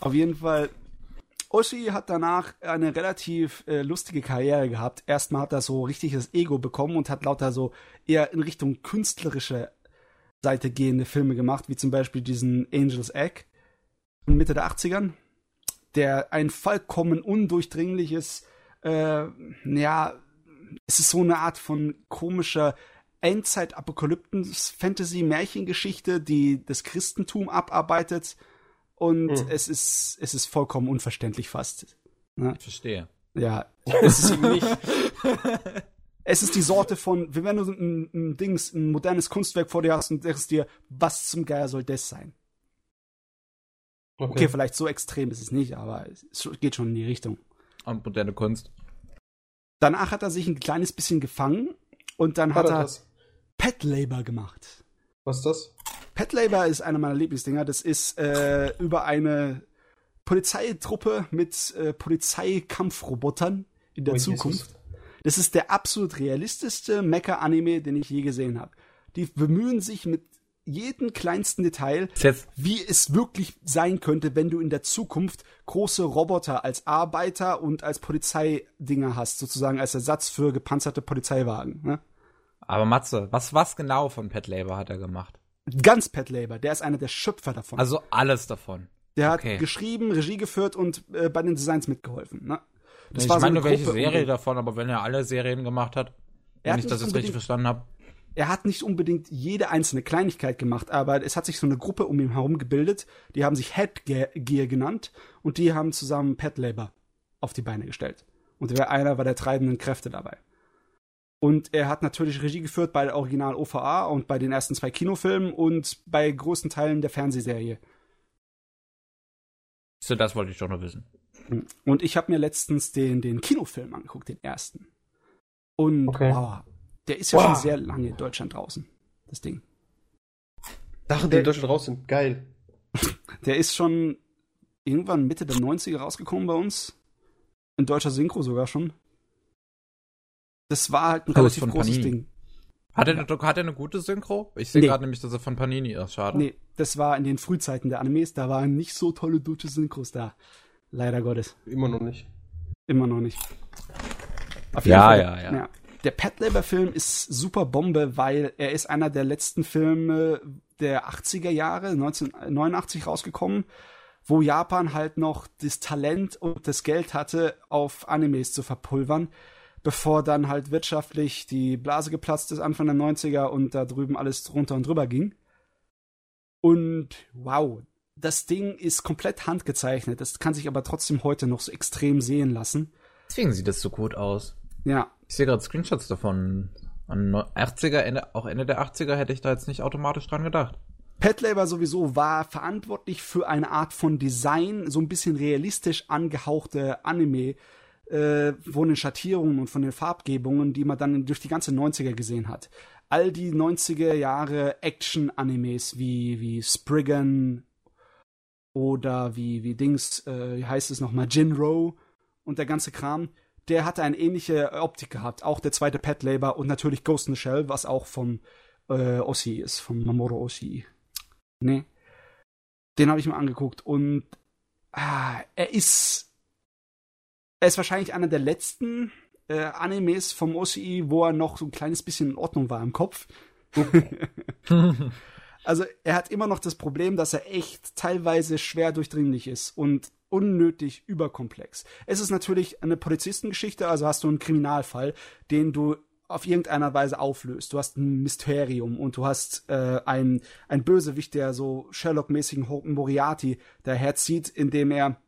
Auf jeden Fall, Oshi hat danach eine relativ äh, lustige Karriere gehabt. Erstmal hat er so richtig das Ego bekommen und hat lauter so eher in Richtung künstlerische Seite gehende Filme gemacht, wie zum Beispiel diesen Angel's Egg Mitte der 80ern, der ein vollkommen undurchdringliches, äh, ja, es ist so eine Art von komischer Endzeit-Apokalypten-Fantasy-Märchengeschichte, die das Christentum abarbeitet. Und Hm. es ist, es ist vollkommen unverständlich fast. Ne? Ich verstehe. Ja, es ist nicht. es ist die Sorte von, wenn du ein, ein Dings, ein modernes Kunstwerk vor dir hast und denkst dir, was zum Geier soll das sein? Okay, vielleicht so extrem ist es nicht, aber es geht schon in die Richtung. Und moderne Kunst. Danach hat er sich ein kleines bisschen gefangen und dann hat Hat er er das? Pet Labor gemacht. Was ist das? Pet Labor ist einer meiner Lieblingsdinger. Das ist äh, über eine Polizeitruppe mit äh, Polizeikampfrobotern in der Oh, Zukunft. Jesus. Das ist der absolut realistischste Mecha-Anime, den ich je gesehen habe. Die bemühen sich mit jedem kleinsten Detail, wie es wirklich sein könnte, wenn du in der Zukunft große Roboter als Arbeiter und als Polizeidinger hast, sozusagen als Ersatz für gepanzerte Polizeiwagen. Ne? aber Matze, was, was genau von Pet Labor hat er gemacht? Ganz Pat Labor, der ist einer der Schöpfer davon. Also alles davon. der hat okay. geschrieben, Regie geführt und äh, bei den Designs mitgeholfen. Ne? Das ich war so meine eine nur welche Gruppe Serie davon, aber wenn er alle Serien gemacht hat, Er wenn hat ich das jetzt richtig verstanden habe. Er hat nicht unbedingt jede einzelne Kleinigkeit gemacht, aber es hat sich so eine Gruppe um ihn herum gebildet, die haben sich Headgear genannt und die haben zusammen Pet Labor auf die Beine gestellt. Und er einer war der treibenden Kräfte dabei. Und er hat natürlich Regie geführt bei der Original OVA und bei den ersten zwei Kinofilmen und bei großen Teilen der Fernsehserie. So, das wollte ich doch nur wissen. Und ich habe mir letztens den, den Kinofilm angeguckt, den ersten. Und Okay. wow, der ist ja Wow. schon sehr lange in Deutschland draußen, das Ding. Sachen, die Der- in Deutschland raus sind. Geil. Der ist schon irgendwann Mitte der 90er rausgekommen bei uns. In deutscher Synchro sogar schon. Das war halt ein ist relativ großes Panini. Ding. Hat er, eine, hat er eine gute Synchro? Ich sehe nee. gerade nämlich, dass er von Panini ist. Schade. Nee, das war in den Frühzeiten der Animes. Da waren nicht so tolle deutsche Synchros da. Leider Gottes. Immer noch nicht. Immer noch nicht. Ja, Fall, ja, ja, ja. Der Pat Labor Film ist super Bombe, weil er ist einer der letzten Filme der 80er Jahre, 1989 rausgekommen, wo Japan halt noch das Talent und das Geld hatte, auf Animes zu verpulvern, bevor dann halt wirtschaftlich die Blase geplatzt ist Anfang der 90er und da drüben alles drunter und drüber ging. Und wow, das Ding ist komplett handgezeichnet. Das kann sich aber trotzdem heute noch so extrem sehen lassen. Deswegen sieht das so gut aus. Ja. Ich sehe gerade Screenshots davon. An 80er, Ende, auch Ende der 80er hätte ich da jetzt nicht automatisch dran gedacht. Pat Labor sowieso war verantwortlich für eine Art von Design, so ein bisschen realistisch angehauchte Anime, äh, von den Schattierungen und von den Farbgebungen, die man dann durch die ganze 90er gesehen hat. All die 90er Jahre Action-Animes wie, wie Spriggan, oder wie, wie Dings, äh, wie heißt es nochmal, Jinro und der ganze Kram, der hatte eine ähnliche Optik gehabt. Auch der zweite Pet Labor und natürlich Ghost in the Shell, was auch von äh, Ossi ist, von Mamoru Ossi. Ne? Den habe ich mir angeguckt und ah, er ist er ist wahrscheinlich einer der letzten äh, Animes vom OCI, wo er noch so ein kleines bisschen in Ordnung war im Kopf. Also er hat immer noch das Problem, dass er echt teilweise schwer durchdringlich ist und unnötig überkomplex. Es ist natürlich eine Polizistengeschichte, also hast du einen Kriminalfall, den du auf irgendeiner Weise auflöst. Du hast ein Mysterium und du hast äh, ein, ein Bösewicht, der so Sherlock-mäßigen Moriarty daherzieht, indem er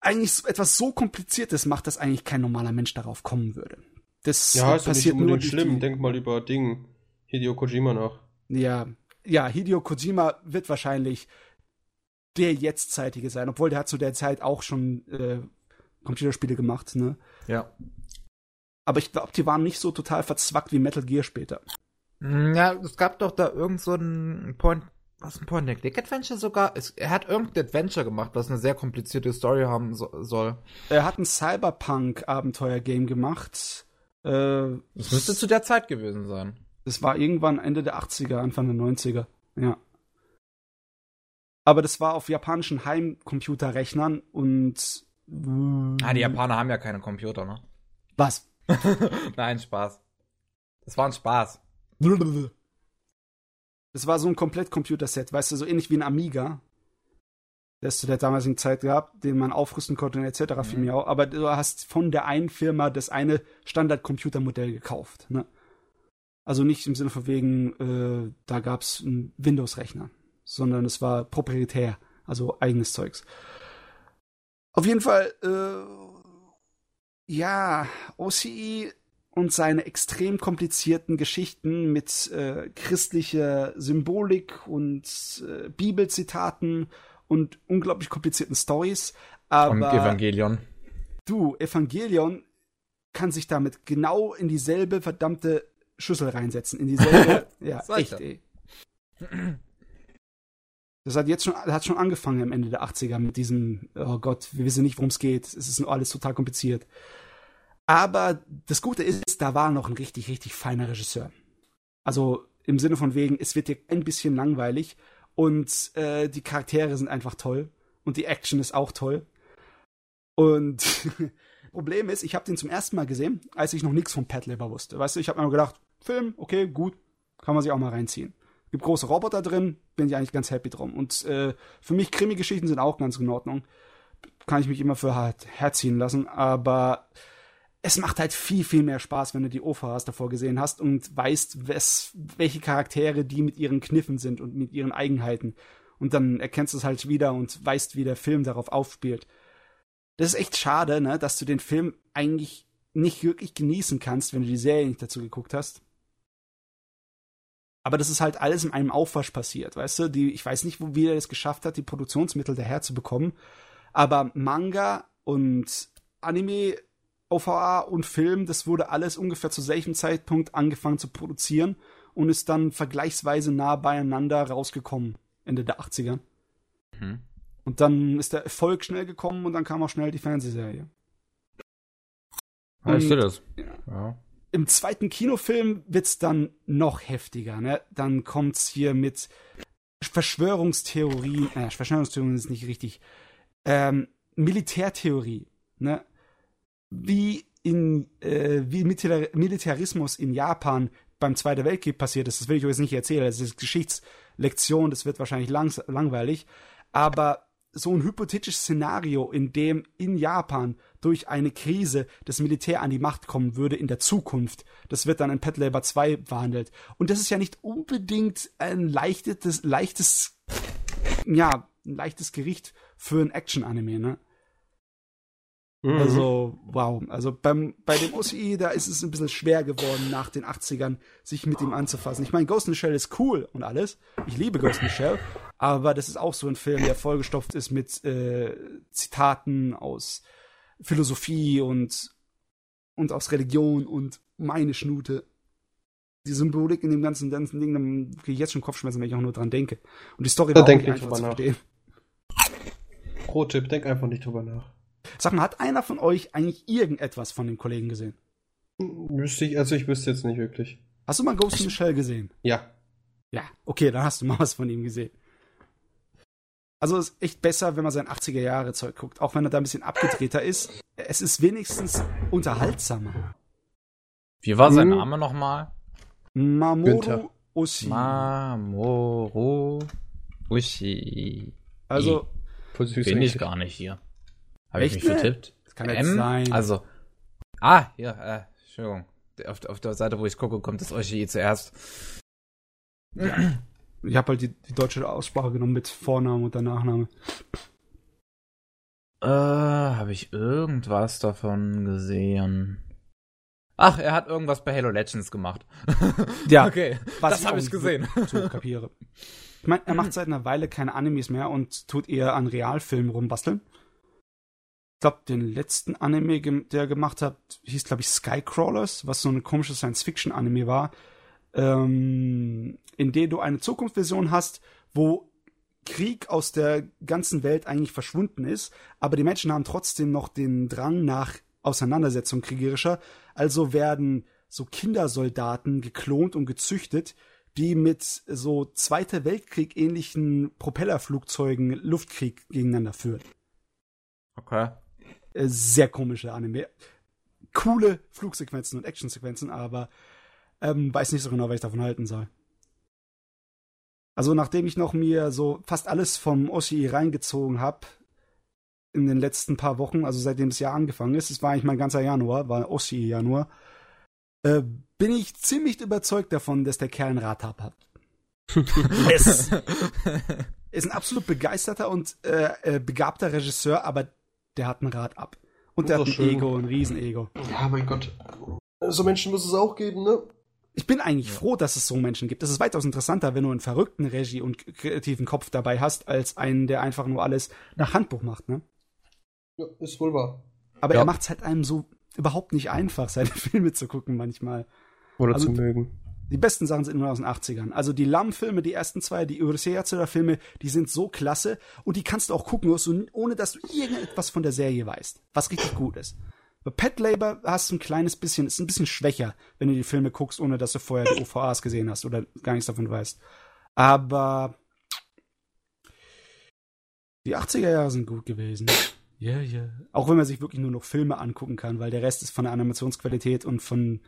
eigentlich etwas so Kompliziertes macht, dass eigentlich kein normaler Mensch darauf kommen würde. Das ja, ist passiert nicht unbedingt schlimm. Denk mal über Ding Hideo Kojima nach. Ja, ja, Hideo Kojima wird wahrscheinlich der jetztzeitige sein, obwohl der hat zu der Zeit auch schon äh, Computerspiele gemacht, ne? Ja. Aber ich glaube, die waren nicht so total verzwackt wie Metal Gear später. Hm, ja, es gab doch da irgend so ein Point, was ein Point and Click Adventure sogar. Es, er hat irgendein Adventure gemacht, was eine sehr komplizierte Story haben so, soll. Er hat ein Cyberpunk Abenteuer Game gemacht. Äh, das müsste zu der Zeit gewesen sein. Das war irgendwann Ende der 80er, Anfang der 90er. Ja. Aber das war auf japanischen Heimcomputerrechnern und. Ah, die Japaner haben ja keine Computer, ne? Was? Nein, Spaß. Das war ein Spaß. Das war so ein komplett Computerset, weißt du, so ähnlich wie ein Amiga. Das zu der damaligen Zeit gehabt, den man aufrüsten konnte und etc. Mhm. auch. Aber du hast von der einen Firma das eine Standard-Computermodell gekauft, ne? Also nicht im Sinne von wegen, äh, da gab es einen Windows-Rechner, sondern es war proprietär, also eigenes Zeugs. Auf jeden Fall, äh, ja, OCE und seine extrem komplizierten Geschichten mit äh, christlicher Symbolik und äh, Bibelzitaten und unglaublich komplizierten Stories. Aber und Evangelion. Du, Evangelion kann sich damit genau in dieselbe verdammte Schüssel reinsetzen in dieselbe. ja, echt, ey. Das hat jetzt schon, hat schon angefangen am Ende der 80er mit diesem, oh Gott, wir wissen nicht, worum es geht. Es ist alles total kompliziert. Aber das Gute ist, da war noch ein richtig, richtig feiner Regisseur. Also im Sinne von wegen, es wird dir ein bisschen langweilig und äh, die Charaktere sind einfach toll und die Action ist auch toll. Und Problem ist, ich habe den zum ersten Mal gesehen, als ich noch nichts von Pat Labor wusste. Weißt du, ich habe mir gedacht, Film, okay, gut, kann man sich auch mal reinziehen. Gibt große Roboter drin, bin ich eigentlich ganz happy drum. Und äh, für mich Krimi-Geschichten sind auch ganz in Ordnung. Kann ich mich immer für halt herziehen lassen, aber es macht halt viel, viel mehr Spaß, wenn du die OVAs davor gesehen hast und weißt, wes, welche Charaktere die mit ihren Kniffen sind und mit ihren Eigenheiten. Und dann erkennst du es halt wieder und weißt, wie der Film darauf aufspielt. Das ist echt schade, ne, dass du den Film eigentlich nicht wirklich genießen kannst, wenn du die Serie nicht dazu geguckt hast. Aber das ist halt alles in einem Aufwasch passiert, weißt du? Die, ich weiß nicht, wo, wie er es geschafft hat, die Produktionsmittel daher zu bekommen. Aber Manga und Anime, OVA und Film, das wurde alles ungefähr zu selchem Zeitpunkt angefangen zu produzieren und ist dann vergleichsweise nah beieinander rausgekommen, Ende der 80er. Mhm. Und dann ist der Erfolg schnell gekommen und dann kam auch schnell die Fernsehserie. Ja, ich sehe das. Ja. ja. Im zweiten Kinofilm wird's dann noch heftiger, ne? Dann kommt's hier mit Verschwörungstheorien, äh, Verschwörungstheorien ist nicht richtig, ähm, Militärtheorie, ne? Wie in, äh, wie Milita Militarismus in Japan beim Zweiten Weltkrieg passiert ist, das will ich euch jetzt nicht erzählen, das ist Geschichtslektion, das wird wahrscheinlich lang langweilig, aber so ein hypothetisches Szenario, in dem in Japan durch eine Krise das Militär an die Macht kommen würde in der Zukunft, das wird dann in Pet Labor 2 behandelt. Und das ist ja nicht unbedingt ein leichtes, leichtes, ja, ein leichtes Gericht für ein Action-Anime, ne? Mhm. Also, wow. Also beim, bei dem OCI, da ist es ein bisschen schwer geworden, nach den 80ern sich mit ihm anzufassen. Ich meine, Ghost in the Shell ist cool und alles. Ich liebe Ghost in the Shell. Aber das ist auch so ein Film, der vollgestopft ist mit äh, Zitaten aus Philosophie und, und aus Religion und meine Schnute. Die Symbolik in dem ganzen, ganzen Ding, dann kriege ich jetzt schon Kopfschmerzen, wenn ich auch nur dran denke. Und die Story da war auch nicht einfach zu verstehen. Pro-Tipp, denk einfach nicht drüber nach. Sag mal, hat einer von euch eigentlich irgendetwas von dem Kollegen gesehen? Wüsste ich, also ich wüsste jetzt nicht wirklich. Hast du mal Ghost in the Shell gesehen? Ja. Ja, okay, dann hast du mal was von ihm gesehen. Also es ist echt besser, wenn man sein 80er Jahre Zeug guckt, auch wenn er da ein bisschen abgedrehter ist. Es ist wenigstens unterhaltsamer. Wie war sein hm. Name nochmal? Mamoru Ushi. Mamoru Ushi. Also, bin ich gar nicht hier. Habe ich mich ne? vertippt? Das kann M? sein. Also. Ah, hier, äh, Entschuldigung. Auf, auf der Seite, wo ich gucke, kommt das Euchi zuerst. Ja. Ich habe halt die, die, deutsche Aussprache genommen mit Vorname und der Nachname. Äh, habe ich irgendwas davon gesehen? Ach, er hat irgendwas bei Halo Legends gemacht. ja, okay. das habe ich gesehen. So kapiere. Ich meine, er macht seit einer Weile keine Animes mehr und tut eher an Realfilmen rumbasteln glaube, den letzten Anime, der er gemacht hat, hieß, glaube ich, Skycrawlers, was so eine komische Science-Fiction-Anime war, ähm, in dem du eine Zukunftsversion hast, wo Krieg aus der ganzen Welt eigentlich verschwunden ist, aber die Menschen haben trotzdem noch den Drang nach Auseinandersetzung kriegerischer, also werden so Kindersoldaten geklont und gezüchtet, die mit so Zweiter Weltkrieg ähnlichen Propellerflugzeugen Luftkrieg gegeneinander führen. Okay. Äh, sehr komische Anime. Coole Flugsequenzen und Actionsequenzen, aber ähm, weiß nicht so genau, was ich davon halten soll. Also nachdem ich noch mir so fast alles vom Oshi reingezogen habe in den letzten paar Wochen, also seitdem das Jahr angefangen ist, es war eigentlich mein ganzer Januar, war Oshi Januar, äh, bin ich ziemlich überzeugt davon, dass der Kerl ein Rad hat. es ist ein absolut begeisterter und äh, äh, begabter Regisseur, aber der hat ein Rad ab. Und der hat ein. Ego, ein Riesenego. Ja, mein Gott. So Menschen muss es auch geben, ne? Ich bin eigentlich ja. froh, dass es so Menschen gibt. Es ist weitaus interessanter, wenn du einen verrückten Regie- und kreativen Kopf dabei hast, als einen, der einfach nur alles nach Handbuch macht, ne? Ja, ist wohl wahr. Aber ja. er macht es halt einem so überhaupt nicht einfach, seine Filme zu gucken manchmal. Oder also, zu mögen. Die besten Sachen sind immer aus den 80ern. Also die Lamm-Filme, die ersten zwei, die Urusei-Filme, die sind so klasse und die kannst du auch gucken, ohne dass du irgendetwas von der Serie weißt. Was richtig gut ist. Bei Pet Labor hast du ein kleines bisschen, ist ein bisschen schwächer, wenn du die Filme guckst, ohne dass du vorher die OVAs gesehen hast oder gar nichts davon weißt. Aber die 80er Jahre sind gut gewesen. Ja, yeah, ja. Yeah. Auch wenn man sich wirklich nur noch Filme angucken kann, weil der Rest ist von der Animationsqualität und von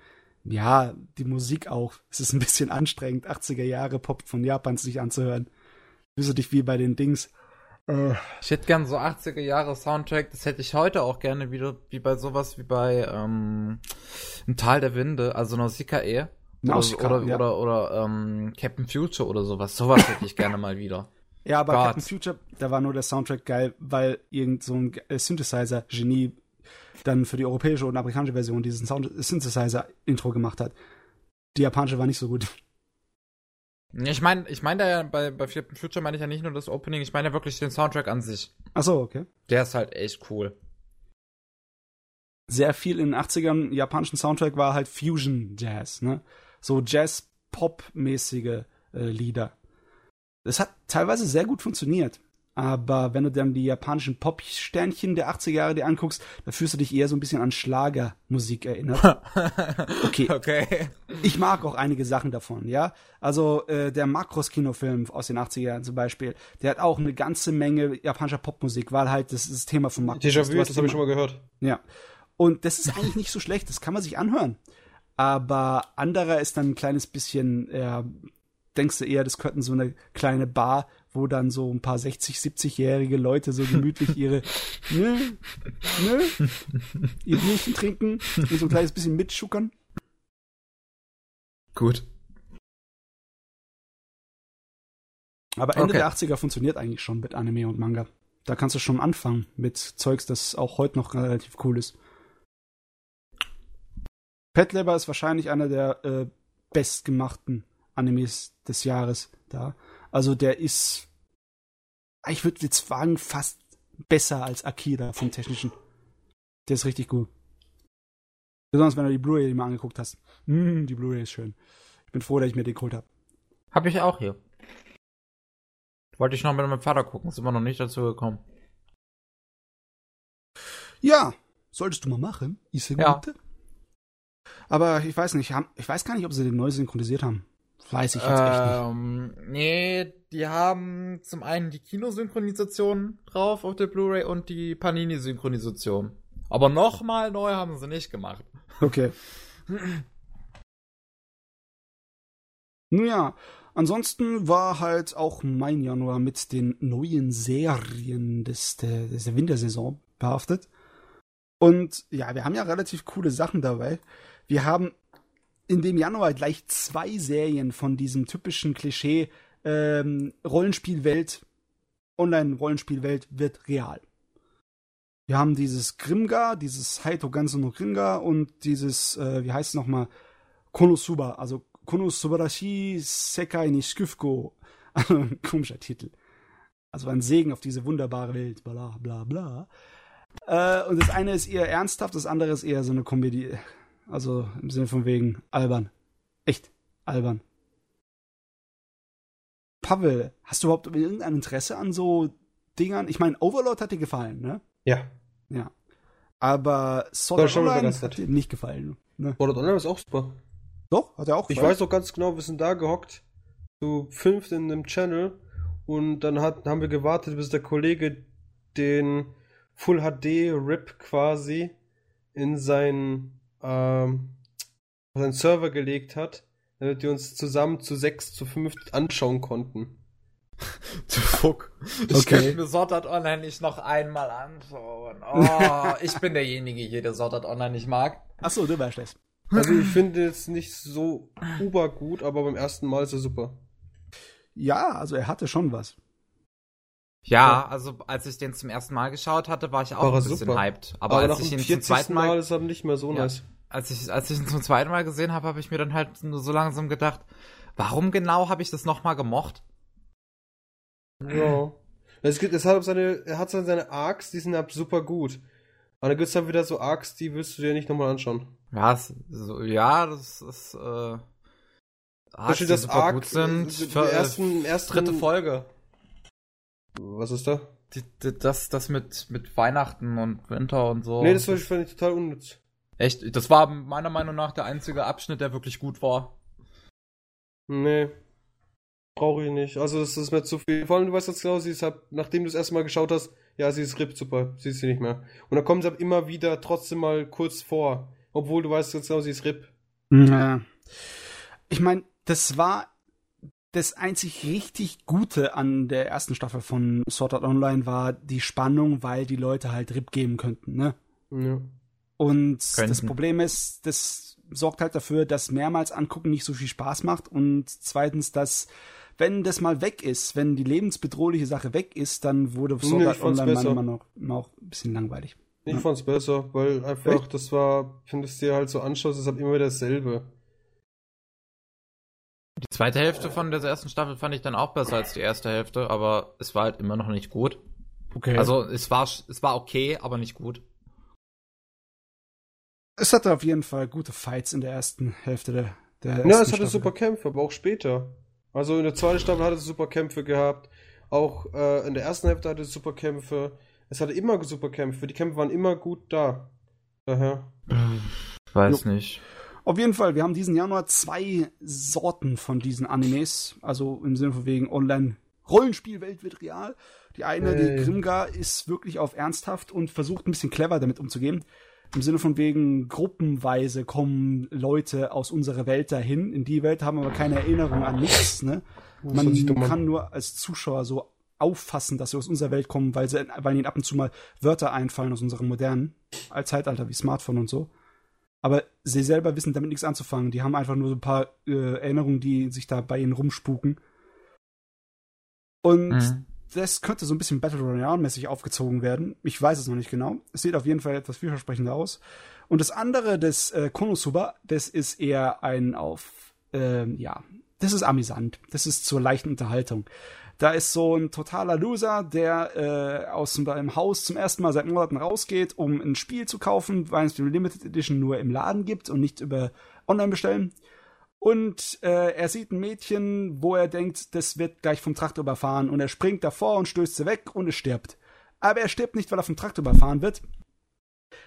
ja, die Musik auch. Es ist ein bisschen anstrengend, 80er Jahre Pop von Japan sich anzuhören. Du dich wie bei den Dings. Äh. Ich hätte gern so 80er Jahre Soundtrack, das hätte ich heute auch gerne wieder, wie bei sowas wie bei ähm, Im Tal der Winde, also Nausicaa eh. Nausicaa, oder, oder, ja. oder, oder ähm, Captain Future oder sowas. Sowas hätte ich gerne mal wieder. Ja, aber Captain Future, da war nur der Soundtrack geil, weil irgend so ein Synthesizer-Genie dann für die europäische und amerikanische Version diesen Sound Synthesizer-Intro gemacht hat. Die japanische war nicht so gut. Ich meine, ich meine da ja bei, bei Future meine ich ja nicht nur das Opening, ich meine ja wirklich den Soundtrack an sich. Ach so, okay. Der ist halt echt cool. Sehr viel in den 80ern japanischen Soundtrack war halt Fusion Jazz, ne? So Jazz-Pop-mäßige äh, Lieder. Das hat teilweise sehr gut funktioniert. Aber wenn du dann die japanischen Pop-Sternchen der 80er Jahre dir anguckst, da fühlst du dich eher so ein bisschen an Schlagermusik erinnert. Okay. Okay. Ich mag auch einige Sachen davon, ja. Also äh, der Makros-Kinofilm aus den 80er Jahren zum Beispiel, der hat auch eine ganze Menge japanischer Popmusik, weil halt das, das Thema von Makros ist. Déjà-vu, Du hast das habe ich schon mal gehört. Ja. Und das ist eigentlich nicht so schlecht, das kann man sich anhören. Aber anderer ist dann ein kleines bisschen, ja, denkst du eher, das könnten so eine kleine Bar, wo dann so ein paar 60, 70-jährige Leute so gemütlich ihre, ne, ne, ihr Bierchen trinken und so ein kleines bisschen mitschuckern. Gut. Aber Ende Okay. der 80er funktioniert eigentlich schon mit Anime und Manga. Da kannst du schon anfangen mit Zeugs, das auch heute noch relativ cool ist. Pet Labor ist wahrscheinlich einer der äh, bestgemachten Animes des Jahres da. Also der ist, ich würde jetzt sagen, fast besser als Akira vom Technischen. Der ist richtig gut. Besonders wenn du die Blu-ray mal angeguckt hast. Mm, die Blu-ray ist schön. Ich bin froh, dass ich mir den geholt habe. Hab ich auch hier. Wollte ich noch mit meinem Vater gucken, sind wir noch nicht dazu gekommen. Ja, solltest du mal machen. Ist ja. Aber ich weiß nicht, ich weiß gar nicht, ob sie den neu synchronisiert haben. Weiß ich jetzt echt nicht. Ähm, nee, die haben zum einen die Kinosynchronisation drauf auf der Blu-ray und die Panini-Synchronisation. Aber nochmal neu haben sie nicht gemacht. Okay. Nun ja, ansonsten war halt auch mein Januar mit den neuen Serien des, der, des der Wintersaison behaftet. Und ja, wir haben ja relativ coole Sachen dabei. Wir haben in dem Januar gleich zwei Serien von diesem typischen Klischee ähm, Rollenspielwelt, Online-Rollenspielwelt wird real. Wir haben dieses Grimgar, dieses Haito Ganso no Grimgar und dieses, äh, wie heißt es nochmal, Konosuba, also Konosubarashi Sekai ni Shikufuko. Also komischer Titel. Also ein Segen auf diese wunderbare Welt, bla bla bla. Äh, und das eine ist eher ernsthaft, das andere ist eher so eine Komödie. Also im Sinne von wegen albern. Echt albern. Pavel, hast du überhaupt irgendein Interesse an so Dingern? Ich meine, Overlord hat dir gefallen, ne? Ja. Ja. Aber Sword Art Online hat dir nicht gefallen. Ne? Sword Art Online ist auch super. Doch, hat er auch Ich gefallen. weiß auch ganz genau, wir sind da gehockt, zu fünft in einem Channel und dann hat, haben wir gewartet, bis der Kollege den Full HD RIP quasi in sein, ähm, auf seinen Server gelegt hat, damit wir uns zusammen zu sechs, zu fünf anschauen konnten. Du Fuck. Ich Okay. könnte mir Sword Art Online nicht noch einmal anschauen. Oh, ich bin derjenige hier, der Sword Art Online nicht mag. Achso, du wärst das. Also ich finde es nicht so uber gut, aber beim ersten Mal ist er super. Ja, also er hatte schon was. Ja, also als ich den zum ersten Mal geschaut hatte, war ich auch War ein bisschen super. hyped. Aber, Aber, als nach ich dem ihn zum 40. zweiten Mal, Mal, ist er nicht mehr so Ja. nice. Als ich, als ich ihn zum zweiten Mal gesehen habe, habe ich mir dann halt nur so langsam gedacht, warum genau habe ich das nochmal gemocht? Ja. Es gibt, es hat seine, er hat seine, Arcs, die sind halt super gut. Aber dann gibt es dann wieder so Arcs, die willst du dir nicht nochmal anschauen. Ja, es, so, ja, das ist, äh, Arcs, die das super Arc, gut sind. äh, Für, der äh, ersten, ersten, dritte Folge. Was ist da? Die, die, das, das mit, mit Weihnachten und Winter und so. Nee, das fand ich total unnütz. Echt, das war meiner Meinung nach der einzige Abschnitt, der wirklich gut war. Nee. Brauche ich nicht. Also, das ist mir zu viel. Vor allem, du weißt jetzt genau, sie ist halt, nachdem du das erste Mal geschaut hast, ja, sie ist RIP, super, sie ist sie nicht mehr. Und dann kommen sie halt immer wieder trotzdem mal kurz vor. Obwohl du weißt jetzt genau, sie ist RIP. Ja. Ich meine, das war das einzig richtig Gute an der ersten Staffel von Sword Art Online war die Spannung, weil die Leute halt RIP geben könnten, ne? Ja. Und das Könnten. Problem ist, das sorgt halt dafür, dass mehrmals angucken nicht so viel Spaß macht und zweitens, dass wenn das mal weg ist, wenn die lebensbedrohliche Sache weg ist, dann wurde Sword Nee, Online. Meinung nach auch ein bisschen langweilig. Ich Ja. fand's besser, weil einfach, Echt? das war, wenn du es dir halt so anschaust, ist halt immer wieder dasselbe. Die zweite Hälfte von der ersten Staffel fand ich dann auch besser als die erste Hälfte, aber es war halt immer noch nicht gut. Okay. Also es war es war okay, aber nicht gut. Es hatte auf jeden Fall gute Fights in der ersten Hälfte der, der Ja, ersten es hatte Staffel. super Kämpfe, aber auch später. Also in der zweiten Staffel hat es super Kämpfe gehabt. Auch äh, in der ersten Hälfte hatte es Superkämpfe. Es hatte immer Superkämpfe. Die Kämpfe waren immer gut da. Daher. Weiß nicht. Auf jeden Fall, wir haben diesen Januar zwei Sorten von diesen Animes. Also im Sinne von wegen Online Rollenspielwelt wird real. Die eine, Hey. die Grimgar, ist wirklich auf ernsthaft und versucht ein bisschen clever damit umzugehen. Im Sinne von wegen gruppenweise kommen Leute aus unserer Welt dahin. In die Welt haben aber keine Erinnerung an nichts. Ne? Man kann nur als Zuschauer so auffassen, dass sie aus unserer Welt kommen, weil, sie, weil ihnen ab und zu mal Wörter einfallen aus unserem modernen Zeitalter wie Smartphone und so. Aber sie selber wissen damit nichts anzufangen. Die haben einfach nur so ein paar äh, Erinnerungen, die sich da bei ihnen rumspuken. Und Mhm. Das könnte so ein bisschen Battle Royale-mäßig aufgezogen werden. Ich weiß es noch nicht genau. Es sieht auf jeden Fall etwas vielversprechender aus. Und das andere, das äh, Konosuba, das ist eher ein auf, ähm, ja, das ist amüsant. Das ist zur leichten Unterhaltung. Da ist so ein totaler Loser, der äh, aus seinem Haus zum ersten Mal seit Monaten rausgeht, um ein Spiel zu kaufen, weil es die Limited Edition nur im Laden gibt und nicht über online bestellen. Und äh, er sieht ein Mädchen, wo er denkt, das wird gleich vom Traktor überfahren. Und er springt davor und stößt sie weg und es stirbt. Aber er stirbt nicht, weil er vom Traktor überfahren wird.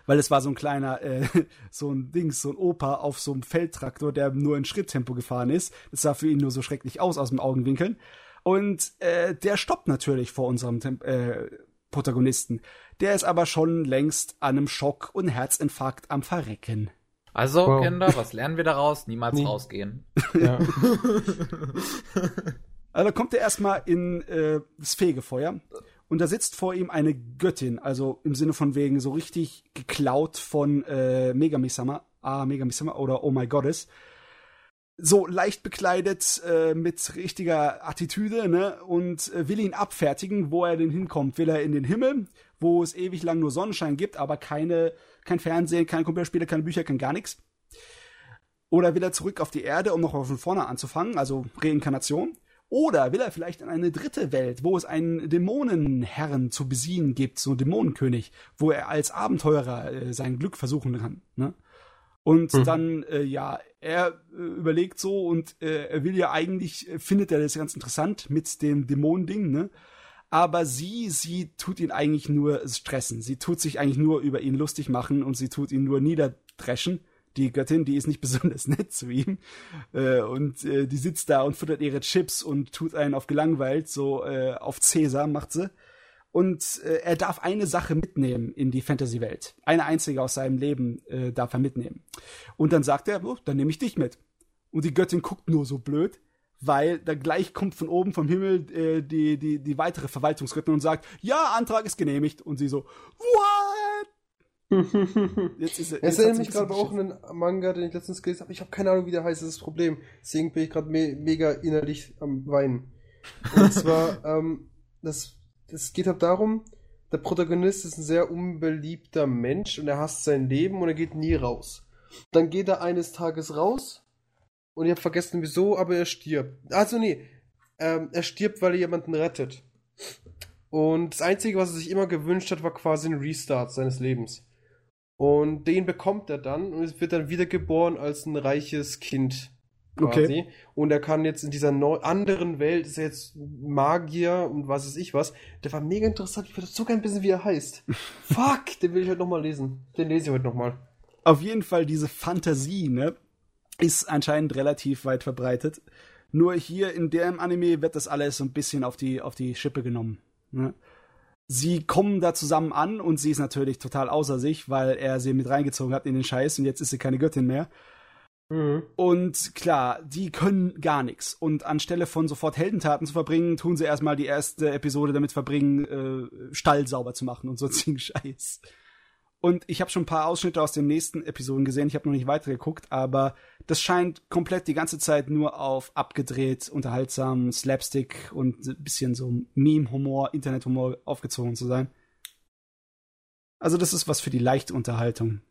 Weil es war so ein kleiner, äh, so ein Dings, so ein Opa auf so einem Feldtraktor, der nur in Schritttempo gefahren ist. Das sah für ihn nur so schrecklich aus aus dem Augenwinkeln. Und äh, der stoppt natürlich vor unserem äh, Protagonisten. Der ist aber schon längst an einem Schock und Herzinfarkt am Verrecken. Also, Wow. Kinder, was lernen wir daraus? Niemals Nie. rausgehen. Ja. Also kommt er erstmal in äh, das Fegefeuer und da sitzt vor ihm eine Göttin, also im Sinne von wegen so richtig geklaut von äh, Megami-sama, ah, Megami-sama oder Oh My Goddess. So leicht bekleidet, äh, mit richtiger Attitüde, ne, und äh, will ihn abfertigen, wo er denn hinkommt. Will er in den Himmel, wo es ewig lang nur Sonnenschein gibt, aber keine, kein Fernsehen, keine Computerspiele, keine Bücher, kein gar nichts. Oder will er zurück auf die Erde, um noch von vorne anzufangen, also Reinkarnation? Oder will er vielleicht in eine dritte Welt, wo es einen Dämonenherren zu besiegen gibt, so einen Dämonenkönig, wo er als Abenteurer äh, sein Glück versuchen kann, ne? Und Mhm. dann, äh, ja, er äh, überlegt so und äh, er will ja eigentlich, äh, findet er das ganz interessant mit dem Dämonending, ne? Aber sie, sie tut ihn eigentlich nur stressen. Sie tut sich eigentlich nur über ihn lustig machen und sie tut ihn nur niederdreschen. Die Göttin, die ist nicht besonders nett zu ihm. Äh, und äh, die sitzt da und futtert ihre Chips und tut einen auf gelangweilt, so äh, auf Cäsar macht sie. Und äh, er darf eine Sache mitnehmen in die Fantasy-Welt. Eine einzige aus seinem Leben äh, darf er mitnehmen. Und dann sagt er, oh, dann nehme ich dich mit. Und die Göttin guckt nur so blöd, weil da gleich kommt von oben vom Himmel äh, die, die, die weitere Verwaltungsgöttin und sagt, ja, Antrag ist genehmigt. Und sie so, what? Jetzt ist er, Es erinnert mich gerade auch an einen Manga, den ich letztens gelesen habe. Ich habe keine Ahnung, wie der heißt, das ist das Problem. Deswegen bin ich gerade me mega innerlich am Weinen. Und zwar, ähm, das, das geht halt darum, der Protagonist ist ein sehr unbeliebter Mensch und er hasst sein Leben und er geht nie raus. Dann geht er eines Tages raus und ich habe vergessen wieso, aber er stirbt. Also nee, ähm, er stirbt, weil er jemanden rettet. Und das Einzige, was er sich immer gewünscht hat, war quasi ein Restart seines Lebens. Und den bekommt er dann und es wird dann wiedergeboren als ein reiches Kind. Quasi. Okay. Und er kann jetzt in dieser neu anderen Welt, ist er jetzt Magier und was weiß ich was. Der war mega interessant. Ich würde so gerne wissen, wie er heißt. Fuck, den will ich heute nochmal lesen. Den lese ich heute nochmal. auf jeden Fall diese Fantasie, ne, ist anscheinend relativ weit verbreitet. Nur hier in dem Anime wird das alles so ein bisschen auf die, auf die Schippe genommen. Ne? Sie kommen da zusammen an und sie ist natürlich total außer sich, weil er sie mit reingezogen hat in den Scheiß und jetzt ist sie keine Göttin mehr. Mhm. Und klar, die können gar nichts. Und anstelle von sofort Heldentaten zu verbringen, tun sie erstmal die erste Episode damit verbringen, äh, Stall sauber zu machen und so ziemlich Scheiß. Und ich habe schon ein paar Ausschnitte aus den nächsten Episoden gesehen. Ich habe noch nicht weitergeguckt, aber das scheint komplett die ganze Zeit nur auf abgedreht, unterhaltsam, Slapstick und ein bisschen so Meme-Humor, Internet-Humor aufgezogen zu sein. Also das ist was für die leichte Unterhaltung.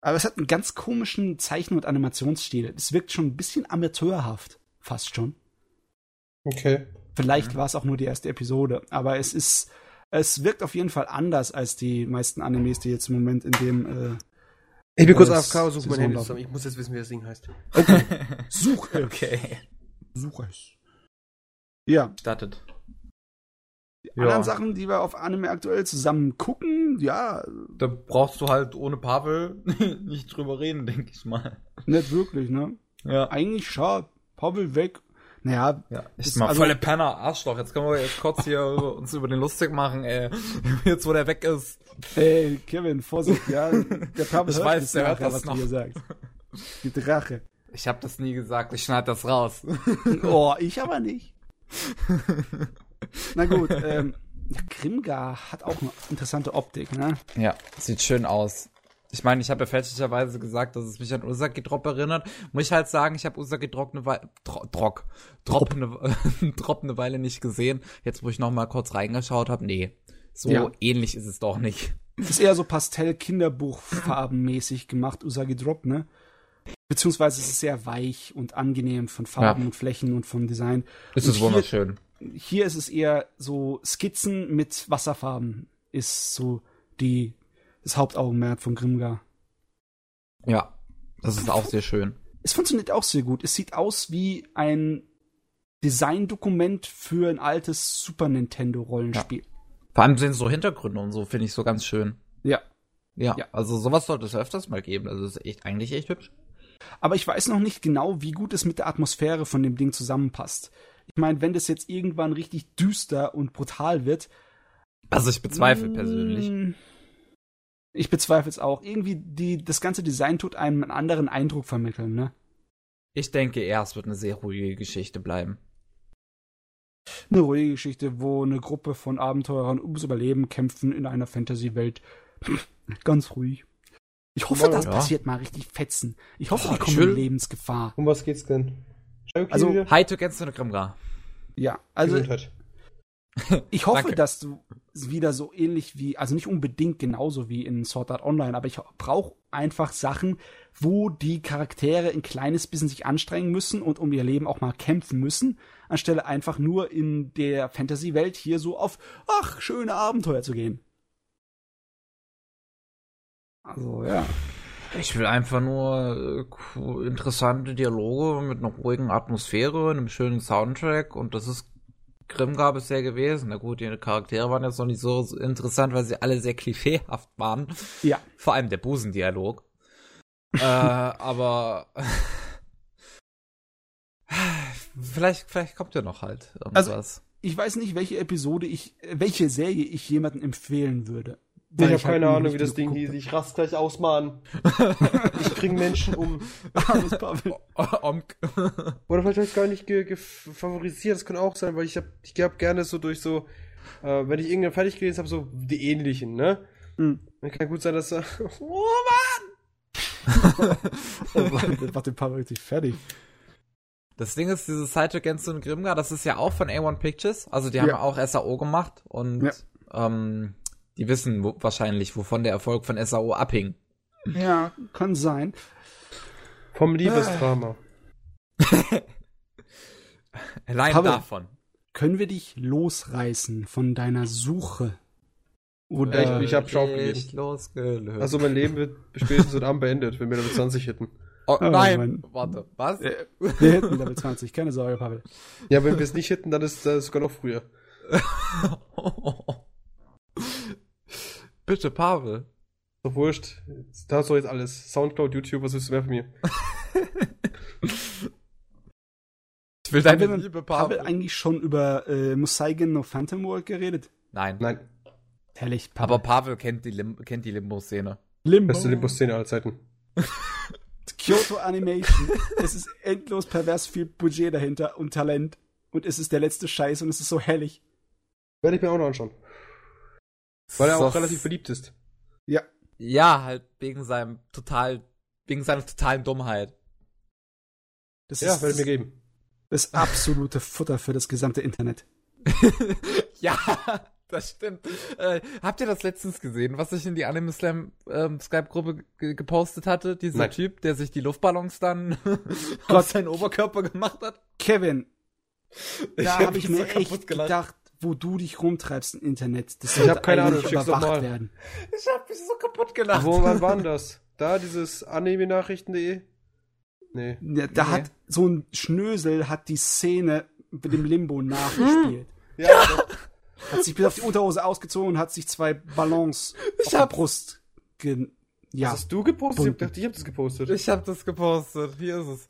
Aber es hat einen ganz komischen Zeichen- und Animationsstil. Es wirkt schon ein bisschen amateurhaft, fast schon. Okay. Vielleicht war es auch nur die erste Episode, aber es ist, es wirkt auf jeden Fall anders als die meisten Animes, die jetzt im Moment in dem äh, Ich bin kurz Das AFK und suche mein Handy zusammen. Ich muss jetzt wissen, wie das Ding heißt. Such Okay. Such es. Ja, Startet. Die ja. anderen Sachen, die wir auf Anime aktuell zusammen gucken, ja. Da brauchst du halt ohne Pavel nicht drüber reden, denke ich mal. Nicht wirklich, ne? Ja. Eigentlich schade. Pavel weg. Naja, ja, ist mal also, volle Penner, Arschloch. Jetzt können wir jetzt kurz hier uns über den lustig machen, ey. Jetzt, wo der weg ist. Ey, Kevin, Vorsicht, ja. Der Pavel ich weiß, der hört das was noch. Du sagst. Die Drache. Ich hab das nie gesagt, ich schneid das raus. oh, ich aber nicht. Na gut, ähm, Grimgar hat auch eine interessante Optik, ne? Ja, sieht schön aus. Ich meine, ich habe ja fälschlicherweise gesagt, dass es mich an Usagi Drop erinnert. Muss ich halt sagen, ich habe Usagi Drop eine Weile, Dro Drop, Drop, eine, Drop eine Weile nicht gesehen. Jetzt, wo ich noch mal kurz reingeschaut habe, nee, so ja. ähnlich ist es doch nicht. Ist eher so Pastell-Kinderbuchfarbenmäßig gemacht, Usagi Drop, ne? Beziehungsweise es ist sehr weich und angenehm von Farben ja. und Flächen und vom Design. Ist es wunderschön. Hier ist es eher so Skizzen mit Wasserfarben, ist so die das Hauptaugenmerk von Grimgar. Ja, das ist auch sehr schön. Es funktioniert auch sehr gut. Es sieht aus wie ein Designdokument für ein altes Super Nintendo Rollenspiel. Ja. Vor allem sind so Hintergründe und so, finde ich so ganz schön. Ja. ja. Ja, also sowas sollte es öfters mal geben. Also ist echt, eigentlich echt hübsch. Aber ich weiß noch nicht genau, wie gut es mit der Atmosphäre von dem Ding zusammenpasst. Ich meine, wenn das jetzt irgendwann richtig düster und brutal wird. Also ich bezweifle persönlich. Ich bezweifle es auch. Irgendwie, die, das ganze Design tut einem einen anderen Eindruck vermitteln, ne? Ich denke eher, es wird eine sehr ruhige Geschichte bleiben. Eine ruhige Geschichte, wo eine Gruppe von Abenteurern ums Überleben kämpfen in einer Fantasy-Welt. Ganz ruhig. Ich hoffe, das ja. passiert mal richtig fetzen. Ich hoffe, oh, die kommen in Lebensgefahr. Um was geht's denn? Also, Hi to Gänse Grimgar. Ja, also. Gesundheit. Ich hoffe, dass du wieder so ähnlich wie, also nicht unbedingt genauso wie in Sword Art Online, aber ich brauche einfach Sachen, wo die Charaktere ein kleines bisschen sich anstrengen müssen und um ihr Leben auch mal kämpfen müssen, anstelle einfach nur in der Fantasy-Welt hier so auf, ach, schöne Abenteuer zu gehen. Also, ja. Ich will einfach nur äh, interessante Dialoge mit einer ruhigen Atmosphäre, einem schönen Soundtrack und das ist Grimgar bisher gewesen. Na gut, die Charaktere waren jetzt noch nicht so interessant, weil sie alle sehr klischeehaft waren. Ja. Vor allem der Busendialog. äh, aber vielleicht, vielleicht kommt ja noch halt irgendwas. Also, ich weiß nicht, welche Episode ich, welche Serie ich jemandem empfehlen würde. Ich habe keine Ahnung, wie das Ding hieß. Ich rast gleich aus, Mann. ich bring Menschen um. Armes Pavel. Oder vielleicht habe ich gar nicht favorisiert. Das kann auch sein, weil ich habe ich hab gerne so durch so, äh, wenn ich irgendwann fertig gelesen habe, so die ähnlichen, ne? Mhm. Dann kann gut sein, dass er. oh Mann! das macht den Pavel richtig fertig. Das Ding ist, dieses Side Against und Grimgar, das ist ja auch von A1 Pictures. Also die haben ja auch SAO gemacht und ja. ähm, die wissen wo, wahrscheinlich, wovon der Erfolg von SAO abhing. Ja, kann sein. Vom Liebesdrama. Allein Pavel, davon. Können wir dich losreißen von deiner Suche? Oder ich, ich hab schon losgelöst. Also mein Leben wird spätestens heute Abend beendet, wenn wir Level 20 hätten. Oh, oh, nein, mein, warte, was? Wir, wir hätten Level 20, keine Sorge, Pavel. Ja, wenn wir es nicht hätten, dann ist das sogar noch früher. Bitte, Pavel. Doch wurscht. Da hast du jetzt alles. Soundcloud, YouTube, was willst du mehr von mir? ich will deine Haben Liebe, Pavel. Haben wir eigentlich schon über äh, Musaigen no Phantom World geredet? Nein. Nein. Herrlich, Pavel. Aber Pavel kennt die, Lim kennt die Limbo-Szene. Limbo. Beste Limbo-Szene aller Zeiten. Kyoto Animation. es ist endlos pervers viel Budget dahinter und Talent. Und es ist der letzte Scheiß und es ist so herrlich. Werde ich mir auch noch anschauen. Weil er auch relativ beliebt ist. Ja. Ja, halt wegen seinem total, wegen seiner totalen Dummheit. Das ja, werde mir geben. Das absolute Futter für das gesamte Internet. ja, das stimmt. Äh, habt ihr das letztens gesehen, was ich in die Anime Slam ähm, Skype-Gruppe gepostet hatte? Dieser Nein. Typ, der sich die Luftballons dann aus seinen Oberkörper gemacht hat? Kevin. Da habe ich mir echt gedacht, wo du dich rumtreibst im Internet. Das ich habe keine Ahnung, ich überwacht werden. Ich habe mich so kaputt gelacht. Wo wann war das? Da dieses anime-nachrichten.de? Nee. Ja, da nee. hat so ein Schnösel hat die Szene mit dem Limbo nachgespielt. Ja, Hat sich bis auf die Unterhose ausgezogen und hat sich zwei Ballons Ich auf der hab- Brust ge ja. Hast du gepostet? Ich dachte, ich hab das gepostet. Ich hab das gepostet. Hier ist es.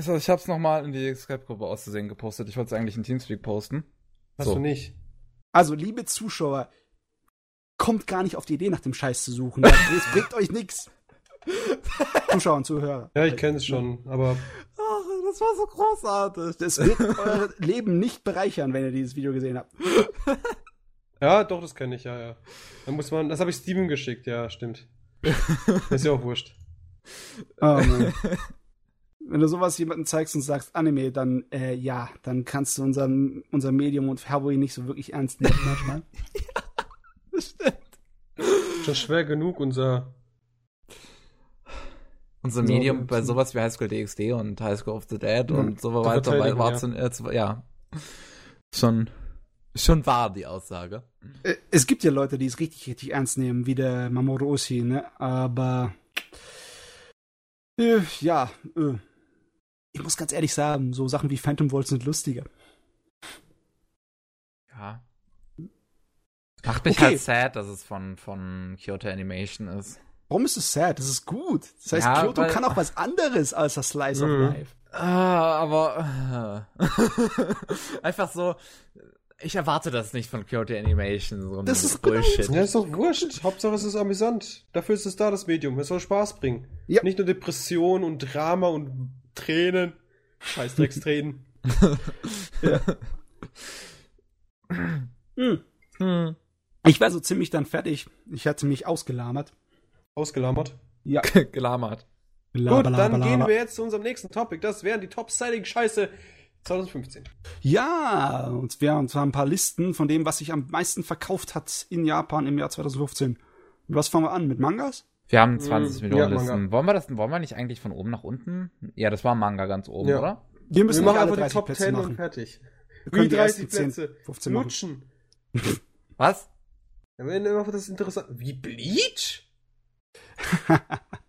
Also ich hab's nochmal in die Skype-Gruppe auszusehen gepostet. Ich wollte es eigentlich in Teamspeak posten. Hast so. du nicht? Also, liebe Zuschauer, kommt gar nicht auf die Idee, nach dem Scheiß zu suchen. Das das bringt euch nix. Zuschauer und Zuhörer. Ja, ich kenne es schon, aber Ach, das war so großartig. Das wird euer Leben nicht bereichern, wenn ihr dieses Video gesehen habt. ja, doch, das kenne ich, ja, ja. Dann muss man, das habe ich Steven geschickt, ja, stimmt. ist ja auch wurscht. Oh, Mann. Wenn du sowas jemandem zeigst und sagst Anime, dann äh, ja, dann kannst du unser, unser Medium und Färboy nicht so wirklich ernst nehmen manchmal. Das stimmt. Schon schwer genug, unser. Unser So, Medium bei so- sowas wie High School DxD und High School of the Dead Ja. und so weiter verteidigen, war ja. zu, äh, zu, ja. Schon, schon wahr, die Aussage. Äh, es gibt ja Leute, die es richtig, richtig ernst nehmen, wie der Mamoru Oshii, ne? Aber äh, ja, äh, ich muss ganz ehrlich sagen, so Sachen wie Phantom Volt sind lustiger. Ja. Macht mich Okay. halt sad, dass es von, von Kyoto Animation ist. Warum ist es sad? Das ist gut. Das heißt, Ja, Kyoto weil- kann auch was anderes als das Slice Mhm. of Life. Ah, aber äh. einfach so. Ich erwarte das nicht von Kyoto Animation. So Das ist genau Bullshit. Ja, ist doch wurscht. Hauptsache es ist amüsant. Dafür ist es da, das Medium. Es soll Spaß bringen. Ja. Nicht nur Depression und Drama und Tränen. Scheißdreckstränen. Hm. Hm. Ich war so ziemlich dann fertig. Ich hatte mich ausgelamert. Ausgelammert. Ja. Gelammert. Gut, dann gehen wir jetzt zu unserem nächsten Topic. Das wären die Top-Selling-Scheiße 2015. Ja, und wir haben zwar ein paar Listen von dem, was sich am meisten verkauft hat in Japan im Jahr 2015. Und was fangen wir an? Mit Mangas? Wir haben 20 Mm, Millionen ja, Listen. Wollen wir das, wollen wir nicht eigentlich von oben nach unten? Ja, das war Manga ganz oben, Ja. oder? Wir müssen Wir machen alle einfach die 30 Top Plätze 10 machen. und fertig. Wir können Wie die 30 ersten 10, Plätze. 15 machen. Lutschen. Was? Ja, wenn immer das interessant. Wie Bleach?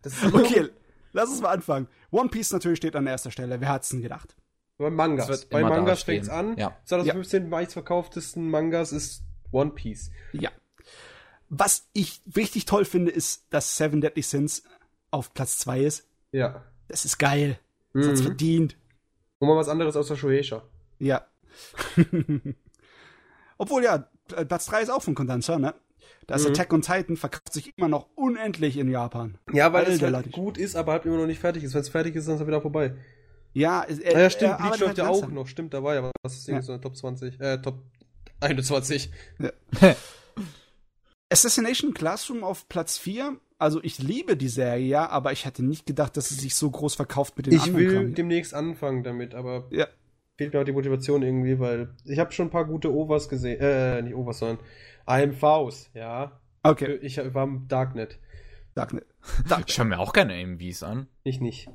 Das ist Okay, lass uns mal anfangen. One Piece natürlich steht an erster Stelle. Wer hat's denn gedacht? Bei Mangas. Bei Mangas fängt's an. Ja. 2015 meistverkauftesten Mangas ist One Piece. Ja. Was ich richtig toll finde, ist, dass Seven Deadly Sins auf Platz 2 ist. Ja. Das ist geil. Das hat's Mhm. verdient. Und mal was anderes außer Shueisha. Ja. Obwohl ja, Platz 3 ist auch von Condenser, ne? Da ist Mhm. Attack on Titan, verkauft sich immer noch unendlich in Japan. Ja, weil es Alter, halt Leute. gut ist, aber halt immer noch nicht fertig ist. Wenn es fertig ist, dann ist er wieder vorbei. Ja, es- er, ja, stimmt, Bleach läuft ja halt auch langsam. noch. Stimmt, dabei, aber das ist irgendwie Ja. so eine Top 20, äh, Top 21. Assassination Classroom auf Platz 4. Also ich liebe die Serie, ja, aber ich hätte nicht gedacht, dass sie sich so groß verkauft mit den Ich anderen will Kram. demnächst anfangen damit, aber Ja. fehlt mir auch die Motivation irgendwie, weil ich habe schon ein paar gute Overs gesehen, äh, nicht Overs, sondern AMVs, ja. Okay, Ich war im Darknet. sag ne. Ich höre mir auch gerne MVs an. Ich nicht.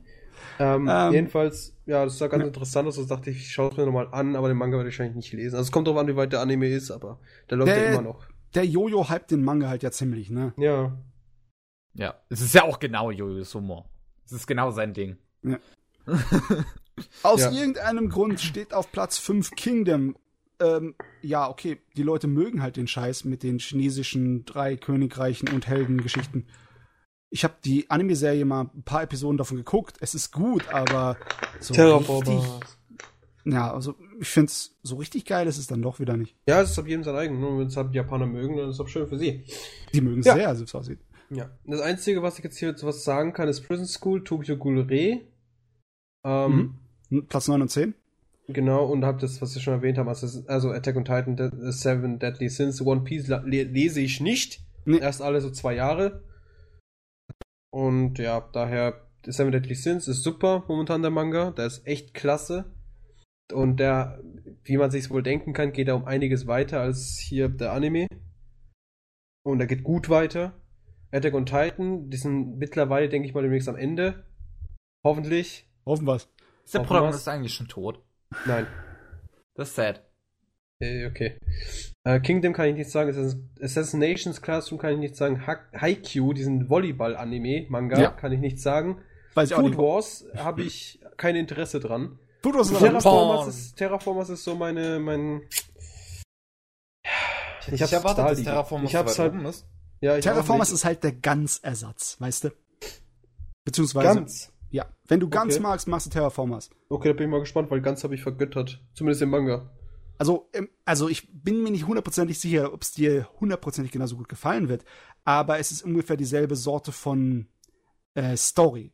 Ähm, Ähm, jedenfalls, ja, das sah ganz ja. interessant aus, das dachte ich, ich schaue es mir nochmal an, aber den Manga werde ich wahrscheinlich nicht lesen. Also es kommt drauf an, wie weit der Anime ist, aber der läuft ja Der- immer noch. Der Jojo hypt den Manga halt ja ziemlich, ne? Ja. Ja. Es ist ja auch genau Jojo's Humor. Es ist genau sein Ding. Aus Ja. irgendeinem Grund steht auf Platz 5 Kingdom. Ähm, ja, okay, die Leute mögen halt den Scheiß mit den chinesischen drei Königreichen und Heldengeschichten. Ich habe die Anime-Serie mal ein paar Episoden davon geguckt. Es ist gut, aber so richtig, Terraformers. Ja, also ich find's so richtig geil ist es dann doch wieder nicht. Ja, es ist ab jedem sein eigen. Nur wenn es halt Japaner mögen, dann ist es auch schön für sie. Die mögen es Ja. sehr, so wie es aussieht. Ja. Das Einzige, was ich jetzt hier zu was sagen kann, ist Prison School, Tokyo Ghoul Re. Ähm, Mhm. Platz 9 und 10. Genau, und hab das, was wir schon erwähnt haben, also, also Attack on Titan, De The Seven Deadly Sins, One Piece le lese ich nicht. Nee. Erst alle so zwei Jahre. Und ja, daher, The Seven Deadly Sins ist super momentan der Manga. Der ist echt klasse. Und der, wie man sich wohl denken kann, geht er um einiges weiter als hier der Anime. Und er geht gut weiter. Attack on Titan, die sind mittlerweile, denke ich mal, demnächst am Ende. Hoffentlich. Hoffen wir's. Ist der Protagonist eigentlich schon tot? Nein. Das ist sad. Äh, okay. Äh, Kingdom kann ich nicht sagen. Assassin- Assassinations Classroom kann ich nicht sagen. Ha Haikyuu, diesen Volleyball-Anime, Manga, Ja. kann ich nicht sagen. Weiß ich auch Food nicht. Wars habe ich kein Interesse dran. Wars ist. Terraformers ist, Terraformers ist so meine, mein, Ich, Ich hab's erwartet, da dass. Terraformers Ich hab's halt- oben ist. Ja, ich Terraformers ist halt der Ganzersatz, weißt du? Beziehungsweise, ganz. ja, wenn du ganz Okay. magst, machst du Terraformers. Okay, da bin ich mal gespannt, weil ganz habe ich vergöttert. Zumindest im Manga. Also, also ich bin mir nicht hundertprozentig sicher, ob es dir hundertprozentig genauso gut gefallen wird, aber es ist ungefähr dieselbe Sorte von äh, Story,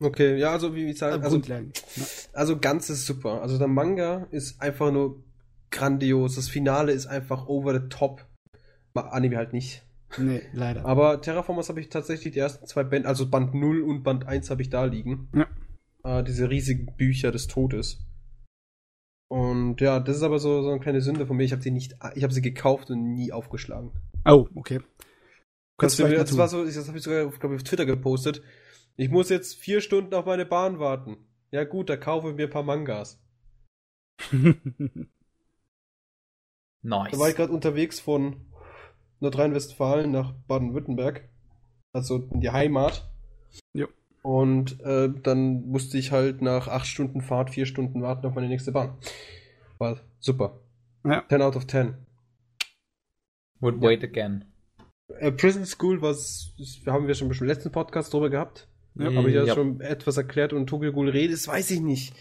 Okay, ja, also wie ich äh, sage, also, Grundlagen. Ne? also ganz ist super. Also der Manga ist einfach nur grandios. Das Finale ist einfach over the top. Anime halt nicht. Nee, leider. Aber Terraformers habe ich tatsächlich die ersten zwei Bände, also Band 0 und Band 1 habe ich da liegen. Ja. Äh, diese riesigen Bücher des Todes. Und ja, das ist aber so, so eine kleine Sünde von mir. Ich habe sie nicht, ich habe sie gekauft und nie aufgeschlagen. Oh, okay. Das, Kannst du vielleicht mal das war so, das habe ich sogar, glaube ich, auf Twitter gepostet. Ich muss jetzt vier Stunden auf meine Bahn warten. Ja gut, da kaufe ich mir ein paar Mangas. Nice. Da war ich gerade unterwegs von Nordrhein-Westfalen nach Baden-Württemberg. Also in die Heimat. Jo. Und äh, dann musste ich halt nach acht Stunden Fahrt vier Stunden warten auf meine nächste Bahn. War super. Ja. 10 out of 10. Would wait again. Äh, Prison School, was das haben wir schon im letzten Podcast drüber gehabt. Ja, Habe ich ja, schon etwas erklärt und Tokyo Ghoul Rede, das weiß ich nicht.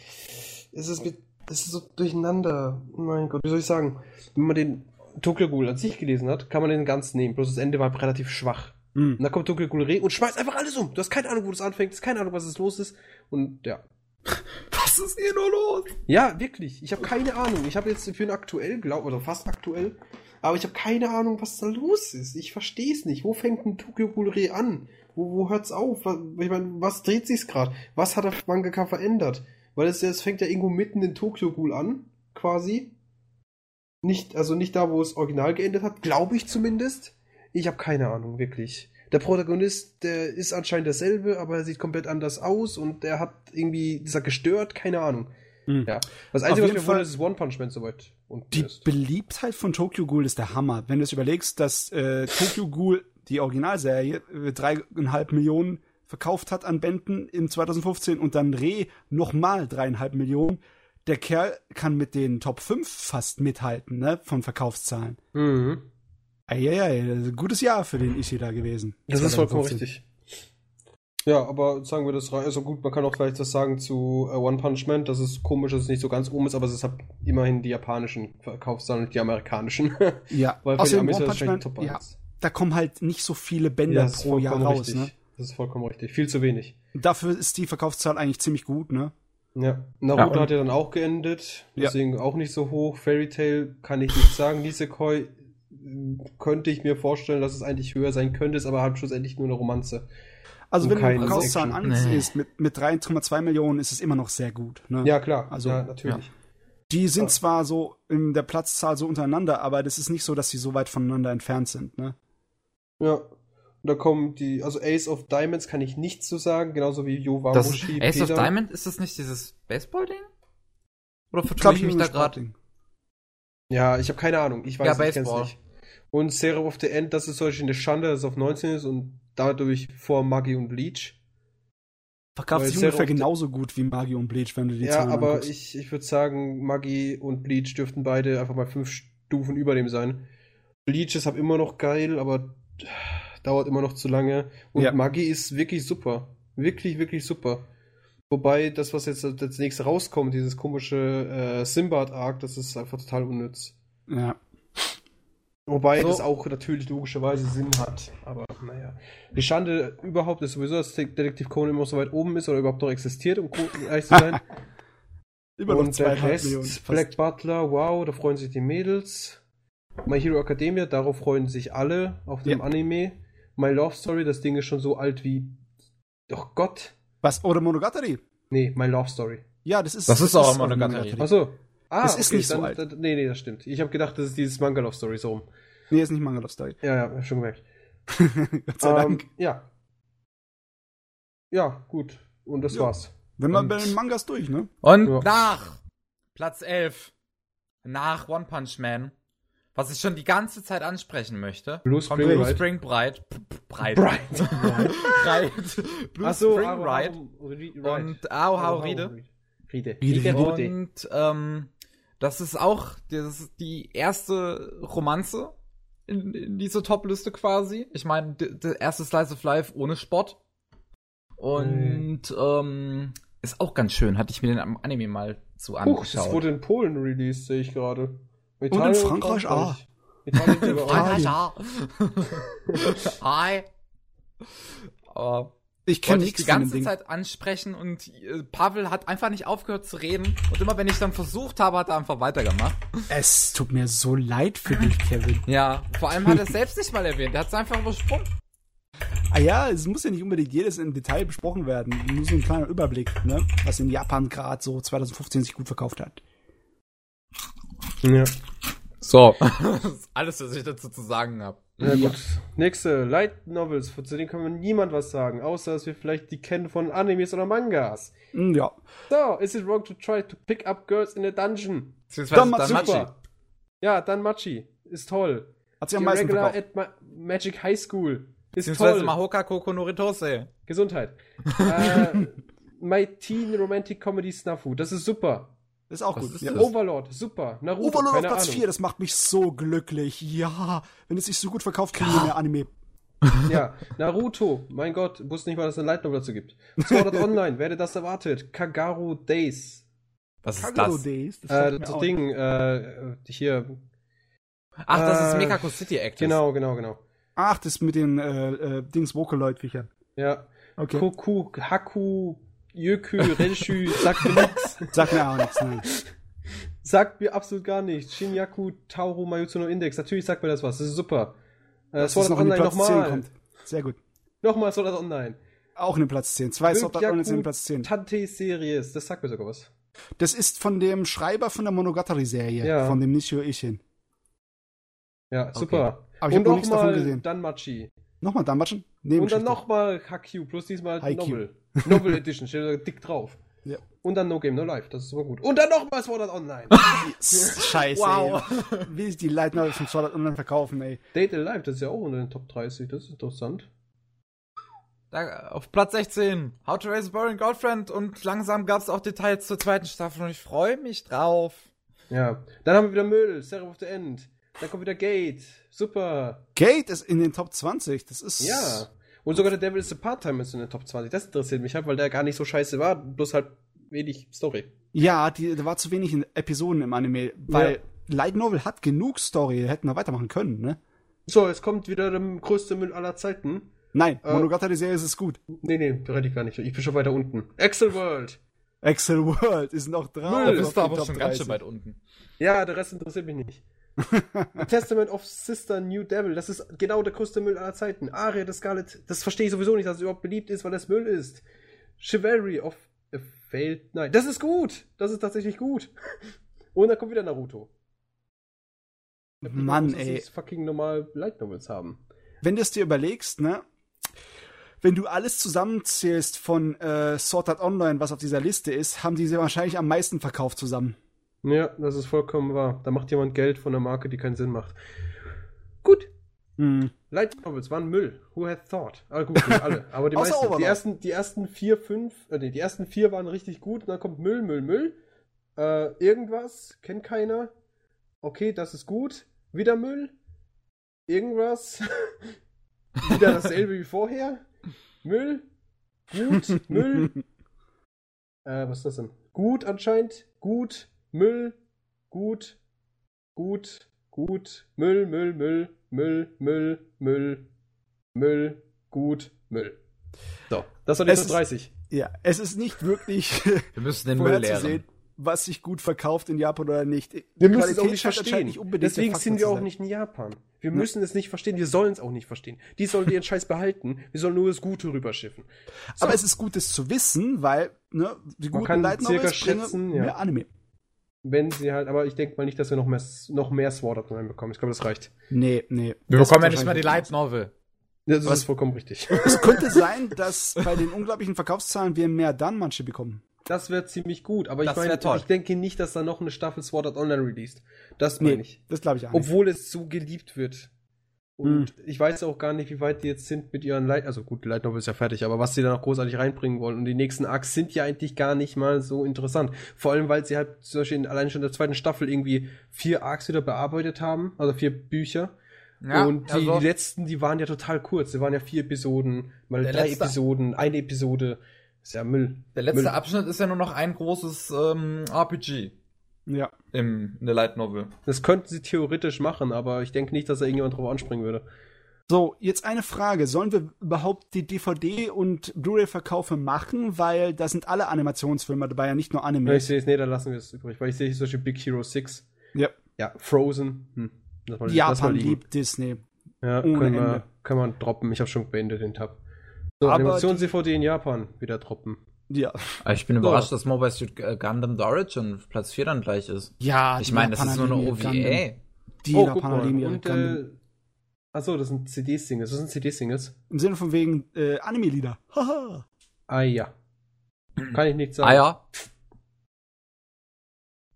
Es ist mit, es ist so durcheinander. Mein Gott, wie soll ich sagen? Wenn man den Tokyo Ghoul an sich gelesen hat, kann man den ganz nehmen. Bloß das Ende war relativ schwach. Hm. Und dann kommt Tokyo Ghoul Re und schmeißt einfach alles um. Du hast keine Ahnung, wo das anfängt, du hast keine Ahnung, was es los ist. Und ja. Was ist hier nur los? Ja, wirklich. Ich habe keine Ahnung. Ich habe jetzt für ein aktuell, glaub, oder fast aktuell, aber ich habe keine Ahnung, was da los ist. Ich verstehe es nicht. Wo fängt ein Tokyo Ghoul Re an? Wo, wo hört's auf? Was, ich meine, was dreht sich's gerade? Was hat der Mangaka verändert? Weil es, es fängt ja irgendwo mitten in Tokyo Ghoul an, quasi. Nicht, also nicht da, wo es original geendet hat, glaube ich zumindest. Ich habe keine Ahnung, wirklich. Der Protagonist, der ist anscheinend derselbe, aber er sieht komplett anders aus und der hat irgendwie, ist er gestört, keine Ahnung. Hm. Ja. Das Auf Einzige, was jeden mir Fall- wundert, ist One Punch Man soweit unten Die ist. Beliebtheit von Tokyo Ghoul ist der Hammer. Wenn du es überlegst, dass äh, Tokyo Ghoul, die Originalserie, äh, dreieinhalb Millionen verkauft hat an Bänden in 2015 und dann Re nochmal dreieinhalb Millionen. Der Kerl kann mit den Top 5 fast mithalten, ne, von Verkaufszahlen. Mhm. Eieiei, das ist ein gutes Jahr für den Ishida gewesen. Das ist vollkommen 2015. richtig. Ja, aber sagen wir das rein, also gut, man kann auch vielleicht was sagen zu äh, One Punch Man, das ist komisch, dass es nicht so ganz oben ist, aber es hat immerhin die japanischen Verkaufszahlen und die amerikanischen. Ja, Weil für die außerdem Amis One ist das Punch Man, ja, 1. da kommen halt nicht so viele Bänder ist pro Jahr raus, richtig. ne? Das ist vollkommen richtig. Viel zu wenig. Dafür ist die Verkaufszahl eigentlich ziemlich gut, ne? Ja. Naruto und- hat ja dann auch geendet, Ja. deswegen auch nicht so hoch. Fairy Tail kann ich nicht sagen. Nisekoi äh, könnte ich mir vorstellen, dass es eigentlich höher sein könnte, ist aber halt schlussendlich nur eine Romanze. Also wenn du Verkaufszahlen ansiehst, mit, mit 3,2 Millionen ist es immer noch sehr gut. Ne? Ja, klar. Also, ja, natürlich. Die sind Ja. zwar so in der Platzzahl so untereinander, aber das ist nicht so, dass sie so weit voneinander entfernt sind. Ne? Ja. Und da kommen die, also Ace of Diamonds kann ich nichts zu sagen, genauso wie Das Yowamushi. Ace of Peter. Diamond, ist das nicht dieses Baseball-Ding? Oder vertue Glaub ich mich da gerade? Ja, ich habe keine Ahnung. Ich weiß Ja, nicht, ich kenn's Baseball. nicht. Und Serum of the End, das ist solch eine Schande, dass es auf 19 ist und dadurch vor Maggie und Bleach. Verkauft Weil sich ungefähr genauso gut wie Magi und Bleach, wenn du die ja, Zahlen aber anguckst. ich, ich würde sagen, Maggie und Bleach dürften beide einfach mal fünf Stufen über dem sein. Bleach ist halt immer noch geil, aber dauert immer noch zu lange. Und Ja. Maggie ist wirklich super. Wirklich, wirklich super. Wobei das, was jetzt als nächstes rauskommt, dieses komische äh, Simbad-Arc, das ist einfach total unnütz. Ja. Wobei So. das auch natürlich logischerweise Sinn hat. Aber naja. Die Schande überhaupt ist sowieso, dass Detektiv Conan immer so weit oben ist oder überhaupt noch existiert, um ehrlich zu sein. Immer noch Und der Rest. Black Butler, wow, da freuen sich die Mädels. My Hero Academia, darauf freuen sich alle auf dem Ja. Anime. My Love Story, das Ding ist schon so alt wie. Doch Gott. Was? Oder Monogatari? Nee, My Love Story. Ja, das ist. Das ist auch auch Monogatari. Achso. Ah, Es ist nicht so dann, alt. Dann, nee, nee, das stimmt. Ich habe gedacht, das ist dieses Manga Love Story so rum. Nee, ist nicht Manga Love Story. Ja, ja, hab schon gemerkt. Gott sei Dank. Ähm, ja. Ja, gut. Und das Ja. war's. Wenn man bei den Mangas durch, ne? Und Ja. nach Platz 11, nach One Punch Man, was ich schon die ganze Zeit ansprechen möchte, Blue Spring Blue Ride. Spring Bride. Breit. Bright. Breit. Blue Spring Ride. Und Ao Hao Ride. Ride. Ride, Ride. Und ähm, das ist auch das ist die erste Romanze in, in diese Top-Liste quasi. Ich meine, der erste Slice of Life ohne Spott. Und ähm, ist auch ganz schön. Hatte ich mir den Anime mal zu Huch, angeschaut. das wurde in Polen released, sehe ich gerade. Und in Frankreich auch. Italien In sogar auch. Frankreich. Hi. Aber Ich wollte ich nichts die von dem ganze Ding. Zeit ansprechen und äh, Pavel hat einfach nicht aufgehört zu reden. Und immer wenn ich dann versucht habe, hat er einfach weitergemacht. Es tut mir so leid für dich, Kevin. Ja, vor allem hat er es selbst nicht mal erwähnt. Er hat es einfach übersprungen. Ah ja, es muss ja nicht unbedingt jedes im Detail besprochen werden. Nur so ein kleiner Überblick, ne? Was in Japan gerade so 2015 sich gut verkauft hat. Ja. So. das ist alles, was ich dazu zu sagen habe. Ja, gut. Nächste, Light Novels, zu denen kann man niemand was sagen, außer dass wir vielleicht die kennen von Animes oder Mangas. Hm, Ja. So, is it wrong to try to pick up girls in a dungeon? Beziehungsweise Dann dann Machi. Super. Ja, dann Machi. Ist toll. Hat sich am meisten Regular at Ma Magic High School. Ist Beziehungsweise toll. Mahoka Koko Noritose. Gesundheit. äh, My Teen Romantic Comedy Snafu. Das ist super. Das ist auch Was gut. ist Ja. das? Overlord. Super. Naruto. Overlord auf Platz Ahnung. 4, das macht mich so glücklich. Ja, wenn es sich so gut verkauft, kriegen wir mehr Anime. Ja, Naruto, mein Gott, wusste nicht mal, dass es eine Light Novel dazu gibt. Sword Art Online, wer hätte das erwartet? Kagaru Days. Was ist Kagero das? Days, das Äh, das. Ding, äh, hier. Ach, das ist Äh, Mekako City Actors. Genau, genau, genau. Ach, das mit den äh, äh, Dings Vocaloid-Viechern. Ja. Okay. Koku, Haku, Jöku, Renshu, sagt mir nichts. Sagt mir auch nichts, nein. Sagt mir absolut gar nichts. Shinyaku, Tauro, Mayutsu no Index. Natürlich sagt mir das was. Das ist super. Äh, Dass Sword es Art Online Platz 10 nochmal. kommt. Sehr gut. Nochmal Sword Art Online. Auch in den Platz 10. Zwei Sword Art Online sind in den Platz 10. Tante Series. Das sagt mir sogar was. Das ist von dem Schreiber von der Monogatari-Serie, Ja. von dem Nishio Ishin. Ja, super. Aber ich Und hab noch nichts davon nochmal gesehen. Danmachi. Nochmal Danmatschen? Und dann nochmal HQ, plus diesmal Haikyuu. Novel. Novel Edition, steht da dick drauf. Ja. Und dann No Game No Life, das ist super gut. Und dann nochmal Sword Art Online. Scheiße, Wow. ey. Wie sich die Light Novels von Sword Art Online verkaufen, ey. Date Alive, das ist ja auch unter den Top 30, das ist interessant. Da, auf Platz 16. How to Raise a Boring Girlfriend. Und langsam gab es auch Details zur zweiten Staffel und ich freue mich drauf. Ja. Dann haben wir wieder Müll, Seraph of the End. Dann kommt wieder Gate. Super. Gate ist in den Top 20. Das ist. Ja. Und sogar der Devil is a Part-Time ist in den Top 20. Das interessiert mich halt, weil der gar nicht so scheiße war, bloß halt wenig Story. Ja, die, da war zu wenig in Episoden im Anime, weil Light Novel hat genug Story, hätten wir weitermachen können, ne? So, jetzt kommt wieder der größte Müll aller Zeiten. Nein, Äh. Monogatari-Serie ist es gut. Nee, nee, da rede ich gar nicht. Ich bin schon weiter unten. Excel World. Excel World ist noch drauf. Müll. Da bist du auf aber schon Top ganz schön 30. weit unten. Ja, der Rest interessiert mich nicht. Testament of Sister New Devil, das ist genau der größte Müll aller Zeiten. Aria the Scarlet, das verstehe ich sowieso nicht, dass es überhaupt beliebt ist, weil das Müll ist. Chivalry of a Failed Knight, das ist gut. Das ist tatsächlich gut. Und dann kommt wieder Naruto. Mann, sie ey. fucking normal Light Novels haben. Wenn du es dir überlegst, ne? Wenn du alles zusammenzählst von äh, Sword Art Online, was auf dieser Liste ist, haben die sie wahrscheinlich am meisten verkauft zusammen. Ja, das ist vollkommen wahr. Da macht jemand Geld von einer Marke, die keinen Sinn macht. Gut. Hm. Light Novels waren Müll. Who had thought? Ah, gut, nicht alle. Aber die meisten, die ersten, die ersten vier, fünf, äh, nee, die ersten vier waren richtig gut. Und dann kommt Müll, Müll, Müll. Äh, irgendwas, kennt keiner. Okay, das ist gut. Wieder Müll. Irgendwas. Wieder dasselbe wie vorher. Müll. Gut, Müll. Äh, was ist das denn? Gut anscheinend. Gut, Müll, gut, gut, gut, Müll, Müll, Müll, Müll, Müll, Müll, Müll, gut, Müll. So, das war die Es Top ist- 30. Ja, es ist nicht wirklich Wir müssen den Müll leeren. was sich gut verkauft in Japan oder nicht. Wir müssen es auch nicht verstehen. nicht Deswegen sind wir auch nicht in Japan. Wir müssen es nicht verstehen, wir sollen es auch nicht verstehen. Die sollen ihren Scheiß behalten, wir sollen nur das Gute rüberschiffen. So. Aber es ist gut, das zu wissen, weil ne, die Man guten kann Light Novels bringen ja. mehr Anime. Wenn sie halt, aber ich denke mal nicht, dass wir noch mehr, noch mehr Sword Art Online bekommen. Ich glaube, das reicht. Nee, nee. Wir Das bekommen ja nicht mal die Light Novel. Das Was? ist vollkommen richtig. Es könnte sein, dass bei den unglaublichen Verkaufszahlen wir mehr dann manche bekommen. Das wäre ziemlich gut, aber ich meine, ich denke nicht, dass da noch eine Staffel Sword Art Online released. Das meine Nee, ich. das glaube ich auch nicht. Obwohl es so geliebt wird. Und Hm. ich weiß auch gar nicht, wie weit die jetzt sind mit ihren Light, also gut, die Light Novel ist ja fertig, aber was sie da noch großartig reinbringen wollen. Und die nächsten Arcs sind ja eigentlich gar nicht mal so interessant. Vor allem, weil sie halt zum Beispiel in, allein schon in der zweiten Staffel irgendwie vier Arcs wieder bearbeitet haben, also vier Bücher. Ja, und die, also, die, letzten, die waren ja total kurz. Die waren ja vier Episoden, mal drei letzte, Episoden, eine Episode. Ist ja Müll. Der letzte Müll. Abschnitt ist ja nur noch ein großes ähm, RPG. Ja. Im, in der Light Novel. Das könnten sie theoretisch machen, aber ich denke nicht, dass da irgendjemand drauf anspringen würde. So, jetzt eine Frage. Sollen wir überhaupt die DVD- und Blu-ray-Verkaufe machen? Weil da sind alle Animationsfilme dabei, ja nicht nur Anime. Ich sehe es, nee, dann lassen wir es übrig. Weil ich sehe solche Big Hero 6. Ja. Ja, Frozen. Hm. Japan liebt Disney. Ja, Ohne können, wir, können wir droppen. Ich habe schon beendet den Tab. So, Animations-DVD in Japan wieder droppen. Ja. Ich bin überrascht, so. dass Mobile Suit Gundam The Origin Platz 4 dann gleich ist. Ja, ich meine, das ist nur eine OVA. Die oh, Japaner lieben ihre Gundam. Äh, achso, das sind CD-Singles. Was sind CD-Singles? Im Sinne von wegen äh, Anime-Lieder. Haha. ah ja. Kann ich nicht sagen. Ah ja.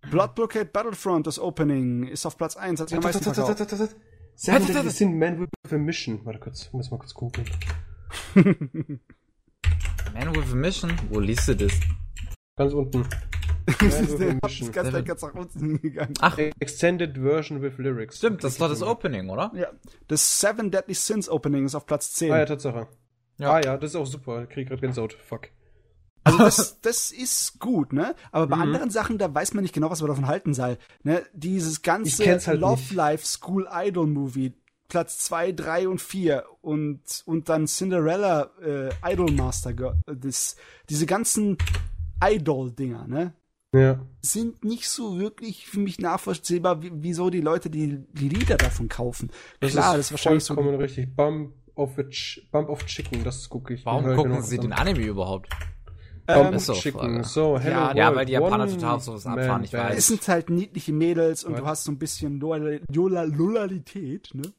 Blood Blockade Battlefront, das Opening, ist auf Platz 1, hat sich am meisten verkauft. Seven Deadly Sin Man with a Mission. Warte kurz, muss mal kurz gucken. Man with a Mission? Wo liest du das? Ganz unten. das ist der, ganz, ganz, ganz nach unten gegangen. Ach. Extended Version with Lyrics. Stimmt, das war das Opening, oder? Ja. Das Seven Deadly Sins Opening ist auf Platz 10. Ah ja, Tatsache. Ja. Ah ja, das ist auch super. Krieg grad Gänsehaut. Fuck. Also das, das ist gut, ne? Aber bei mhm. anderen Sachen, da weiß man nicht genau, was man davon halten soll. Ne? Dieses ganze halt Love nicht. Life School Idol Movie, Platz 2, 3 und 4 und, und dann Cinderella äh, Idol Master Girl, das, diese ganzen Idol-Dinger, ne? Ja. Sind nicht so wirklich für mich nachvollziehbar, wieso die Leute die, die Lieder davon kaufen. Das Klar, ist das ist wahrscheinlich so. richtig. Bump of, Bump of Chicken, das gucke ich. Warum gucken Sie den Anime überhaupt? Ähm, so, Chicken. So, hello ja, ja, weil die Japaner total auf sowas abfahren, ich weiß. Es sind halt niedliche Mädels und What? du hast so ein bisschen Lolarität, ne?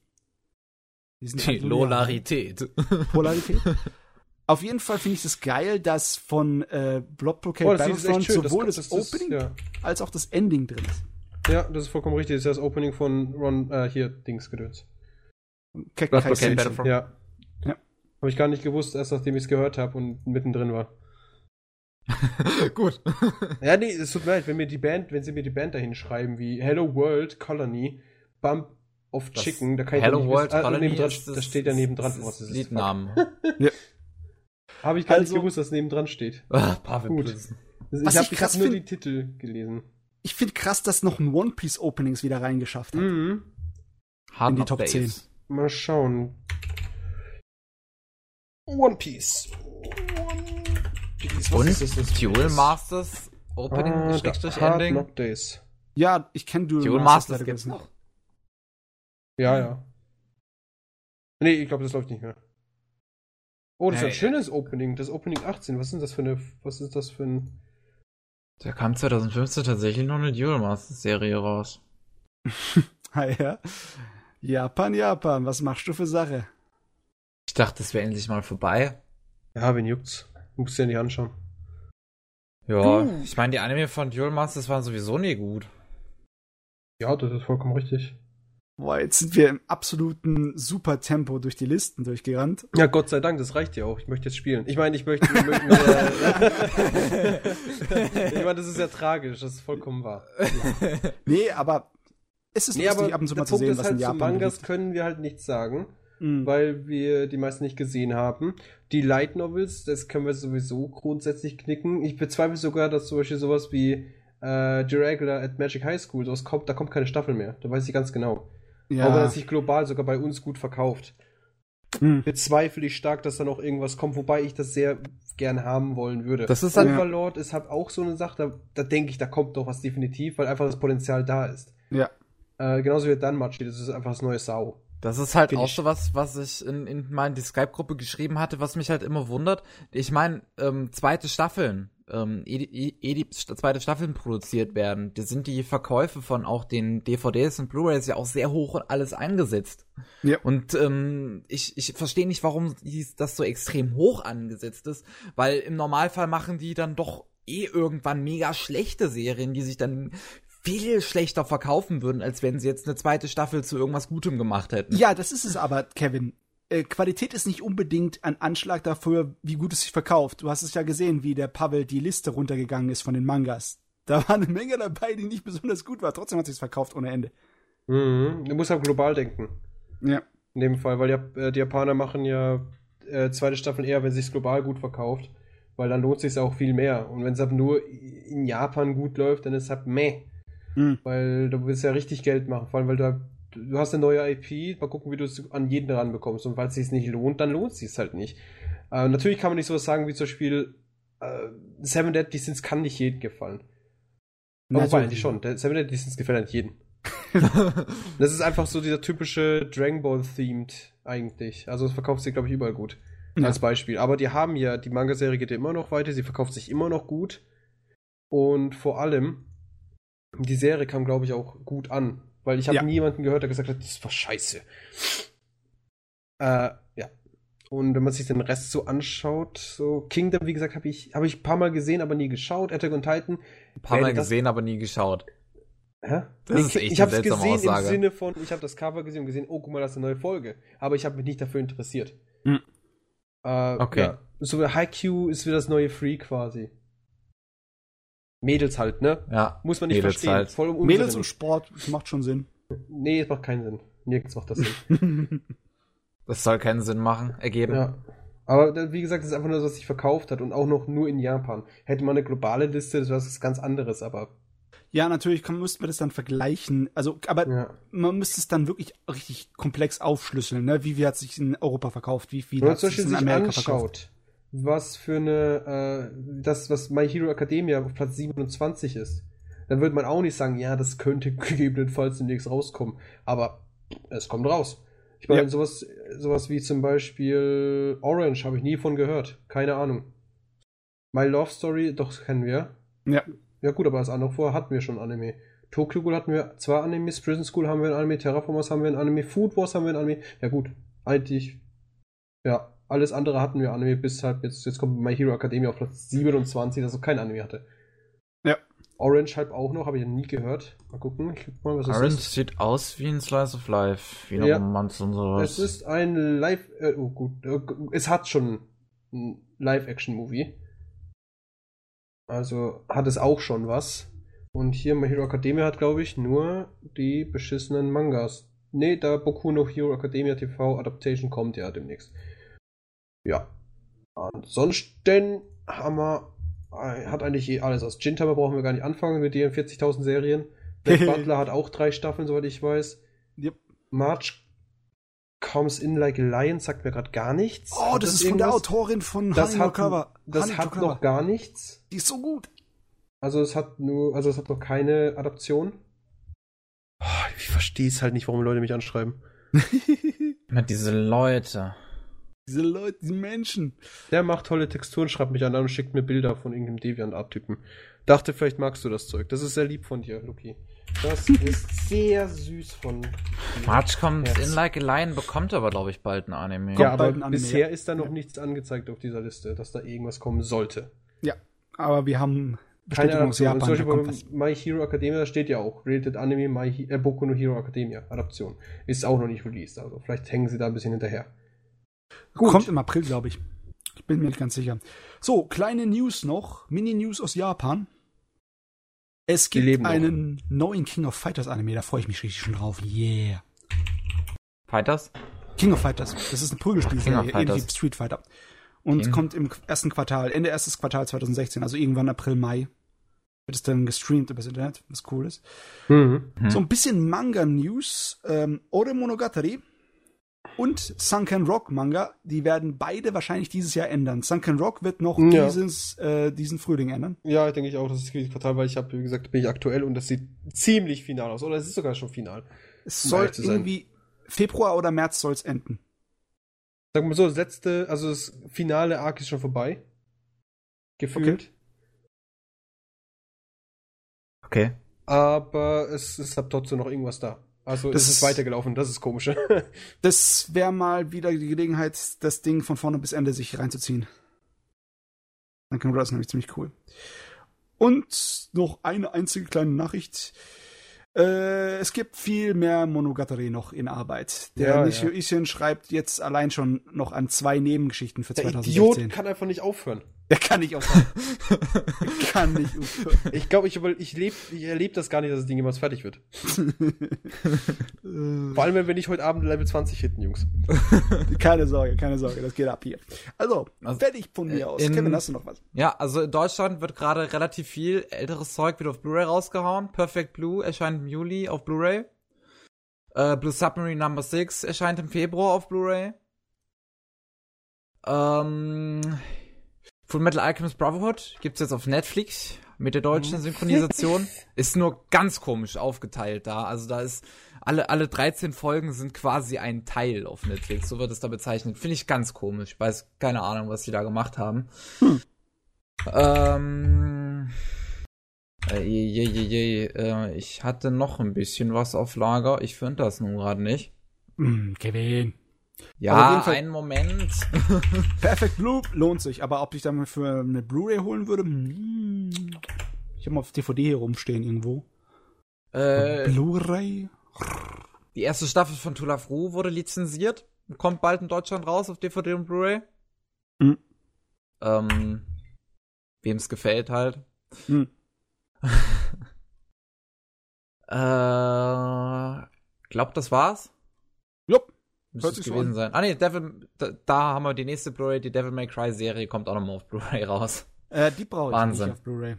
Die, sind halt Lolarität. Polarität. Auf jeden Fall finde ich es das geil, dass von äh, Blood Blockade oh, Battlefront sowohl das, das, das Opening ja. als auch das Ending drin ist. Ja, das ist vollkommen richtig. Das ist das Opening von Ron, äh, hier, Dings gedöns. Blood Blockade Battlefront. Ja. ja. Habe ich gar nicht gewusst, erst nachdem ich es gehört habe und mittendrin war. Gut. ja, nee, es tut mir leid, wenn mir die Band, wenn sie mir die Band dahin schreiben, wie Hello World Colony, Bump of das Chicken, da kann ich Hello ja nicht World wissen, ah, Colony dran, ist das, da steht ja nebendran. Das ist Liednamen. ja. Habe ich gar also, nicht gewusst, dass nebendran steht. Ah, Gut. Ich habe ich hab nur die Titel gelesen. Ich finde krass, dass noch ein One Piece Openings wieder reingeschafft hat. Mhm. In die Top Days. 10. Mal schauen. One Piece. Was Und ist das, das Duel Masters Opening ah, Schrägstrich Ending? Knock Days. Ja, ich kenne Duel, Duel Masters. Masters gibt's noch. Ja, ja. Nee, ich glaube, das läuft nicht mehr. Oh, das hey, ist ein schönes Opening. Das Opening 18. Was ist das für eine. Was ist das für ein. Da kam 2015 tatsächlich noch eine Duel Masters Serie raus. ah ja. Japan, Japan, was machst du für Sache? Ich dachte, es wäre endlich mal vorbei. Ja, wen juckt's? Du musst dir ja nicht anschauen. Ja, hm. ich meine, die Anime von Duel Masters waren sowieso nie gut. Ja, das ist vollkommen richtig. Boah, jetzt sind wir im absoluten Supertempo durch die Listen durchgerannt. Ja, Gott sei Dank, das reicht ja auch. Ich möchte jetzt spielen. Ich meine, ich möchte. ich meine, das ist ja tragisch, das ist vollkommen wahr. nee, aber es ist nee, lustig, ab und zu mal zu sehen, was halt in Japan zu Mangas liegt. können wir halt nichts sagen mhm. weil wir die meisten nicht gesehen haben. Die Light Novels, das können wir sowieso grundsätzlich knicken. Ich bezweifle sogar, dass zum Beispiel sowas wie äh, Regular at Magic High School, sowas kommt, da kommt keine Staffel mehr. Da weiß ich ganz genau. Ja. Aber dass sich global sogar bei uns gut verkauft. Mhm. Bezweifle ich stark, dass da noch irgendwas kommt, wobei ich das sehr gern haben wollen würde. Das ist dann, Overlord ist halt auch so eine Sache, da, da denke ich, da kommt doch was definitiv, weil einfach das Potenzial da ist. Ja. Äh, genauso wie Danmachi, das ist einfach das neue Sau. Das ist halt auch so was, was ich in, in meine Skype-Gruppe geschrieben hatte, was mich halt immer wundert. Ich meine, ähm, zweite Staffeln, ähm, eh, eh, eh die zweite Staffeln produziert werden, da sind die Verkäufe von auch den DVDs und Blu-rays ja auch sehr hoch und alles eingesetzt. Ja. Und ähm, ich, ich verstehe nicht, warum das so extrem hoch angesetzt ist, weil im Normalfall machen die dann doch eh irgendwann mega schlechte Serien, die sich dann viel schlechter verkaufen würden, als wenn sie jetzt eine zweite Staffel zu irgendwas Gutem gemacht hätten. Ja, das ist es aber, Kevin. Äh, Qualität ist nicht unbedingt ein Anschlag dafür, wie gut es sich verkauft. Du hast es ja gesehen, wie der Pavel die Liste runtergegangen ist von den Mangas. Da war eine Menge dabei, die nicht besonders gut war. Trotzdem hat sich es verkauft ohne Ende. Mhm. Du musst halt global denken. Ja. In dem Fall, weil äh, die Japaner machen ja äh, zweite Staffeln eher, wenn sich global gut verkauft, weil dann lohnt sich auch viel mehr. Und wenn es halt nur in Japan gut läuft, dann ist es halt meh. Hm. Weil du willst ja richtig Geld machen, vor allem weil du, du hast eine neue IP, mal gucken, wie du es an jeden ranbekommst. Und falls es sich nicht lohnt, dann lohnt es sich halt nicht. Äh, natürlich kann man nicht sowas sagen wie zum Beispiel äh, Seven Deadly Sins kann nicht jedem gefallen. Oh, wobei, eigentlich schon. Der Seven Deadly Sins gefällt nicht jedem. das ist einfach so dieser typische Dragon Ball themed eigentlich. Also es verkauft sich glaube ich überall gut. Ja. Als Beispiel. Aber die haben ja, die Manga-Serie geht ja immer noch weiter, sie verkauft sich immer noch gut. Und vor allem, die Serie kam glaube ich auch gut an. Weil ich habe Ja. niemanden gehört, der gesagt hat, das war scheiße. Äh, ja. Und wenn man sich den Rest so anschaut, so Kingdom, wie gesagt, habe ich, hab ich ein paar Mal gesehen, aber nie geschaut. Attack on Titan. Ein paar Mal das- gesehen, aber nie geschaut. Hä? Das ist echt ich habe es gesehen Aussage. im Sinne von, ich habe das Cover gesehen und gesehen, oh, guck mal, das ist eine neue Folge. Aber ich habe mich nicht dafür interessiert. Hm. Äh, Okay. Ja. So wie Haikyuu ist wieder das neue Free quasi. Mädels halt, ne? Ja. Muss man nicht Mädels verstehen. halt. Voll um Mädels und. Sport, das macht schon Sinn. Nee, es macht keinen Sinn. Nirgends macht das Sinn. Das soll keinen Sinn machen, ergeben. ja. Aber wie gesagt, es ist einfach nur, was sich verkauft hat und auch noch nur in Japan. Hätte man eine globale Liste, das wäre was ganz anderes, aber Ja, natürlich kann, müsste man das dann vergleichen. Also, aber ja. man müsste es dann wirklich richtig komplex aufschlüsseln, ne? Wie viel hat sich in Europa verkauft, wie viel Wenn hat zum sich Beispiel in Amerika verkauft. Was für eine, äh, das, was My Hero Academia auf Platz 27 ist, dann würde man auch nicht sagen, ja, das könnte gegebenenfalls demnächst rauskommen. Aber es kommt raus. Ich meine, Ja. sowas, sowas wie zum Beispiel Orange habe ich nie von gehört. Keine Ahnung. My Love Story, doch, kennen wir. Ja. Ja, gut, aber das andere vorher hatten wir schon Anime. Tokyo Ghoul hatten wir zwei Animes, Prison School haben wir ein Anime, Terraformers haben wir ein Anime, Food Wars haben wir ein Anime. Ja, gut. Eigentlich ja, alles andere hatten wir Anime, bis halt jetzt, jetzt kommt My Hero Academia auf Platz 27, das auch kein Anime hatte. Ja. Orange halt auch noch, habe ich nie gehört. Mal gucken, ich guck mal, was Orange es ist. sieht aus wie ein Slice of Life. Wie eine Ja. Romanze und sowas. Es ist ein Live, äh, oh gut, äh, es hat schon ein Live-Action-Movie. Also hat es auch schon was. Und hier My Hero Academia hat, glaube ich, nur die beschissenen Mangas. Nee, da Boku no Hero Academia TV Adaptation kommt ja demnächst. Ja. Ansonsten haben wir, äh, hat eigentlich eh alles aus. Gintama brauchen wir gar nicht anfangen mit ihren 40.000 Serien. Black Butler hat auch drei Staffeln, soweit ich weiß. Yep. March Comes in Like a Lion sagt mir gerade gar nichts. Oh, Hat das ist von der irgendwas? Autorin von Das Honey hat, Cover. das Honey hat Cover. noch gar nichts. Die ist so gut. Also es hat nur, also es hat noch keine Adaption. Oh, ich verstehe es halt nicht, warum Leute mich anschreiben. Immer diese Leute. Diese Leute, diese Menschen. Der macht tolle Texturen, schreibt mich an und schickt mir Bilder von irgendeinem Deviant-Art-Typen. Dachte, vielleicht magst du das Zeug. Das ist sehr lieb von dir, Luki. Das ist sehr süß von dir. March kommt Herz. in Like a Lion, bekommt aber, glaube ich, bald ein Anime. Ja, aber Anime, bisher ja. ist da noch nichts angezeigt auf dieser Liste, dass da irgendwas kommen sollte. Ja, aber wir haben Keine. Und Japan. zum Beispiel bei My Hero Academia da steht ja auch Rated Anime My He äh, Boku no Hero Academia Adaption. Ist auch noch nicht released, also vielleicht hängen sie da ein bisschen hinterher. Gut. Kommt im April, glaube ich. Ich bin mir nicht ganz sicher. So, kleine News noch. Mini-News aus Japan. Es gibt noch. einen neuen King of Fighters Anime, da freue ich mich richtig schon drauf. Yeah. Fighters? King of Fighters. Das ist eine Prügelspielserie, ähnlich wie Street Fighter. Und King. kommt im ersten Quartal, Ende erstes Quartal 2016, also irgendwann April, Mai. Wird es dann gestreamt übers Internet, was cool ist. Mhm. Hm. So ein bisschen Manga-News. Ähm, Ore Monogatari und Sunken Rock Manga, die werden beide wahrscheinlich dieses Jahr ändern. Sunken Rock wird noch Ja. dieses, äh, diesen Frühling ändern. Ja, denke ich auch, das ist dieses Quartal, weil ich habe, wie gesagt, bin ich aktuell und das sieht ziemlich final aus. Oder es ist sogar schon final. Es Um soll irgendwie Februar oder März soll es enden. Sagen wir mal so, das letzte, also das finale Arc ist schon vorbei. Gefühlt. Okay. Aber es ist ab trotzdem noch irgendwas da. Also Das es ist ist- weitergelaufen, das ist komisch. Das wäre mal wieder die Gelegenheit, das Ding von vorne bis Ende sich reinzuziehen. Sunken Rock ist nämlich ziemlich cool. Und noch eine einzige kleine Nachricht. Äh, es gibt viel mehr Monogatari noch in Arbeit. Der Ja, Nishio ja. Isen schreibt jetzt allein schon noch an zwei Nebengeschichten für Der 2016. Idiot kann einfach nicht aufhören. Der kann nicht aufhören. Der kann nicht aufhören. Ich glaube, ich, ich, leb, ich erlebe das gar nicht, dass das Ding jemals fertig wird. Vor allem, wenn wir nicht heute Abend Level 20 hitten, Jungs. keine Sorge, keine Sorge, das geht ab hier. Also, also fertig von mir aus. in- Kevin, hast du noch was? Ja, also in Deutschland wird gerade relativ viel älteres Zeug wieder auf Blu-ray rausgehauen. Perfect Blue erscheint im Juli auf Blu-ray. Äh, Blue Submarine Number 6 erscheint im Februar auf Blu-ray. Ähm, Full Metal Alchemist Brotherhood gibt's jetzt auf Netflix mit der deutschen Synchronisation. Ist nur ganz komisch aufgeteilt da. Also da ist alle, alle 13 Folgen sind quasi ein Teil auf Netflix. So wird es da bezeichnet. Finde ich ganz komisch. Ich weiß keine Ahnung, was die da gemacht haben. Ähm. Äh, je, je, je, je, äh, ich hatte noch ein bisschen was auf Lager. Ich finde das nun gerade nicht. Mm, Kevin. Ja, Fall- einen Moment. Perfect Blue lohnt sich, aber ob ich dann für eine Blu-ray holen würde? hm, Ich habe mal auf DVD hier rumstehen irgendwo. äh, Blu-ray? die erste Staffel von Tula Fru wurde lizenziert. Kommt bald in Deutschland raus auf DVD und Blu-ray. Mhm. Ähm, wem es gefällt halt. Hm. äh, glaub, das war's. Müsste Hört es so gewesen sein. Ah nee, Devil, da, da haben wir die nächste Blu-ray, die Devil May Cry Serie kommt auch nochmal auf Blu-ray raus. Äh, die brauche ich nicht auf Blu-ray.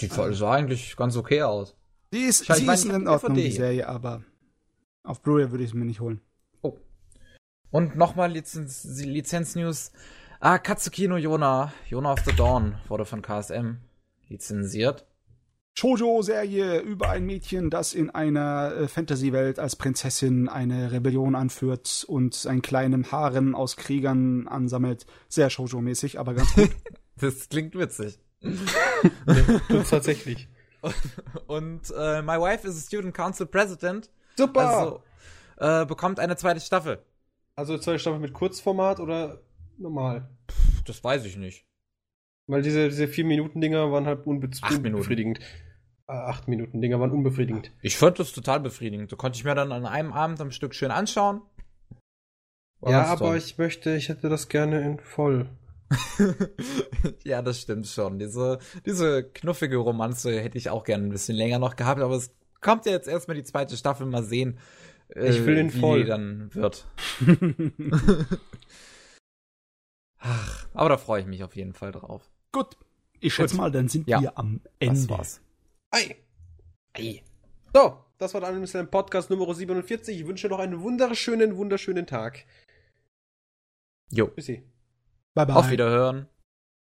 Die sah eigentlich ganz okay aus. Die ist, Ich- ich sie meine, ist ich in die Ordnung, die Serie, aber auf Blu-ray würde ich es mir nicht holen. Oh. Und nochmal Lizenz, Lizenz-News. Ah, Katsuki no Yona, Yona of the Dawn, wurde von KSM lizenziert. Shoujo-Serie über ein Mädchen, das in einer äh, Fantasy-Welt als Prinzessin eine Rebellion anführt und einen kleinen Harem aus Kriegern ansammelt. Sehr Shoujo-mäßig, aber ganz gut. Das klingt witzig. Tut's tatsächlich. Und äh, My Wife is a Student Council President, Super! also äh, bekommt eine zweite Staffel. Also zwei Staffeln mit Kurzformat oder normal? Das weiß ich nicht. Weil diese, diese vier Minuten Dinger waren halt unbe Acht Minuten. unbefriedigend. Äh, acht Minuten Dinger waren unbefriedigend. Ich fand das total befriedigend. Da konnte ich mir dann an einem Abend am Stück schön anschauen. War ja, aber toll. ich möchte, ich hätte das gerne in voll. ja, das stimmt schon. Diese, diese knuffige Romanze hätte ich auch gerne ein bisschen länger noch gehabt, aber es kommt ja jetzt erstmal die zweite Staffel, mal sehen, äh, Ich will den wie voll. die dann wird. Ach, aber da freue ich mich auf jeden Fall drauf. gut. Ich schätze mal, dann sind Ja. wir am Das Ende. war's. Ei! Ei! So, das war dann ein Podcast Nummer 47. Ich wünsche noch einen wunderschönen, wunderschönen Tag. Jo. Bis sie. Bye, bye. Auf Wiederhören.